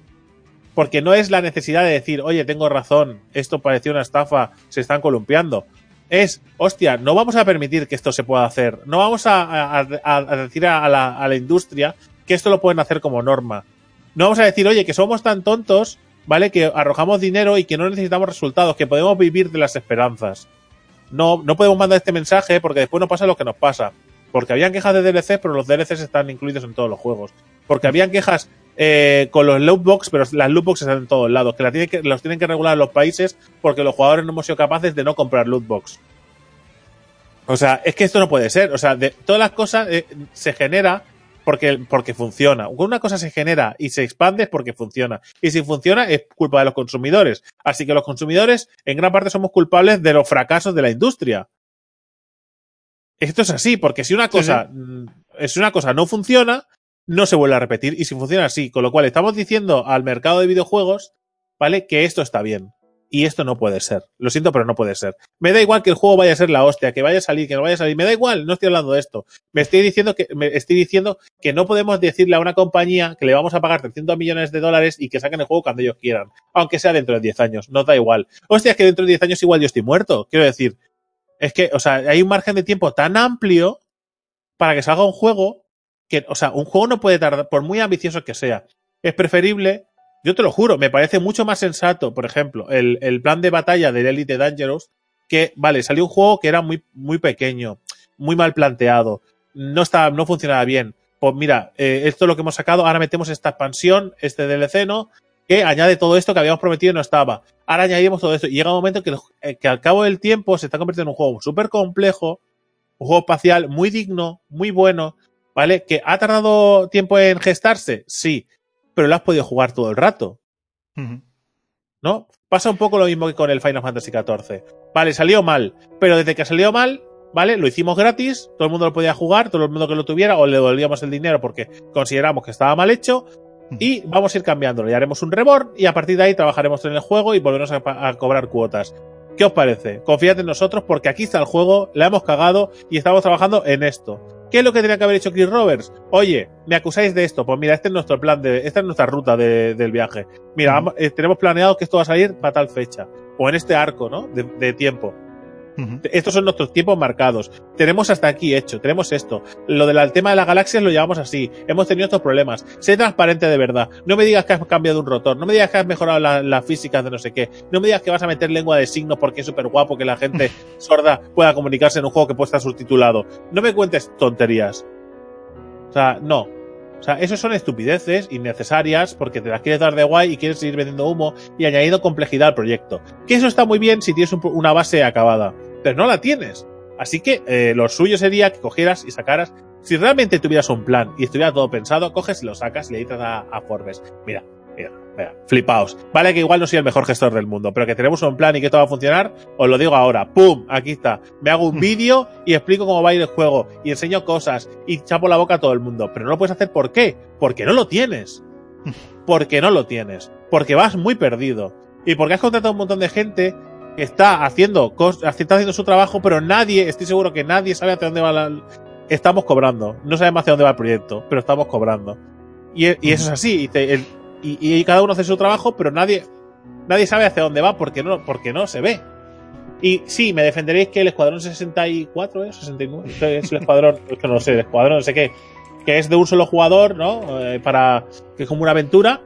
Porque no es la necesidad de decir, oye, tengo razón, esto parecía una estafa, se están columpiando. Es, hostia, no vamos a permitir que esto se pueda hacer. No vamos a, decir a la industria que esto lo pueden hacer como norma. No vamos a decir, oye, que somos tan tontos, ¿vale? Que arrojamos dinero y que no necesitamos resultados, que podemos vivir de las esperanzas. No, no podemos mandar este mensaje porque después nos pasa lo que nos pasa. Porque habían quejas de DLC, pero los DLCs están incluidos en todos los juegos. Porque habían quejas eh, con los lootbox, pero las lootbox están en todos lados. Que, la tienen que los tienen que regular los países porque los jugadores no hemos sido capaces de no comprar lootbox. O sea, es que esto no puede ser. O sea, de todas las cosas eh, se genera porque, porque funciona. Una cosa se genera y se expande es porque funciona. Y si funciona es culpa de los consumidores. Así que los consumidores en gran parte somos culpables de los fracasos de la industria. Esto es así, porque si una cosa, mm, si una cosa no funciona, no se vuelve a repetir. Y si funciona así, con lo cual estamos diciendo al mercado de videojuegos, ¿vale? Que esto está bien. Y esto no puede ser. Lo siento, pero no puede ser. Me da igual que el juego vaya a ser la hostia, que vaya a salir, que no vaya a salir. Me da igual, no estoy hablando de esto. Me estoy diciendo que, me estoy diciendo que no podemos decirle a una compañía que le vamos a pagar 300 millones de dólares y que saquen el juego cuando ellos quieran. Aunque sea dentro de 10 años. No da igual. Hostia, es que dentro de 10 años igual yo estoy muerto. Quiero decir, es que, o sea, hay un margen de tiempo tan amplio para que salga un juego que, o sea, un juego no puede tardar, por muy ambicioso que sea. Es preferible yo te lo juro, me parece mucho más sensato, por ejemplo, el, el plan de batalla del Elite Dangerous, que, vale, salió un juego que era muy, muy pequeño, muy mal planteado, no, estaba, no funcionaba bien. Pues mira, eh, esto es lo que hemos sacado, ahora metemos esta expansión, este DLC, ¿no? Que añade todo esto que habíamos prometido y no estaba. Ahora añadimos todo esto. Y llega un momento que, el- que al cabo del tiempo se está convirtiendo en un juego súper complejo, un juego espacial muy digno, muy bueno, ¿vale? Que ha tardado tiempo en gestarse, sí, pero lo has podido jugar todo el rato. ¿no? Pasa un poco lo mismo que con el Final Fantasy XIV. Vale, salió mal, pero desde que salió mal, ¿vale? Lo hicimos gratis, todo el mundo lo podía jugar, todo el mundo que lo tuviera, o le devolvíamos el dinero porque consideramos que estaba mal hecho, y vamos a ir cambiándolo. Y haremos un reborn, y a partir de ahí trabajaremos en el juego y volveremos a, a cobrar cuotas. ¿Qué os parece? Confiad en nosotros porque aquí está el juego, la hemos cagado y estamos trabajando en esto. ¿Qué es lo que tenía que haber hecho Chris Roberts? Oye, me acusáis de esto. Pues mira, este es nuestro plan de, esta es nuestra ruta de- del viaje. Mira, vamos- eh, tenemos planeado que esto va a salir para tal fecha. O en este arco, ¿no? De, de tiempo. Estos son nuestros tiempos marcados. Tenemos hasta aquí hecho, tenemos esto. Lo del tema de las galaxias lo llevamos así. Hemos tenido estos problemas. Sé transparente de verdad. No me digas que has cambiado un rotor. No me digas que has mejorado la- las físicas de no sé qué. No me digas que vas a meter lengua de signos porque es súper guapo que la gente sorda pueda comunicarse en un juego que puede estar subtitulado. No me cuentes tonterías. O sea, no. O sea, eso son estupideces innecesarias porque te las quieres dar de guay y quieres seguir vendiendo humo y añadiendo complejidad al proyecto. Que eso está muy bien si tienes un- una base acabada, pero no la tienes. Así que eh, lo suyo sería que cogieras y sacaras. Si realmente tuvieras un plan y estuviera todo pensado, coges y lo sacas y le dices a Forbes. Mira, mira, flipaos. Vale que igual no soy el mejor gestor del mundo, pero que tenemos un plan y que todo va a funcionar, os lo digo ahora. ¡Pum! Aquí está. Me hago un vídeo y explico cómo va a ir el juego y enseño cosas y chapo la boca a todo el mundo. Pero no lo puedes hacer ¿por qué? Porque no lo tienes. Porque no lo tienes. Porque vas muy perdido. Y porque has contratado a un montón de gente que está haciendo, está haciendo su trabajo, pero nadie, estoy seguro que nadie sabe hacia dónde va la... Estamos cobrando. No sabemos hacia dónde va el proyecto, pero estamos cobrando. Y, y eso es así. Y, te- el- y- cada uno hace su trabajo, pero nadie, nadie sabe hacia dónde va porque no, porque no se ve. Y sí, me defenderéis que el Escuadrón 64, ¿eh? 69, Este es el Escuadrón, es que no sé, el Escuadrón, no sé qué, que es de un solo jugador, ¿no? Eh, para, que es como una aventura,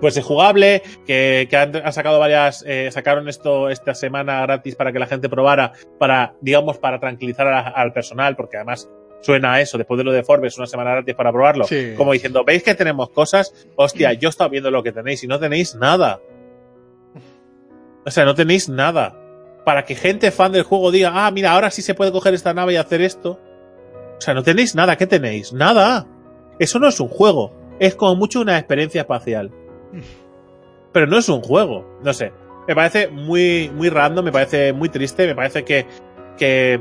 pues es jugable, que, han, sacado varias, eh, sacaron esto esta semana gratis para que la gente probara, para, digamos, para tranquilizar al personal, porque además suena a eso, después de lo de Forbes, una semana gratis para probarlo, Sí. como diciendo, ¿veis que tenemos cosas? Hostia, yo he estado viendo lo que tenéis y no tenéis nada. O sea, no tenéis nada. Para que gente fan del juego diga, ah, mira, ahora sí se puede coger esta nave y hacer esto. O sea, no tenéis nada. ¿Qué tenéis? Nada. Eso no es un juego. Es como mucho una experiencia espacial. Pero no es un juego. No sé. Me parece muy, muy random, me parece muy triste, me parece que, que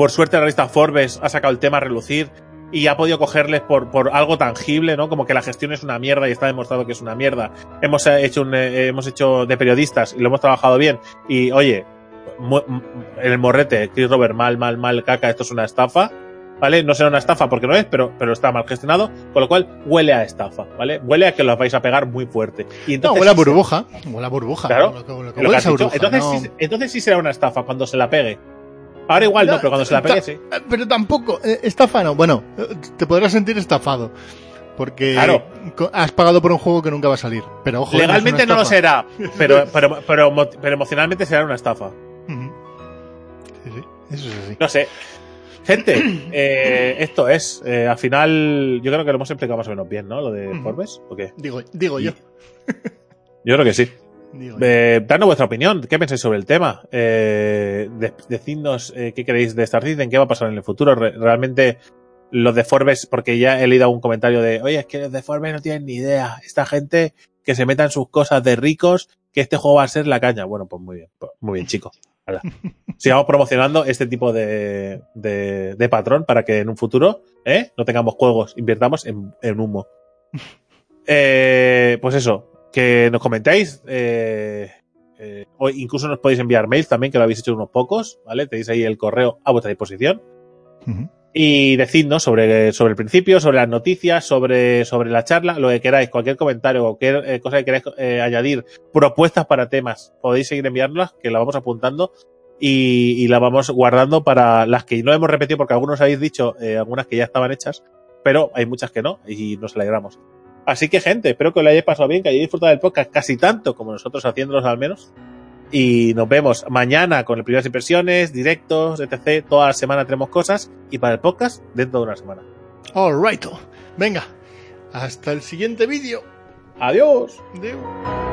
por suerte la revista Forbes ha sacado el tema a relucir y ha podido cogerles por, por algo tangible, ¿no? Como que la gestión es una mierda y está demostrado que es una mierda. Hemos eh, hecho un, eh, hemos hecho de periodistas y lo hemos trabajado bien. Y oye, en el morrete, Chris Robert, mal, mal, mal, caca, esto es una estafa. ¿Vale? No será una estafa porque no es, pero, pero está mal gestionado, con lo cual huele a estafa, ¿vale? Huele a que los vais a pegar muy fuerte. Y No, entonces, huele a burbuja. Huele a burbuja. Claro, Lo que, lo que lo que burbuja, entonces, no- sí, entonces sí será una estafa cuando se la pegue. Ahora igual no, pero cuando se la pegue, sí. eh, Pero tampoco, eh, estafa no. Bueno, eh, te podrás sentir estafado. Porque Claro. has pagado por un juego que nunca va a salir. Pero ojo, Legalmente es no lo será, pero, pero, pero, emo- pero emocionalmente será una estafa. Sí, sí, eso es así. No sé. Gente, eh, esto es. eh, al final, yo creo que lo hemos explicado más o menos bien, ¿no? Lo de. Forbes. ¿O qué? Digo, digo yo. Yo creo que sí. Eh, dadnos vuestra opinión. ¿Qué pensáis sobre el tema? Eh, de- decidnos eh, qué queréis de Star Citizen, qué va a pasar en el futuro. Re- realmente, los de Forbes, porque ya he leído un comentario de, oye, es que los de Forbes no tienen ni idea. Esta gente que se meta en sus cosas de ricos, que este juego va a ser la caña. Bueno, pues muy bien. Pues muy bien, chico. Hala. Sigamos promocionando este tipo de, de, de patrón para que en un futuro ¿eh? no tengamos juegos, invirtamos en, en humo. Eh, pues eso, que nos comentéis. Eh, eh, o incluso nos podéis enviar mails también, que lo habéis hecho unos pocos, ¿vale? Tenéis ahí el correo a vuestra disposición. Y decidnos sobre, sobre el principio, sobre las noticias, sobre, sobre la charla, lo que queráis, cualquier comentario, cualquier eh, cosa que queráis eh, añadir, propuestas para temas, podéis seguir enviándolas, que la vamos apuntando y, y la vamos guardando para las que no hemos repetido, porque algunos habéis dicho eh, algunas que ya estaban hechas, pero hay muchas que no, y nos alegramos. Así que, gente, espero que lo hayáis pasado bien, que hayáis disfrutado del podcast casi tanto como nosotros haciéndolos al menos. Y nos vemos mañana con las primeras impresiones, directos, etc. Toda la semana tenemos cosas. Y para el podcast, dentro de una semana. All right. Venga, hasta el siguiente vídeo. Adiós. Adeu.